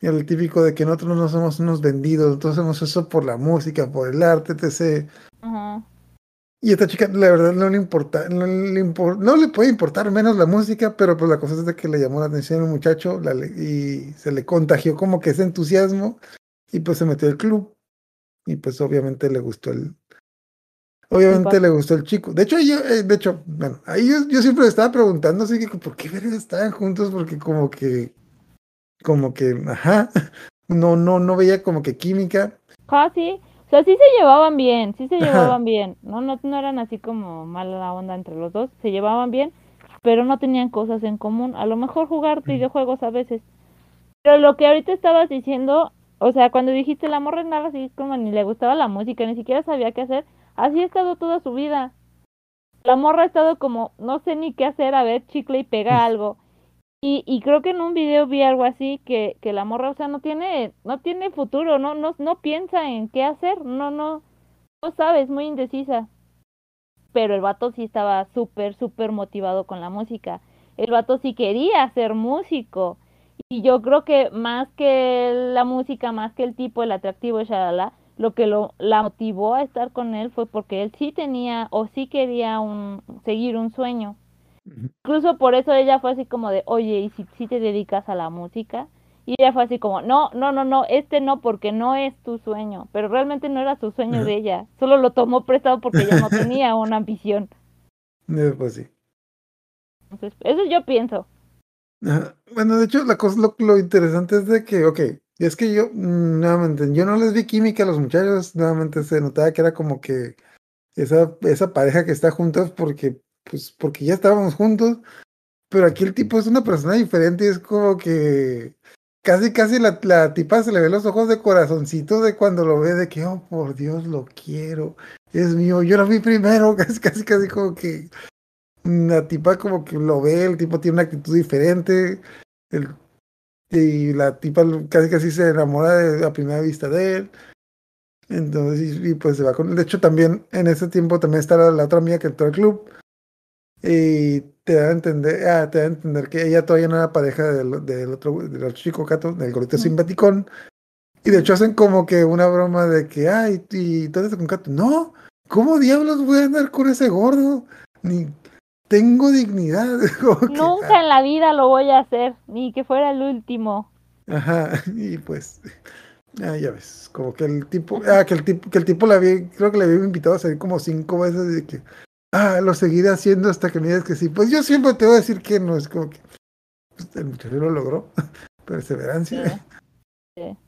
y el típico de que nosotros no somos unos vendidos, nosotros hacemos eso por la música, por el arte, etc. Ajá. Y esta chica, la verdad, no le importa, no le, no le puede importar menos la música, pero pues la cosa es de que le llamó la atención al muchacho la y se le contagió como que ese entusiasmo y pues se metió al club y pues obviamente le gustó el... Obviamente le gustó el chico. De hecho, yo, eh, de hecho, bueno, ahí yo, yo siempre estaba preguntando así que por qué verga estaban juntos, porque como que, como que, ajá, (laughs) no, no, no veía como que química. Casi. O sea, sí se llevaban bien, sí se (laughs) llevaban bien. No, no, no eran así como mala onda entre los dos. Se llevaban bien, pero no tenían cosas en común. A lo mejor jugar videojuegos a veces. Pero lo que ahorita estabas diciendo, o sea, cuando dijiste la morra nada así como ni le gustaba la música, ni siquiera sabía qué hacer. Así ha estado toda su vida. La morra ha estado como, no sé ni qué hacer, a ver, chicle y pega algo. Y, y creo que en un video vi algo así que, que la morra, o sea, no tiene, no tiene futuro, no, no, no piensa en qué hacer, no, no, no sabe, es muy indecisa. Pero el vato sí estaba súper, súper motivado con la música. El vato sí quería ser músico. Y yo creo que más que la música, más que el tipo, el atractivo, shalala, lo que lo, la motivó a estar con él fue porque él sí tenía o sí quería un, seguir un sueño. Incluso por eso ella fue así como de, oye, ¿y si, si te dedicas a la música? Y ella fue así como, no, no, no, no, este no, porque no es tu sueño. Pero realmente no era su sueño de ella. Solo lo tomó prestado porque ella no tenía una ambición. (laughs) Eh, Pues sí. Entonces, eso yo pienso. Bueno, de hecho, la cosa, lo, lo interesante es de que, ok, es que yo, mm, nuevamente, yo no les vi química a los muchachos, nuevamente se notaba que era como que esa, esa pareja que está juntos porque, pues, porque ya estábamos juntos, pero aquí el tipo es una persona diferente es como que casi, casi la, la tipa se le ve los ojos de corazoncito de cuando lo ve, de que, oh, por Dios, lo quiero, es mío, yo lo vi primero, (laughs) casi, casi, casi como que la tipa como que lo ve, el tipo tiene una actitud diferente, el, y la tipa casi casi se enamora de, a primera vista de él. Entonces, y, pues se va con. De hecho, también en ese tiempo también está la, la otra amiga que entró al club. Y te da a entender, ah, te da a entender que ella todavía no era pareja del, del otro, del otro chico gato, del gordito Ujú. simpaticón. Y de hecho hacen como que una broma de que, ay, y todo eso con Cato. No, ¿cómo diablos voy a andar con ese gordo? Ni tengo dignidad. (laughs) Que, Nunca en la vida lo voy a hacer, ni que fuera el último. Ajá, (laughs) y pues, ah, ya ves, como que el tipo, ah, que el tipo, que el tipo la había, creo que le había invitado a salir como cinco veces y que, ah, lo seguiré haciendo hasta que me digas que sí. Pues yo siempre te voy a decir que no, es como que, pues, el muchacho lo logró, (laughs) perseverancia. Sí. Sí. (laughs)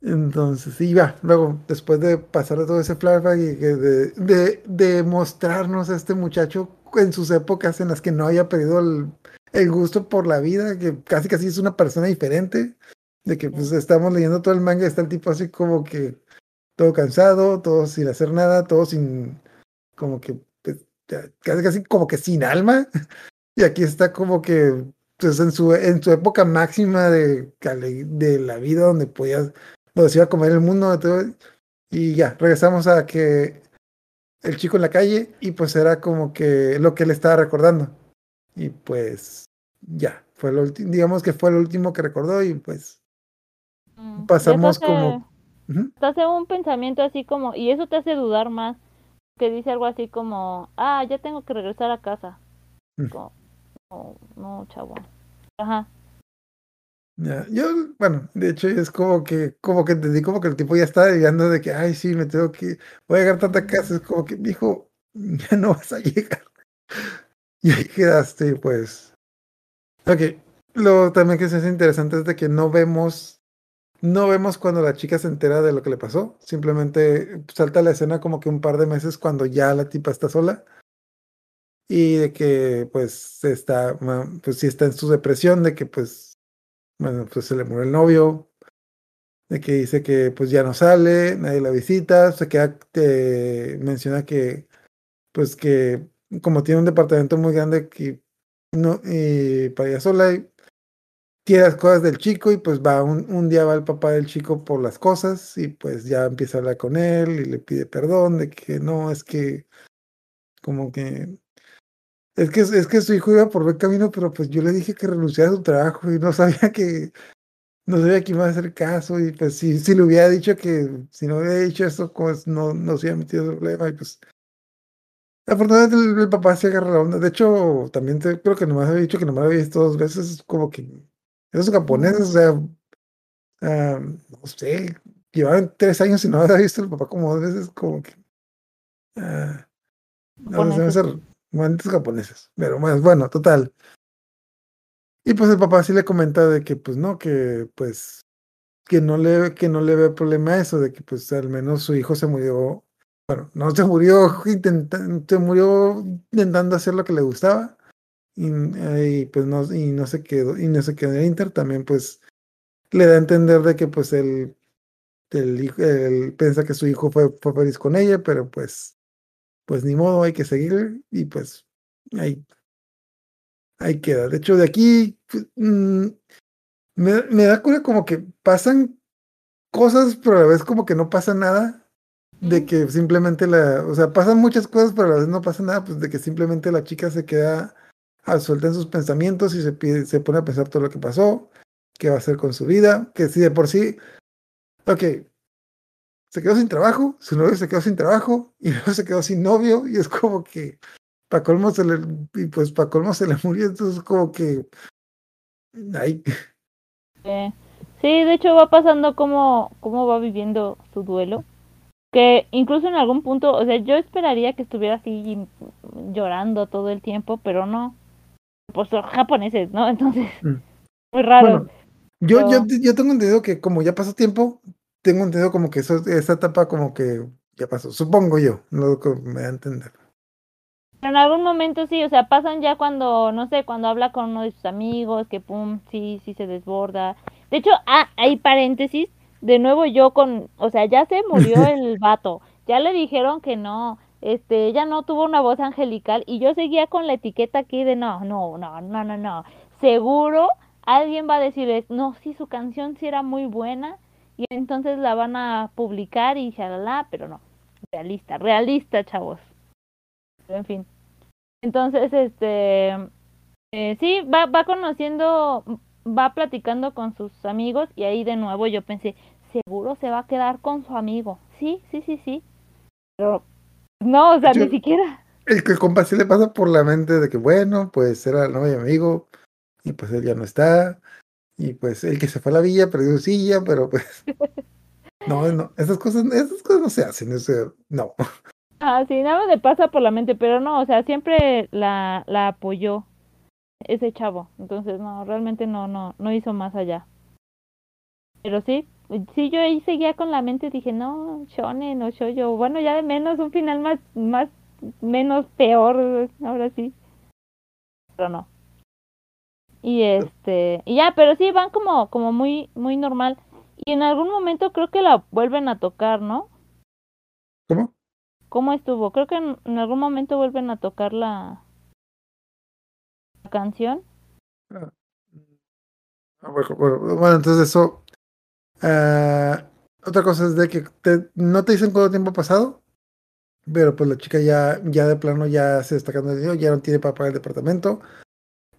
Entonces, sí, va, luego, después de pasar todo ese flashback y de, de, de mostrarnos a este muchacho en sus épocas en las que no había perdido el, el gusto por la vida, que casi casi es una persona diferente, de que pues estamos leyendo todo el manga y está el tipo así como que todo cansado, todo sin hacer nada, todo sin, como que, pues, casi casi como que sin alma, (laughs) y aquí está como que, pues en su, en su época máxima de, de la vida donde podías donde se iba a comer el mundo y ya, regresamos a que el chico en la calle y pues era como que lo que él estaba recordando. Y pues ya, fue lo último, digamos que fue lo último que recordó y pues Mm, Pasamos como- Te hace un pensamiento así como, y eso te hace dudar más, que dice algo así como, ah, ya tengo que regresar a casa. Mm. Como, no, no, chavo. Ajá. ya. Yo, bueno, de hecho es como que, como que entendí como que el tipo ya estaba desviando de que, ay, sí, me tengo que, voy a llegar a tanta casa, es como que, dijo, (laughs) ya no vas a llegar. (laughs) Y ahí quedaste, pues. Ok, lo también que se hace interesante es de que no vemos, no vemos cuando la chica se entera de lo que le pasó, simplemente salta la escena como que un par de meses cuando ya la tipa está sola. Y de que pues está, pues sí está en su depresión, de que pues, bueno, pues se le murió el novio, de que dice que pues ya no sale, nadie la visita, se queda, te menciona que pues que como tiene un departamento muy grande que no, y para ella sola y quiere las cosas del chico y pues va un, un día va el papá del chico por las cosas y pues ya empieza a hablar con él y le pide perdón de que no, es que como que es que es que su hijo iba por buen camino, pero pues yo le dije que renunciara su trabajo y no (laughs) sabía que no sabía que iba a hacer caso y pues si, si le hubiera dicho que si no hubiera dicho eso pues no, no se hubiera metido problema y pues afortunadamente el, el papá se agarra la onda. De hecho, también creo que nomás había dicho que nomás lo había visto dos veces, como que esos japoneses, o sea, ah, no sé, llevaban tres años y no había visto el papá como dos veces, como que ah, no, se me hace Japoneses. malditos japoneses, pero más bueno, total. Y pues el papá sí le comenta de que pues no, que pues que no le, que no le ve problema a eso, de que pues al menos su hijo se murió, bueno, no se murió intentando, se murió intentando hacer lo que le gustaba. Y, y, pues no, y no se quedó, y no se quedó en el Inter, también pues le da a entender de que pues él, el hijo, él piensa que su hijo fue, fue feliz con ella, pero pues, pues ni modo, hay que seguir, y pues ahí, ahí queda. De hecho, de aquí pues, mm, me, me da cura como que pasan cosas, pero a la vez como que no pasa nada. De que simplemente la, o sea, pasan muchas cosas, pero a la vez no pasa nada, pues de que simplemente la chica se queda a suelta en sus pensamientos y se, pide, se pone a pensar todo lo que pasó, qué va a hacer con su vida, que si de por sí, ok, se quedó sin trabajo, su novio se quedó sin trabajo (laughs) y luego se quedó sin novio y es como que para colmo se le y pues para colmo se le murió, entonces como que ay, sí, de hecho va pasando cómo, cómo va viviendo su duelo. Que incluso en algún punto, o sea, yo esperaría que estuviera así llorando todo el tiempo, pero no. Pues son japoneses, ¿no? Entonces, Mm. muy raro. Bueno, yo, yo, Pero- yo tengo entendido que como ya pasó tiempo, tengo entendido como que eso, esa etapa como que ya pasó, supongo yo, no me da a entender. Pero en algún momento sí, o sea, pasan ya cuando, no sé, cuando habla con uno de sus amigos, que pum, sí, sí se desborda. De hecho, ah, hay paréntesis, de nuevo yo con, o sea, ya se murió (laughs) el vato, ya le dijeron que no, este, ella no tuvo una voz angelical y yo seguía con la etiqueta aquí de no, no, no, no, no, no. Seguro alguien va a decir, no, sí, su canción sí era muy buena y entonces la van a publicar y shalala, pero no, realista, realista, chavos. En fin. Entonces, este, eh, sí, va, va conociendo, va platicando con sus amigos y ahí de nuevo yo pensé, seguro se va a quedar con su amigo. Sí, sí, sí, sí. Pero no, o sea, Yo- ni siquiera. El que el compa sí le pasa por la mente de que bueno, pues era el novio y amigo y pues él ya no está y pues el que se fue a la villa perdió su silla, pero pues (laughs) no, no, esas cosas, esas cosas no se hacen, o sea, no. Ah, sí, nada más le pasa por la mente, pero no, o sea, siempre la, la apoyó ese chavo. Entonces, no, realmente no, no, no hizo más allá. Pero sí, sí, yo ahí seguía con la mente, dije, no, shonen o shoujo, bueno, ya de menos, un final más, más, menos peor, ahora sí. Pero no. Y este, y ya, pero sí, van como, como muy, muy normal. Y en algún momento creo que la vuelven a tocar, ¿no? ¿Cómo? ¿Cómo estuvo? Creo que en, en algún momento vuelven a tocar la, la canción. Ah, Bueno, bueno, bueno, entonces eso. Ah, otra cosa es de que te- no te dicen cuánto tiempo ha pasado, pero pues la chica ya, ya de plano ya se está de dinero, ya no tiene para pagar el departamento.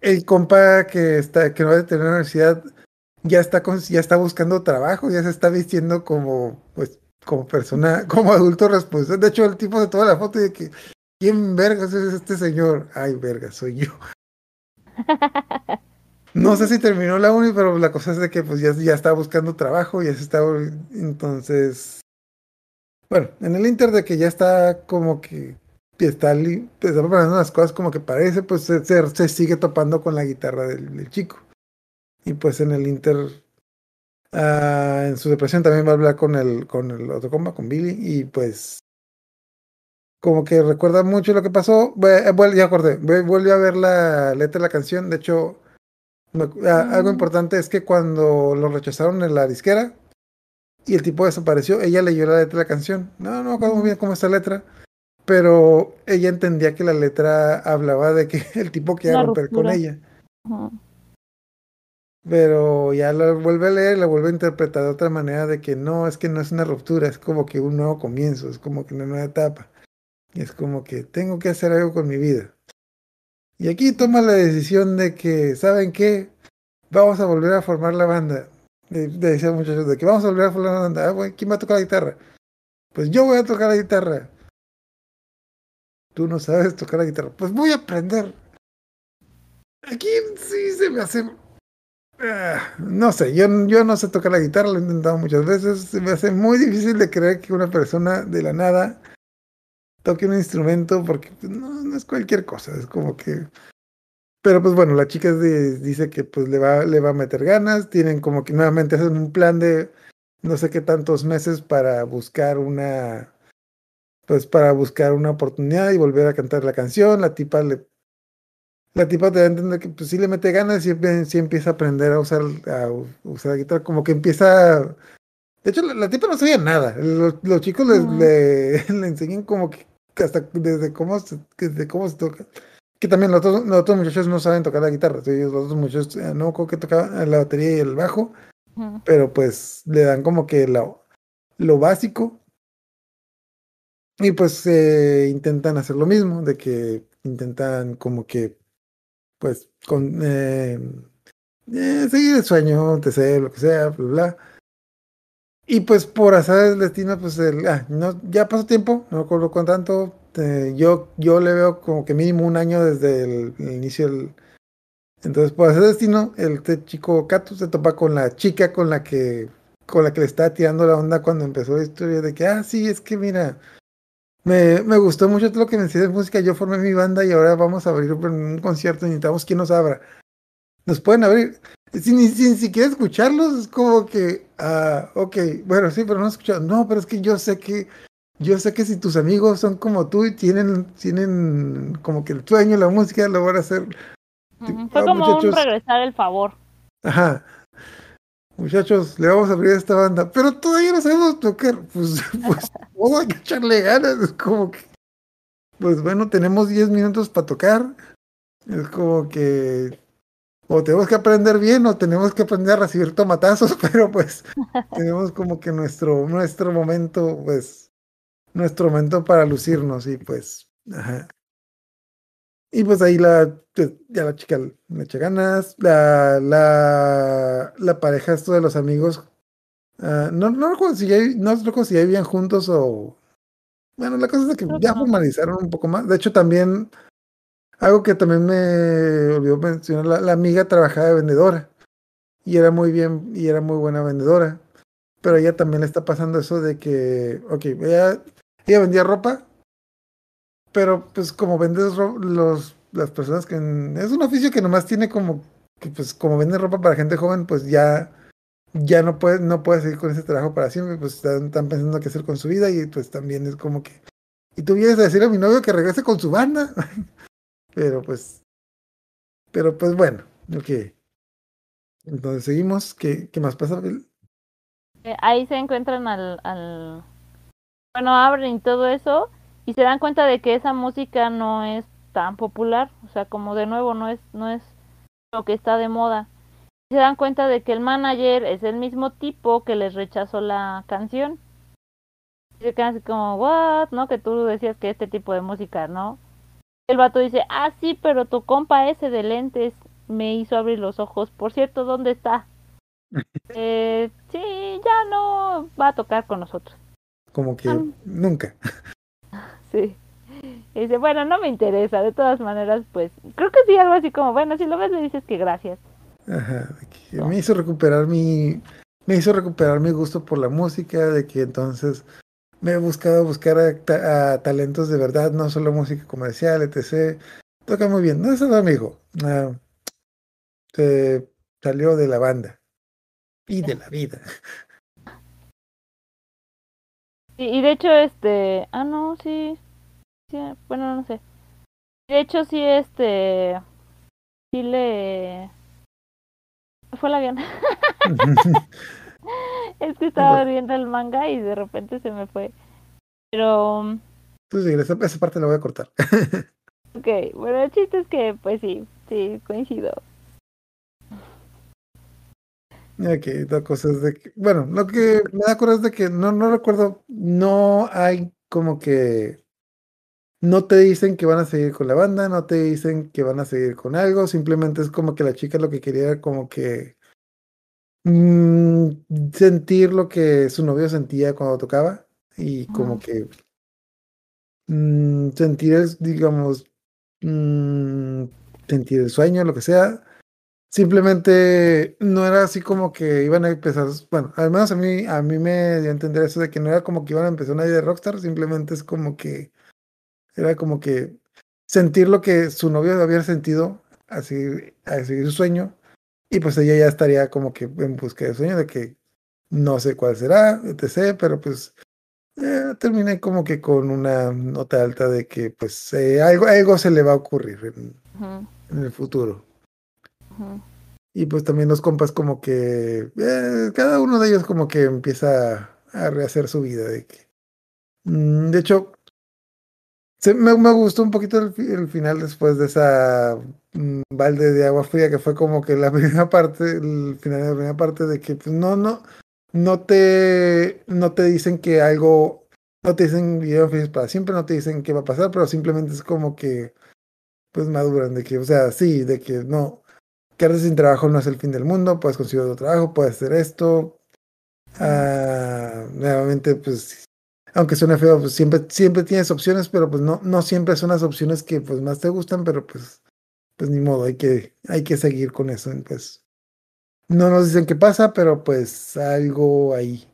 El compa que está, que no va a tener universidad, ya está con- ya está buscando trabajo, ya se está vistiendo como, pues, como persona, (laughs) como adulto responsable. De hecho, el tipo de toda la foto de que, ¿quién vergas es este señor? Ay, verga, soy yo. (laughs) No sé si terminó la uni, pero la cosa es de que pues ya, ya está buscando trabajo, ya se está, entonces, bueno, en el inter de que ya está como que está, está preparando las cosas como que parece, pues se, sigue topando con la guitarra del, chico. Y pues en el inter, ah, en su depresión también va a hablar con el, con el otro compa, con Billy, y pues como que recuerda mucho lo que pasó. Eh, ya acordé, vue- vuelve a ver la letra de la canción, de hecho... Me a- Algo Mm. importante es que cuando lo rechazaron en la disquera y el tipo desapareció, ella leyó la letra de la canción. No, no me acuerdo muy bien cómo está la letra, pero ella entendía que la letra hablaba de que (laughs) el tipo quería romper con ella. Ujú. Pero ya la vuelve a leer, la vuelve a interpretar de otra manera de que no, es que no es una ruptura, es como que un nuevo comienzo, es como que una nueva etapa. Y es como que tengo que hacer algo con mi vida. Y aquí toma la decisión de que, ¿saben qué? Vamos a volver a formar la banda. Le decía muchachos de que vamos a volver a formar la banda. Ah, güey, ¿quién va a tocar la guitarra? Pues yo voy a tocar la guitarra. Tú no sabes tocar la guitarra. Pues voy a aprender. Aquí sí se me hace Ah, no sé, yo, yo no sé tocar la guitarra, lo he intentado muchas veces. Se me hace muy difícil de creer que una persona de la nada toque un instrumento porque pues, no, no es cualquier cosa, es como que... Pero pues bueno, la chica de- dice que pues le va, le va a meter ganas, tienen como que nuevamente hacen un plan de no sé qué tantos meses para buscar una... Pues para buscar una oportunidad y volver a cantar la canción, la tipa le la tipa te da a entender que pues sí le mete ganas y sí empieza a aprender a usar, a usar la guitarra, como que empieza... De hecho, la, la tipa no sabía nada. Los, los chicos les- le, (laughs) le enseñan como que hasta desde cómo se, desde cómo se toca. Que también los otros, los otros muchachos no saben tocar la guitarra. sí, Los otros muchachos eh, no creo que tocaban la batería y el bajo, pero pues le dan como que lo, lo básico. Y pues eh, intentan hacer lo mismo, de que intentan como que pues con eh, eh, seguir el sueño, te sé, lo que sea, bla, bla. Y pues por azar del destino, pues el, ah, no, ya pasó tiempo, no me con tanto. eh, yo, yo le veo como que mínimo un año desde el, inicio del. Entonces, por del destino, el este chico Kato se topa con la chica con la que con la que le estaba tirando la onda cuando empezó la historia de que, ah, sí, es que mira, me, me gustó mucho todo lo que me decías de música, yo formé mi banda y ahora vamos a abrir un concierto, necesitamos quien nos abra. Nos pueden abrir, sin, sin siquiera escucharlos, es como que, ah, ok, bueno, sí, pero no escuchado. No, pero es que yo sé que, yo sé que si tus amigos son como tú y tienen, tienen como que el sueño, la música, lo van a hacer. Ujú, Ah, Fue como un regresar el favor. Aja. Muchachos, le vamos a abrir a esta banda, pero todavía no sabemos tocar. Pues, (laughs) pues, todo hay que echarle ganas. Es como que, pues bueno, tenemos 10 minutos para tocar. Es como que, o tenemos que aprender bien o tenemos que aprender a recibir tomatazos, (laughs) pero pues tenemos como que nuestro, nuestro momento, pues, nuestro momento para lucirnos y pues, ajá. Y pues ahí la, pues, ya la chica le echa ganas, la, la, la pareja esto de los amigos, ah, no, no recuerdo si ya, no recuerdo si ya vivían juntos o, bueno, la cosa es que ya formalizaron un poco más. De hecho, también, algo que también me olvidó mencionar, la, la amiga trabajaba de vendedora y era muy bien, y era muy buena vendedora, pero ella también le está pasando eso de que, ok, ella, vendía ropa, pero pues como vendes los las personas que es un oficio que nomás tiene como que pues como vende ropa para gente joven pues ya ya no puede no puede seguir con ese trabajo para siempre pues están, están pensando qué hacer con su vida y pues también es como que y tú vienes a decir a mi novio que regrese con su banda (laughs) pero pues pero pues bueno ok entonces seguimos qué, qué más pasa? Eh, Ahí se encuentran al, al... Bueno, abren y todo eso y se dan cuenta de que esa música no es tan popular. O sea, como de nuevo, no es, no es lo que está de moda. Se dan cuenta de que el manager es el mismo tipo que les rechazó la canción. Y se quedan así como, what, ¿no? Que tú decías que este tipo de música, ¿no? El vato dice, ah, sí, pero tu compa ese de lentes me hizo abrir los ojos. Por cierto, ¿dónde está? (laughs) Eh, sí, ya no va a tocar con nosotros. como que Ah. nunca (laughs) Sí. Y dice, bueno, no me interesa. De todas maneras, pues, creo que sí, algo así como, bueno, si lo ves, le dices que gracias. Ajá, me hizo recuperar mi, me hizo recuperar mi gusto por la música, de que entonces me he buscado buscar a, ta- a talentos de verdad, no solo música comercial, etc. Toca muy bien, no es nada, amigo. Ah, se salió de la banda y de la vida. Y, y de hecho, este, ah, no, sí, sí, bueno, no sé. De hecho, sí, este, sí le... Fue el avión. (laughs) (laughs) es que estaba viendo el manga y de repente se me fue. Pero, Pues sí, esa, esa parte la voy a cortar. (laughs) ok, bueno, el chiste es que, pues sí, sí, coincido. Ok, la cosa es de que, bueno, lo que me da coraje es de que no, no recuerdo, no hay como que, no te dicen que van a seguir con la banda, no te dicen que van a seguir con algo, simplemente es como que la chica lo que quería era como que mm, sentir lo que su novio sentía cuando tocaba y como que mm, sentir, el, digamos, mm, sentir el sueño, lo que sea. Simplemente no era así como que iban a empezar, bueno, al menos a mí, a mí me dio a entender eso de que no era como que iban a empezar una vida de rockstar, simplemente es como que era como que sentir lo que su novio había sentido, así, a seguir su sueño, y pues ella ya estaría como que en busca de sueño de que no sé cuál será, etc., pero pues eh, terminé como que con una nota alta de que pues eh, algo, algo se le va a ocurrir en, el futuro. Y pues también los compas como que eh, cada uno de ellos como que empieza a rehacer su vida. De, que, mm, de hecho, se- me, me gustó un poquito el, el final después de esa mm, balde de agua fría que fue como que la (laughs) primera parte, el final de la primera parte de que pues no, no, no te, no te dicen que algo, no te dicen video feliz para siempre, no te dicen qué va a pasar, pero simplemente es como que pues maduran de que, o sea, sí, de que no, quedarte sin trabajo no es el fin del mundo, puedes conseguir otro trabajo, puedes hacer esto. Ah, nuevamente, pues, aunque suene feo, pues siempre, siempre tienes opciones, pero pues no, no siempre son las opciones que pues más te gustan, pero pues, pues ni modo, hay que, hay que seguir con eso. Pues no nos dicen qué pasa, pero pues algo ahí.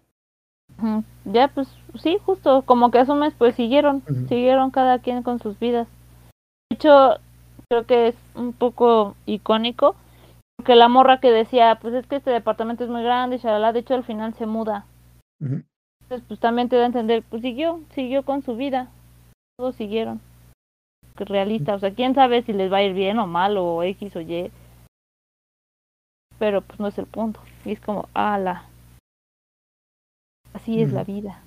Ya, pues sí, justo, como que asumes, pues siguieron, siguieron cada quien con sus vidas. De hecho, creo que es un poco icónico, porque la morra que decía, pues es que este departamento es muy grande, y de hecho al final se muda. Ujú. Entonces, pues también te da a entender, pues siguió, siguió con su vida, todos siguieron. Realista, o sea, quién sabe si les va a ir bien o mal, o X o Y. Pero pues no es el punto. Y es como, ala. Así es la vida.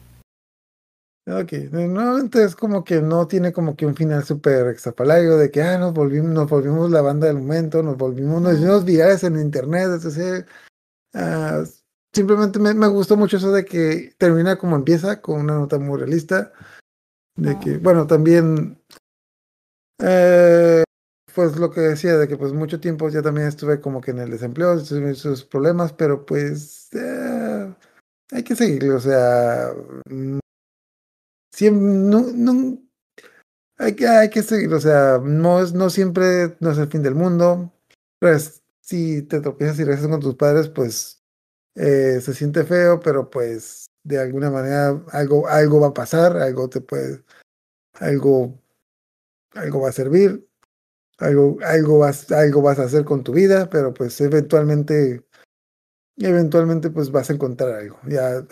Ok, nuevamente es como que no tiene como que un final súper extrapolario de que ah, nos volvimos, nos volvimos la banda del momento, nos volvimos, nos hicimos virales en internet, etc. Ah, simplemente me, me gustó mucho eso de que termina como empieza, con una nota muy realista. De Ah. que, bueno, también eh, pues lo que decía, de que pues mucho tiempo ya también estuve como que en el desempleo, sus problemas, pero pues eh, hay que seguirle, o sea, siempre, no, no, hay que, hay que seguir, o sea, no es, no siempre, no es el fin del mundo, pues si te tropiezas y regresas con tus padres, pues eh, se siente feo, pero pues de alguna manera algo, algo va a pasar, algo te puede, algo, algo va a servir, algo, algo vas, algo vas a hacer con tu vida, pero pues eventualmente, eventualmente pues vas a encontrar algo. Ya,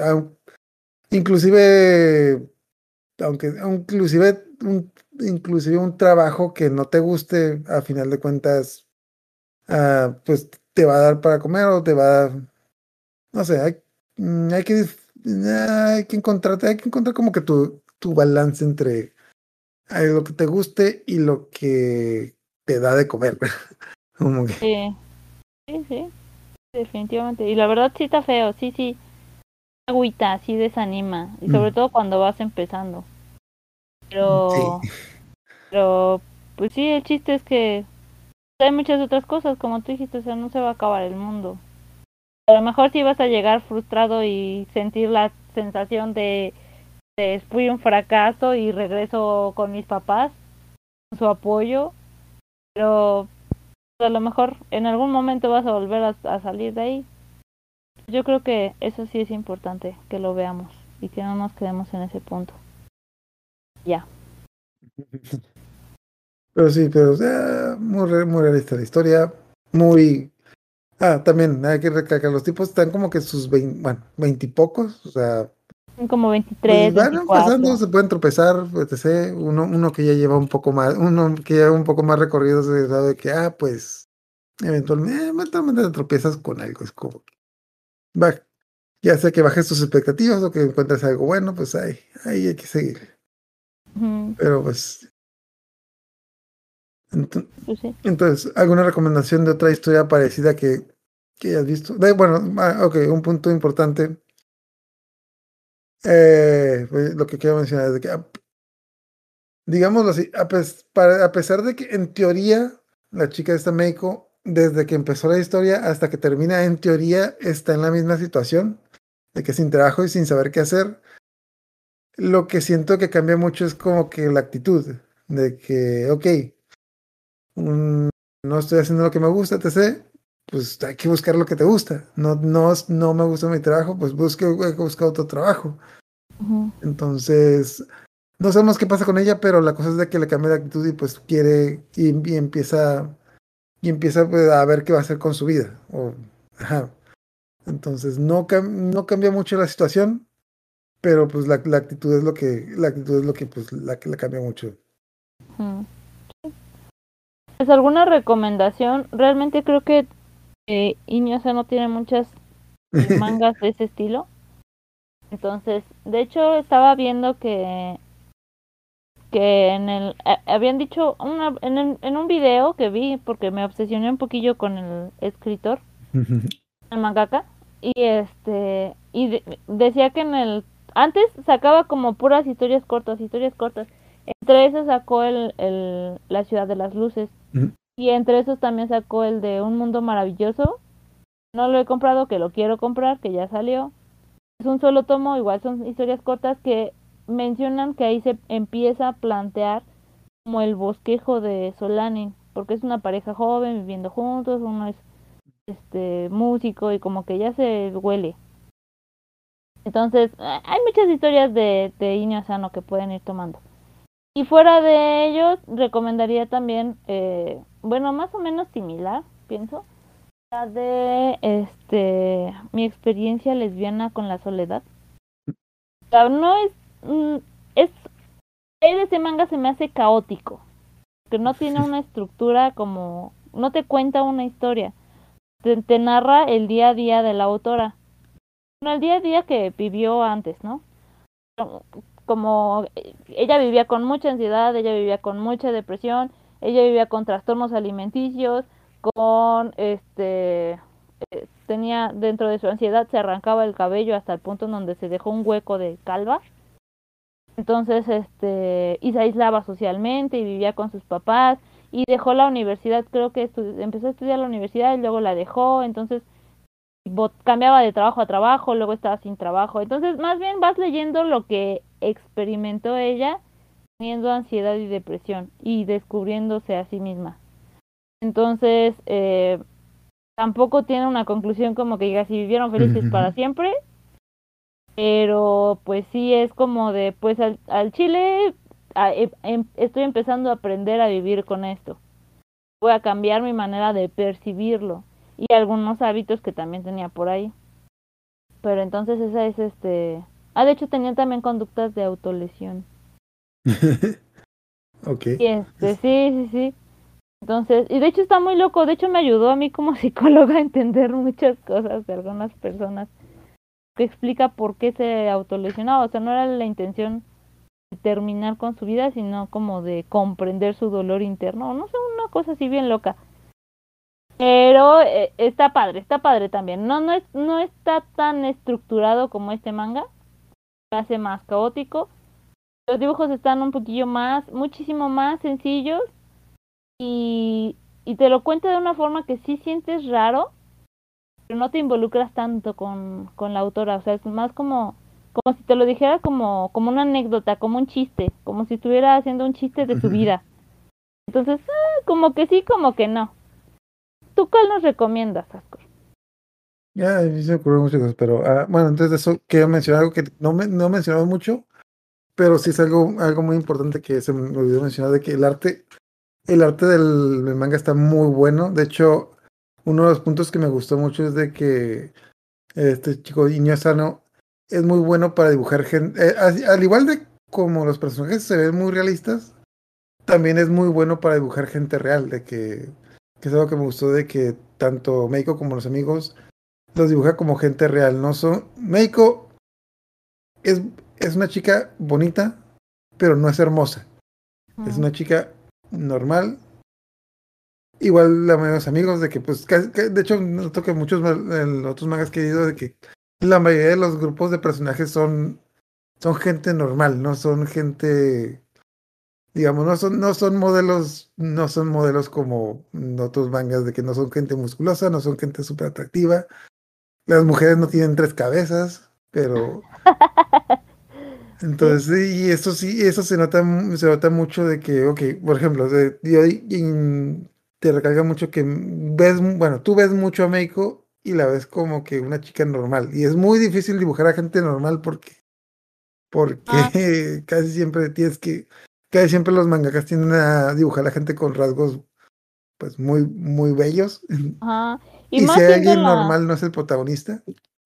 inclusive, aunque, inclusive un, inclusive un trabajo que no te guste, a final de cuentas, ah, pues te va a dar para comer o te va a dar, no sé, hay, mm, hay que, hay que encontrarte, hay que encontrar como que tu, tu balance entre lo que te guste y lo que te da de comer. (laughs) Como que, Sí, sí, sí, definitivamente. Y la verdad sí está feo, sí, sí. Agüita, sí desanima. Y sobre Mm. todo cuando vas empezando. Pero, sí. pero, pues sí, el chiste es que hay muchas otras cosas, como tú dijiste, o sea, no se va a acabar el mundo. A lo mejor sí vas a llegar frustrado y sentir la sensación de, de fui un fracaso y regreso con mis papás, con su apoyo, pero a lo mejor en algún momento vas a volver a, salir de ahí. Yo creo que eso sí es importante, que lo veamos y que no nos quedemos en ese punto. Ya. (laughs) Pero sí, pero eh, muy realista la historia. Muy. Ah, también hay que recalcar, los tipos están como que sus vein- bueno, veintipocos, o sea, como 23, pues van 24. empezando, se pueden tropezar, etc. Uno, uno que ya lleva un poco más, uno que lleva un poco más recorrido se sabe que, ah, pues, eventualmente, eventualmente te tropiezas con algo, es como que, va, ya sea que bajes tus expectativas o que encuentres algo bueno, pues ahí, ahí hay que seguir. Pero pues. Pues sí. Entonces, ¿alguna recomendación de otra historia parecida que, que hayas visto? De- bueno, ah, ok, un punto importante. Eh, pues, lo que quiero mencionar es de que, digámoslo así, a, pes- para- a pesar de que en teoría la chica de esta Meiko, desde que empezó la historia hasta que termina, en teoría está en la misma situación, de que sin trabajo y sin saber qué hacer, lo que siento que cambia mucho es como que la actitud, de que, ok, un- no estoy haciendo lo que me gusta, etc. Pues hay que buscar lo que te gusta. No, no, no me gusta mi trabajo, pues busque, buscar otro trabajo. Entonces, no sabemos qué pasa con ella, pero la cosa es de que le cambia de actitud y pues quiere y, y empieza y empieza pues, a ver qué va a hacer con su vida. O, ajá. Entonces, no, cam- no cambia mucho la situación, pero pues la, la actitud es lo que, la actitud es lo que pues la que la cambia mucho. Pues alguna recomendación, realmente creo que eh, Iñosa no tiene muchas (laughs) mangas de ese estilo. Entonces, de hecho, estaba viendo que que en el eh, habían dicho una, en, el- en un video que vi porque me obsesioné un poquillo con el escritor, (laughs) el mangaka y este y de- decía que en el antes sacaba como puras historias cortas, historias cortas. Entre esas sacó el, el la ciudad de las luces Y entre esos también sacó el de un mundo maravilloso. No lo he comprado, que lo quiero comprar, que ya salió. Es un solo tomo, igual son historias cortas que mencionan que ahí se empieza a plantear como el bosquejo de Solanin, porque es una pareja joven viviendo juntos, uno es este músico y como que ya se huele. Entonces, hay muchas historias de, de Inio Asano que pueden ir tomando. Y fuera de ellos, recomendaría también, eh, bueno, más o menos similar, pienso, la de este mi experiencia lesbiana con la soledad. no es, mm, es, ese manga se me hace caótico, que no tiene una estructura como, no te cuenta una historia, te, te narra el día a día de la autora. Bueno, el día a día que vivió antes, ¿no? Como ella vivía con mucha ansiedad, ella vivía con mucha depresión, ella vivía con trastornos alimenticios, con este eh, tenía dentro de su ansiedad se arrancaba el cabello hasta el punto en donde se dejó un hueco de calva. Entonces, este, y se aislaba socialmente y vivía con sus papás y dejó la universidad, creo que empezó a estudiar la universidad y luego la dejó, entonces cambiaba de trabajo a trabajo, luego estaba sin trabajo. Entonces, más bien vas leyendo lo que experimentó ella teniendo ansiedad y depresión y descubriéndose a sí misma. Entonces, eh, tampoco tiene una conclusión como que diga si vivieron felices para siempre, pero pues sí es como de, pues al, al chile em, em, estoy empezando a aprender a vivir con esto. Voy a cambiar mi manera de percibirlo y algunos hábitos que también tenía por ahí. Pero entonces esa es este... Ah, de hecho tenía también conductas de autolesión. (laughs) ok. Y este, sí, sí, sí. Entonces, y de hecho está muy loco, de hecho me ayudó a mí como (laughs) psicóloga a entender muchas cosas de algunas personas que explica por qué se autolesionaba, o sea, no era la intención de terminar con su vida, sino como de comprender su dolor interno, no sé, una cosa así bien loca. Pero eh, está padre, está padre también. No, no, es, no está tan estructurado como este manga. Se hace más caótico. Los dibujos están un poquillo más, muchísimo más sencillos. Y, y te lo cuenta de una forma que sí sientes raro, pero no te involucras tanto con, con la autora. O sea, es más como, como si te lo dijera como, como una anécdota, como un chiste, como si estuviera haciendo un chiste de su vida. Entonces, ah, como que sí, como que no. ¿Tú cuál nos recomiendas, Ascor? Ya, se me ocurrieron muchas cosas, pero ah, bueno, entonces de eso quiero mencionar algo que no, me, no he mencionado mucho, pero sí es algo, algo muy importante que se me olvidó mencionar, de que el arte, el arte del, manga está muy bueno. De hecho, uno de los puntos que me gustó mucho es de que este chico Iño Sano es muy bueno para dibujar gente, eh, al igual de como los personajes se ven muy realistas, también es muy bueno para dibujar gente real, de que que es algo que me gustó de que tanto Meiko como los amigos los dibuja como gente real, no son Meiko es, es una chica bonita, pero no es hermosa. Es una chica normal. Igual la mayoría de los amigos de que pues de hecho noto que muchos en otros mangas que he ido de que la mayoría de los grupos de personajes son son gente normal, no son gente digamos, no son, no son modelos, no son modelos como otros mangas de que no son gente musculosa, no son gente súper atractiva. Las mujeres no tienen tres cabezas, pero (laughs) entonces y eso sí, eso se nota, se nota mucho de que, ok, por ejemplo, de, te recarga mucho que ves, bueno, tú ves mucho a Meiko y la ves como que una chica normal. Y es muy difícil dibujar a gente normal porque, porque ah. (laughs) casi siempre tienes que que siempre los mangakas tienden a dibujar a la gente con rasgos pues muy, muy bellos. Y, si alguien normal no es el protagonista.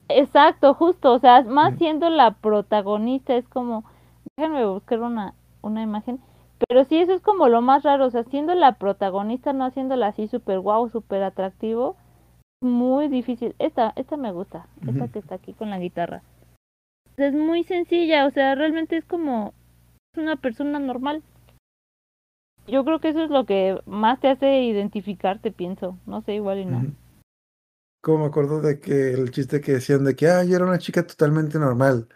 Exacto, justo, o sea, más siendo la protagonista es como, déjenme buscar una, una imagen, pero sí, eso es como lo más raro, o sea, siendo la protagonista, no haciéndola así súper guau, súper atractivo, muy difícil. Esta, esta me gusta, esta que está aquí con la guitarra. Es muy sencilla, o sea, realmente es como una persona normal. Yo creo que eso es lo que más te hace identificarte, pienso. No sé, igual y no. Como me acuerdo de que el chiste que decían de que, ah, yo era una chica totalmente normal.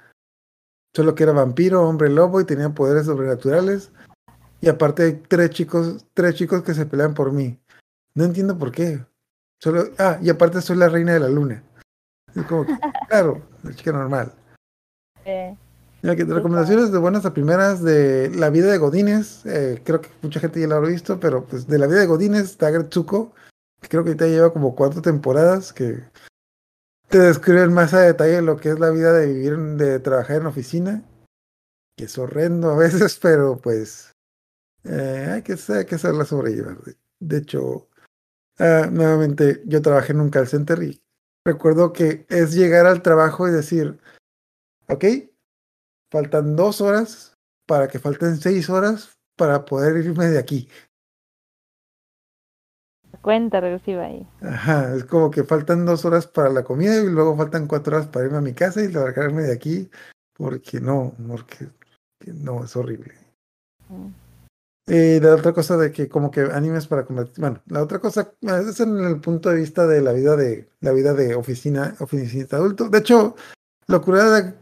Solo que era vampiro, hombre lobo y tenía poderes sobrenaturales. Y aparte hay tres chicos, tres chicos que se pelean por mí. No entiendo por qué. Solo, ah, y aparte soy la reina de la luna. Es como, (laughs) claro, la chica normal. Eh, que recomendaciones de buenas a primeras de la vida de Godínez, eh, creo que mucha gente ya lo habrá visto, pero pues de la vida de Godínez está Gretsuko, creo que ahorita lleva como cuatro temporadas que te describen más a detalle lo que es la vida de vivir, de trabajar en oficina, que es horrendo a (laughs) veces, pero pues eh, hay, que, hay que saberla sobrellevar. De hecho, ah, nuevamente yo trabajé en un call center y recuerdo que es llegar al trabajo y decir, ok, faltan dos horas para que falten seis horas para poder irme de aquí. Cuenta regresiva ahí. Ajá, es como que faltan dos horas para la comida y luego faltan cuatro horas para irme a mi casa y largarme de aquí porque no, porque que no, es horrible. Mm. Y la otra cosa de que como que animes para convertir, bueno, la otra cosa eh, es en el punto de vista de la vida de la vida de oficina, oficinista adulto. De hecho, la locura de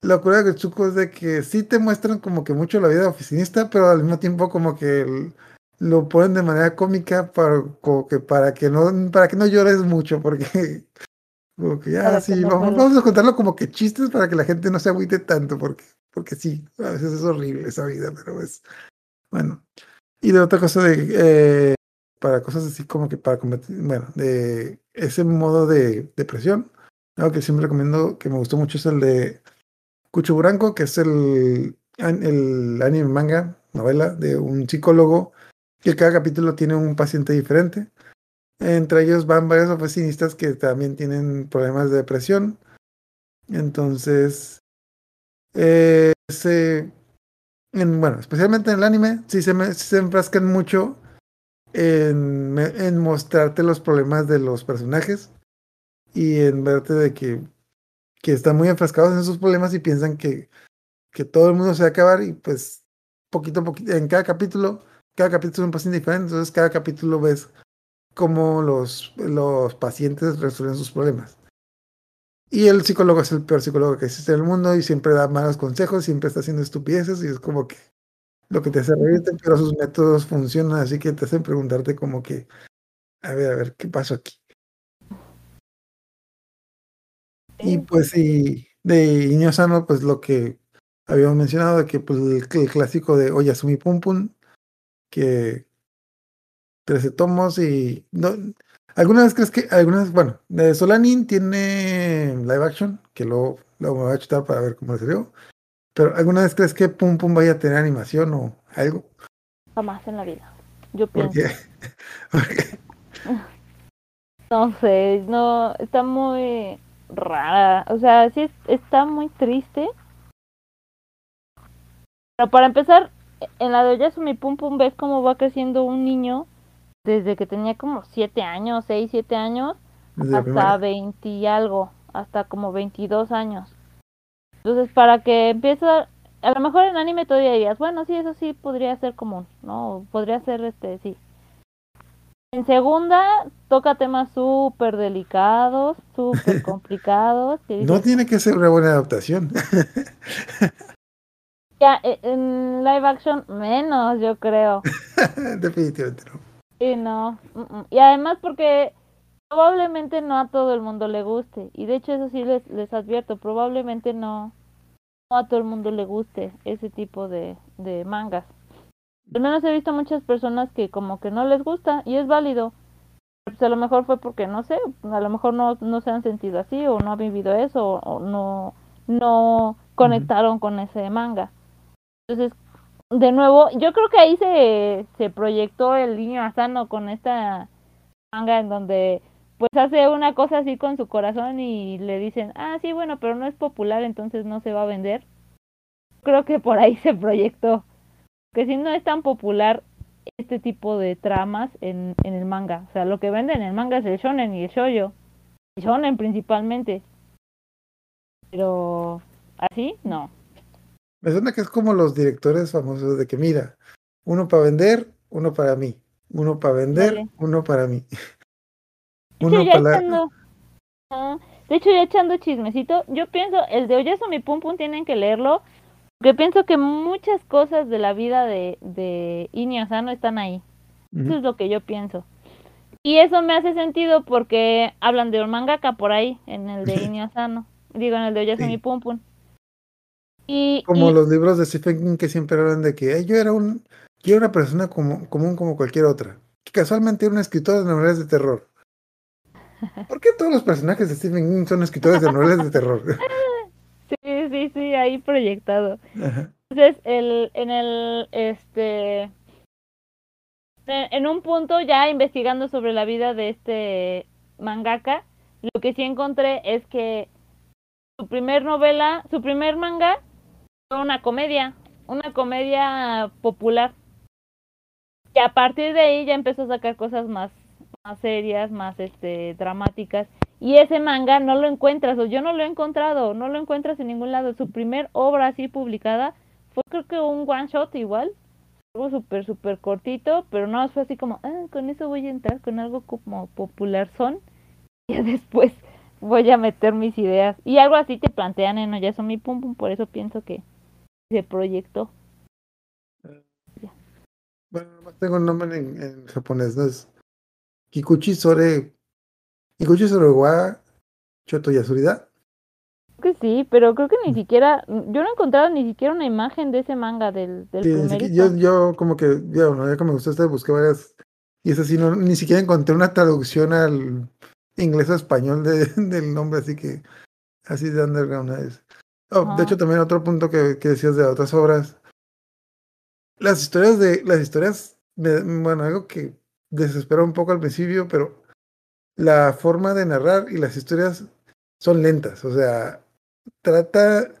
la locura de Getsuko es de que sí te muestran como que mucho la vida de oficinista, pero al mismo tiempo como que el- lo ponen de manera cómica para como que para que no para que no llores mucho porque (laughs) como que que sí, no vamos, a contarlo como que chistes para que la gente no se agüite tanto porque porque sí, a veces es horrible esa vida, pero es bueno. Y de otra cosa de eh, para cosas así como que para combatir, bueno, de ese modo de depresión, algo que siempre recomiendo que me gustó mucho es el de Kuchuburanko, que es el, el anime manga, novela de un psicólogo que cada capítulo tiene un paciente diferente. Entre ellos van varios oficinistas que también tienen problemas de depresión. Entonces, eh, se, en, bueno, especialmente en el anime, sí se, me, se enfrascan mucho en, en mostrarte los problemas de los personajes y en verte de que, que están muy enfrascados en esos problemas y piensan que, que todo el mundo se va a acabar y pues poquito a poquito, en cada capítulo, cada capítulo es un paciente diferente, entonces cada capítulo ves cómo los, los pacientes resuelven sus problemas. Y el psicólogo es el peor psicólogo que existe en el mundo y siempre da malos consejos, siempre está haciendo estupideces y es como que lo que te hace reírte, pero sus métodos funcionan, así que te hacen preguntarte como que, a ver, a ver, ¿qué pasó aquí? Y pues sí, de Iño Sano, pues lo que habíamos mencionado, de que pues el, el clásico de Oyasumi Pum Pum, que 13 tomos y no, alguna vez crees que, algunas, bueno, de Solanin tiene live action, que luego, luego me voy a chutar para ver cómo le salió, pero alguna vez crees que Pum Pum vaya a tener animación o algo, Jamás en la vida. Yo pienso. (laughs) porque (laughs) No sé, no, está muy rara. O sea, sí es- está muy triste. Pero para empezar, en la de Oyasumi Pum Pum ves cómo va creciendo un niño desde que tenía como 7 años, 6, 7 años, desde hasta primaria. 20 y algo, hasta como 22 años. Entonces, para que empiece, a lo mejor en anime todavía dirías, bueno, sí, eso sí podría ser común, ¿no? Podría ser, este, sí. En segunda, toca temas súper delicados, súper (laughs) complicados. No dices, tiene que ser una buena adaptación. (laughs) ya, e- en live action, menos, yo creo. (laughs) Definitivamente no. Sí, no. Y además porque probablemente no a todo el mundo le guste. Y de hecho eso sí les, les advierto, probablemente no, no a todo el mundo le guste ese tipo de, de mangas. Al menos he visto muchas personas que como que no les gusta y es válido. Pues a lo mejor fue porque, no sé, a lo mejor no, no se han sentido así o no han vivido eso o, o no, no conectaron con ese manga. Entonces, de nuevo, yo creo que ahí se, se proyectó el niño Asano con esta manga en donde pues hace una cosa así con su corazón y le dicen, ah, sí, bueno, pero no es popular, entonces no se va a vender. Creo que por ahí se proyectó. Que si no es tan popular este tipo de tramas en, en el manga. O sea, lo que venden en el manga es el shonen y el shoujo. El shonen principalmente. Pero así, no. Me suena que es como los directores famosos de que, mira, uno para vender, uno para mí. Uno para vender, Dale. uno para mí. Uno para la... echando, ah, de hecho, ya echando chismecito, yo pienso, el de Oyasumi Pum Pum tienen que leerlo, porque pienso que muchas cosas de la vida de, de Ini Asano están ahí. Eso es lo que yo pienso. Y eso me hace sentido porque hablan de un mangaka por ahí, en el de (laughs) Ini Asano. Digo, en el de Oyasumi Sí. Pum Pum. Y, Como y- los libros de Stephen King que siempre hablan de que "Ay, yo era un, yo era una persona como- común como cualquier otra. Que casualmente era un escritor de novelas de terror. (laughs) ¿Por qué todos los personajes de Stephen King son escritores de novelas de terror? (laughs) sí, sí, sí, ahí proyectado. Ajá. Entonces, el, en el, este, en un punto ya investigando sobre la vida de este mangaka, lo que sí encontré es que su primer novela, su primer manga una comedia, una comedia popular. Y a partir de ahí ya empezó a sacar cosas más, más serias, más este dramáticas. Y ese manga no lo encuentras, o yo no lo he encontrado, no lo encuentras en ningún lado. Su primer obra así publicada fue creo que un one shot igual, algo súper, súper cortito, pero no, fue así como, ah, con eso voy a entrar, con algo como popular son. (laughs) Y después voy a meter mis ideas. Y algo así te plantean en Ya son mi pum pum, por eso pienso que se proyectó. Bueno, nomás tengo un nombre en, en japonés, ¿no? Es Kikuchi Sore. Kikuchi Sore wa Choto Yasurida. Creo que sí, pero creo que ni siquiera, yo no he encontrado ni siquiera una imagen de ese manga del, del Sí, yo, yo como que, ya, bueno, ya gustó este, busqué varias. Y es así, no, ni siquiera encontré una traducción al inglés o español de, (laughs) del nombre, así que así de underground es. Oh, de hecho, también otro punto que, que decías de otras obras. Las historias de, las historias, me- bueno, algo que desespera un poco al principio, pero la forma de narrar y las historias son lentas, o sea, trata,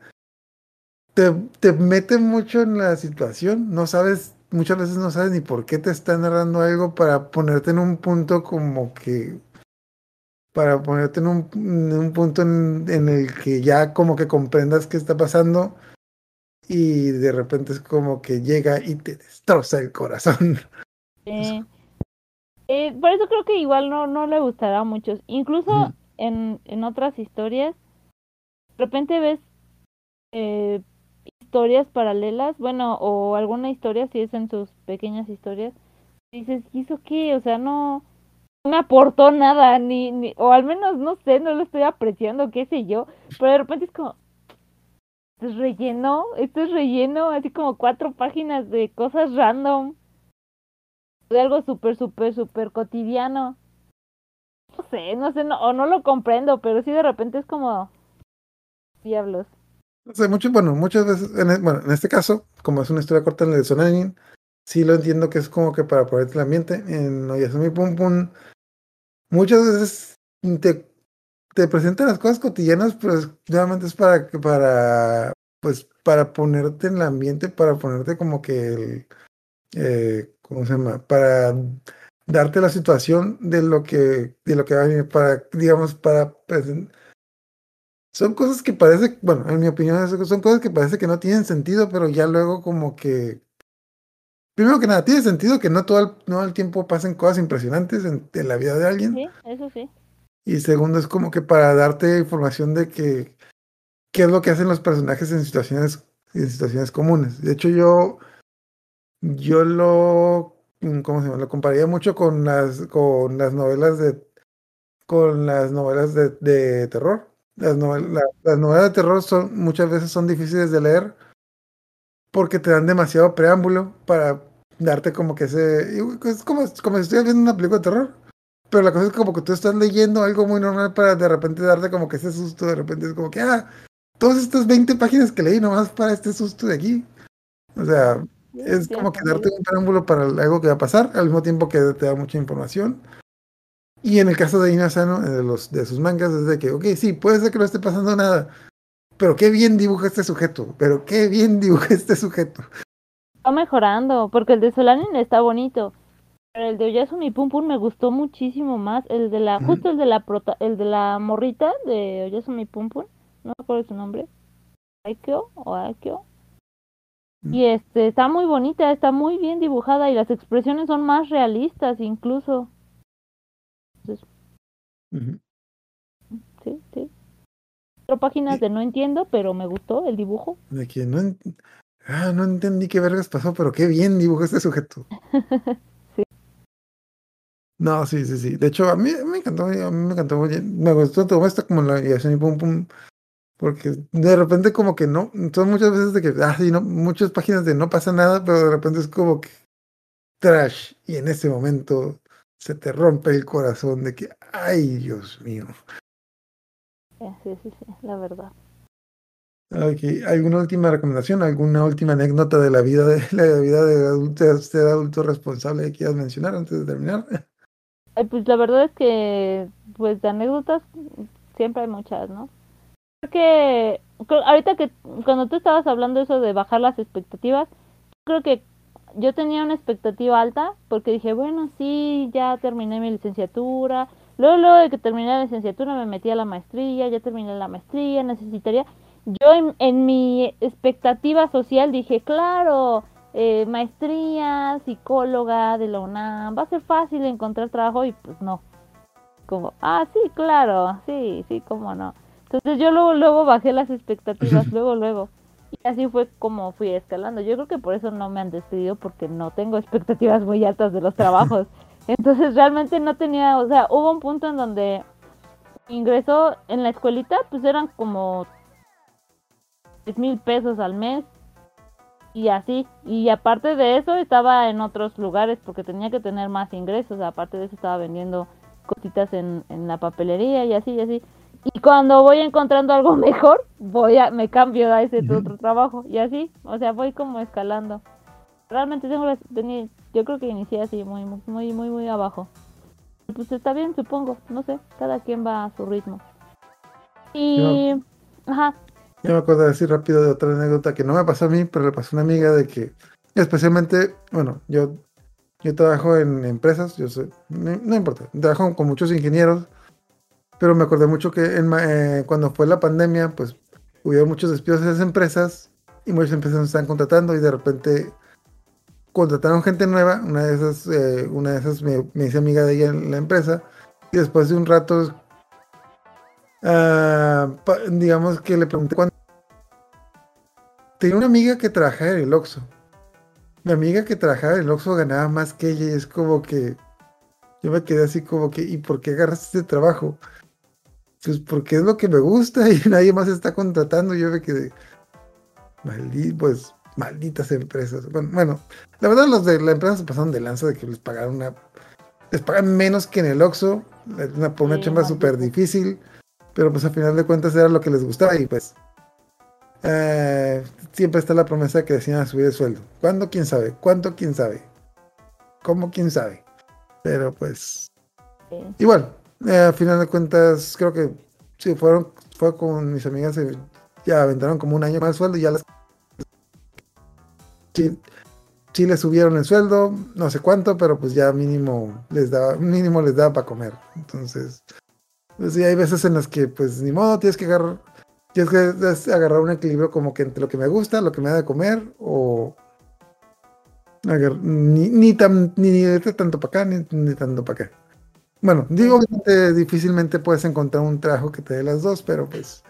te, te mete mucho en la situación, no sabes, muchas veces no sabes ni por qué te está narrando algo para ponerte en un punto como que, para ponerte en un, en un punto en, en el que ya como que comprendas qué está pasando y de repente es como que llega y te destroza el corazón. (laughs) Eh, por eso creo que igual no, no le gustará a muchos. Incluso Ujú. en, en otras historias, de repente ves eh, historias paralelas, bueno, o alguna historia, si es en sus pequeñas historias, dices, ¿y eso qué? O sea, no me aportó nada, ni, ni, o al menos, no sé, no lo estoy apreciando, qué sé yo, pero de repente es como, relleno, esto es relleno, así como cuatro páginas de cosas random de algo súper, súper, súper cotidiano. No sé, no sé, no, o no lo comprendo, pero sí de repente es como... Diablos. No sé, mucho, bueno, muchas veces, en, e- bueno, en este caso, como es una historia corta en el de Sonanin, sí lo entiendo que es como que para ponerte el ambiente. En Oyasumi Pum Pum, muchas veces te, presentan las cosas cotidianas, pero es- nuevamente es para, para, pues, para ponerte en el ambiente, para ponerte como que el, eh, ¿cómo se llama? Para darte la situación de lo que, de lo que va a venir, para, digamos, para presen- son cosas que parece, bueno, en mi opinión, son cosas que parece que no tienen sentido, pero ya luego como que, primero que nada, tiene sentido que no todo el, no el tiempo pasen cosas impresionantes en, en la vida de alguien. Sí, eso sí. Y segundo, es como que para darte información de que qué es lo que hacen los personajes en situaciones, en situaciones comunes. De hecho, yo, yo lo, mm, ¿cómo se llama? Lo compararía mucho con las, con las novelas de, con las novelas de, de terror. Las, novel- la- las novelas de terror son, muchas veces son difíciles de leer porque te dan demasiado preámbulo para darte como que ese, es como, como si estuvieras viendo una película de terror. Pero la cosa es como que tú estás leyendo algo muy normal para de repente darte como que ese susto, de repente es como que, ah, todas estas 20 páginas que leí nomás para este susto de aquí. O sea, es como que darte un preámbulo para algo que va a pasar, al mismo tiempo que te da mucha información. Y en el caso de Inazano, de, los, de sus mangas, es de que, ok, sí, puede ser que no esté pasando nada, pero qué bien dibuja este sujeto, pero qué bien dibuja este sujeto. Está mejorando, porque el de Solanin está bonito. Pero el de Oyasumi Pum Pum me gustó muchísimo más. El de la, justo el de la prota, el de la morrita de Oyasumi Pum Pum, no me acuerdo su nombre. Aikyo o Aikyo. Y este, está muy bonita, está muy bien dibujada y las expresiones son más realistas incluso. Ujú. Sí, sí. Cuatro páginas de no entiendo, pero me gustó el dibujo. De que no, ah, no entendí qué vergas pasó, pero qué bien dibuja este sujeto. (laughs) Sí. No, sí, sí, sí. De hecho, a mí me encantó, a mí me encantó, me gustó todo esto como la Yasuni Pum Pum. Porque de repente como que no, son muchas veces de que, ah, sí, no, muchas páginas de no pasa nada, pero de repente es como que trash. Y en ese momento se te rompe el corazón de que, ay, Dios mío. Sí, sí, sí, la verdad. Ok, ¿Alguna última recomendación? ¿Alguna última anécdota de la vida de (laughs) la vida de adulto, ser adulto responsable que quieras mencionar antes de terminar? (laughs) Pues la verdad es que, pues de anécdotas siempre hay muchas, ¿no? Creo que creo- ahorita que cuando tú estabas hablando eso de bajar las expectativas, creo que yo tenía una expectativa alta porque dije, bueno, sí, ya terminé mi licenciatura. Luego, luego de que terminé la licenciatura me metí a la maestría, ya terminé la maestría, necesitaría... Yo en, en mi expectativa social dije, claro, eh, maestría, psicóloga de la UNAM, va a ser fácil encontrar trabajo y pues no. Como, ah, sí, claro, sí, sí, cómo no. Entonces yo luego, luego bajé las expectativas, (laughs) luego, luego. Y así fue como fui escalando. Yo creo que por eso no me han despedido, porque no tengo expectativas muy altas de los trabajos. Entonces realmente no tenía, o sea, hubo un punto en donde ingresó en la escuelita, pues eran como 10 mil pesos al mes y así. Y aparte de eso estaba en otros lugares porque tenía que tener más ingresos. Aparte de eso estaba vendiendo cositas en, en la papelería y así y así. Y cuando voy encontrando algo (laughs) mejor, voy a, me cambio a ese otro (laughs) trabajo y así. O sea, voy como escalando. Realmente tengo vení- yo creo que inicié así muy, muy, muy, muy, abajo. Pues está bien, supongo. No sé, cada quien va a su ritmo. Y, ajá, Yo me acuerdo de decir rápido de otra anécdota que no me pasó a mí, pero le pasó a una amiga de que, especialmente, bueno, yo, yo trabajo en empresas, yo soy, no, no importa, trabajo con muchos ingenieros, pero me acordé mucho que en eh, cuando fue la pandemia, pues hubo muchos despidos en esas empresas y muchas empresas nos están contratando y de repente contrataron gente nueva, una de esas, eh, una de esas me, hice amiga de ella en la empresa y después de un rato Ah, digamos que le pregunté cuándo. Tenía una amiga que trabajaba en el Oxxo. Mi amiga que trabajaba en el Oxxo ganaba más que ella y es como que yo me quedé así como que ¿y por qué agarraste este trabajo? Pues porque es lo que me gusta (laughs) y nadie más está contratando. Yo me quedé maldi pues malditas empresas. Bueno, bueno, la verdad los de la empresa se pasaron de lanza de que les pagaron una les pagan menos que en el Oxxo, una, por una Sí, chamba súper difícil pero pues al final de cuentas era lo que les gustaba y pues eh, siempre está la promesa de que decían a subir el sueldo. ¿Cuándo? ¿Quién sabe? ¿Cuánto? ¿Quién sabe? ¿Cómo? ¿Quién sabe? Pero pues eh, igual, eh, al final de cuentas creo que sí, fueron, fue con mis amigas, eh, ya aventaron como un año más de sueldo y ya las... Sí, sí les subieron el sueldo, no sé cuánto, pero pues ya mínimo les daba, mínimo les daba para comer. Entonces, pues sí, hay veces en las que, pues, ni modo, tienes que agarrar, tienes que agarrar un equilibrio como que entre lo que me gusta, lo que me da de comer, o agar- ni, ni, tan, ni de tanto para acá, ni, ni tanto para acá. Bueno, digo, obviamente, difícilmente puedes encontrar un trabajo que te dé las dos, pero pues,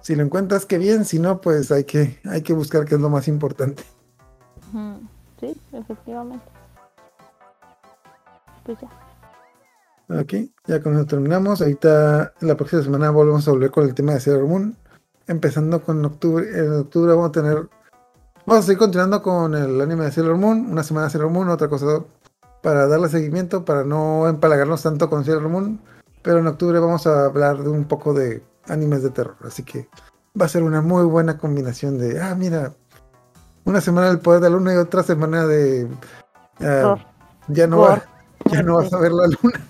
si lo encuentras, qué bien, si no, pues hay que, hay que buscar qué es lo más importante. Sí, efectivamente. Pues ya. Ok, ya con eso terminamos. Ahorita la próxima semana volvemos a volver con el tema de Sailor Moon. Empezando con octubre. En octubre vamos a tener. Vamos a seguir continuando con el anime de Sailor Moon. Una semana de Sailor Moon, otra cosa para darle seguimiento, para no empalagarnos tanto con Sailor Moon. Pero en octubre vamos a hablar de un poco de animes de terror. Así que va a ser una muy buena combinación de. Ah, mira. Una semana del poder de la luna y otra semana de. ah, Terror. ya no va, (laughs) ya no vas a ver la luna.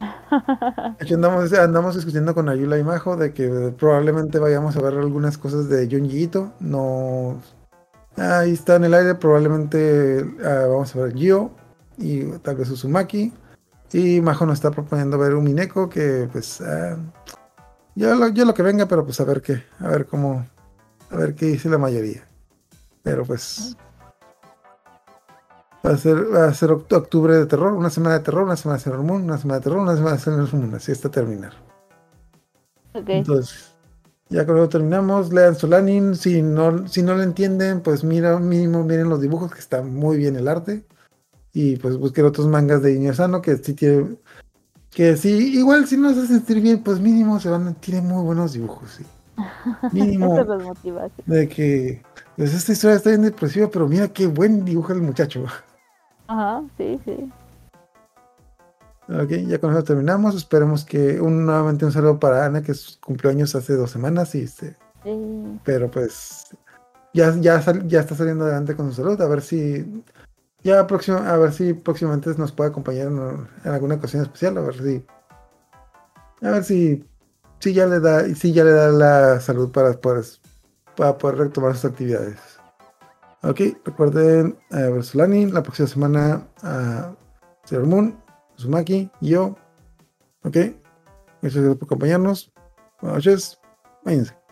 (laughs) Hecho, andamos, andamos discutiendo con Ayula y Majo de que probablemente vayamos a ver algunas cosas de Junji Ito. No. Ahí está en el aire. Probablemente ah, vamos a ver Gio y tal vez Uzumaki. Y Majo nos está proponiendo ver un Mineko que, pues. ah, yo, lo, yo lo que venga, pero pues a ver qué. A ver cómo. A ver qué dice la mayoría. Pero pues. Va a ser, va a ser oct- octubre de terror, una semana de terror, una semana de Sailor Moon, una semana de terror, una semana de Sailor Moon, así hasta terminar. Ok. Entonces, ya con eso terminamos. Lean Solanin, si no, si no lo entienden, pues mira, mínimo miren los dibujos, que está muy bien el arte. Y pues busquen otros mangas de Niño Sano, que sí tiene, que sí, igual si no se sentir bien, pues mínimo se van, tiene muy buenos dibujos, sí. (laughs) Mínimo de que pues esta historia está bien depresiva, pero mira qué buen dibuja el muchacho. Ajá, sí, sí. Ok, ya con eso terminamos. Esperemos que un, nuevamente un saludo para Ana, que es- cumplió años hace dos semanas, y este, sí. pero pues ya, ya, sal- ya está saliendo adelante con su salud. A ver si ya próximo, a ver si próximamente nos puede acompañar en, en alguna ocasión especial. A ver si, a ver si, si ya le da, si ya le da la salud para poder, para poder retomar sus actividades. Ok, recuerden a ver la próxima semana a Sailor Moon, Sumaki yo. Ok, gracias por acompañarnos. Buenas noches, váyanse.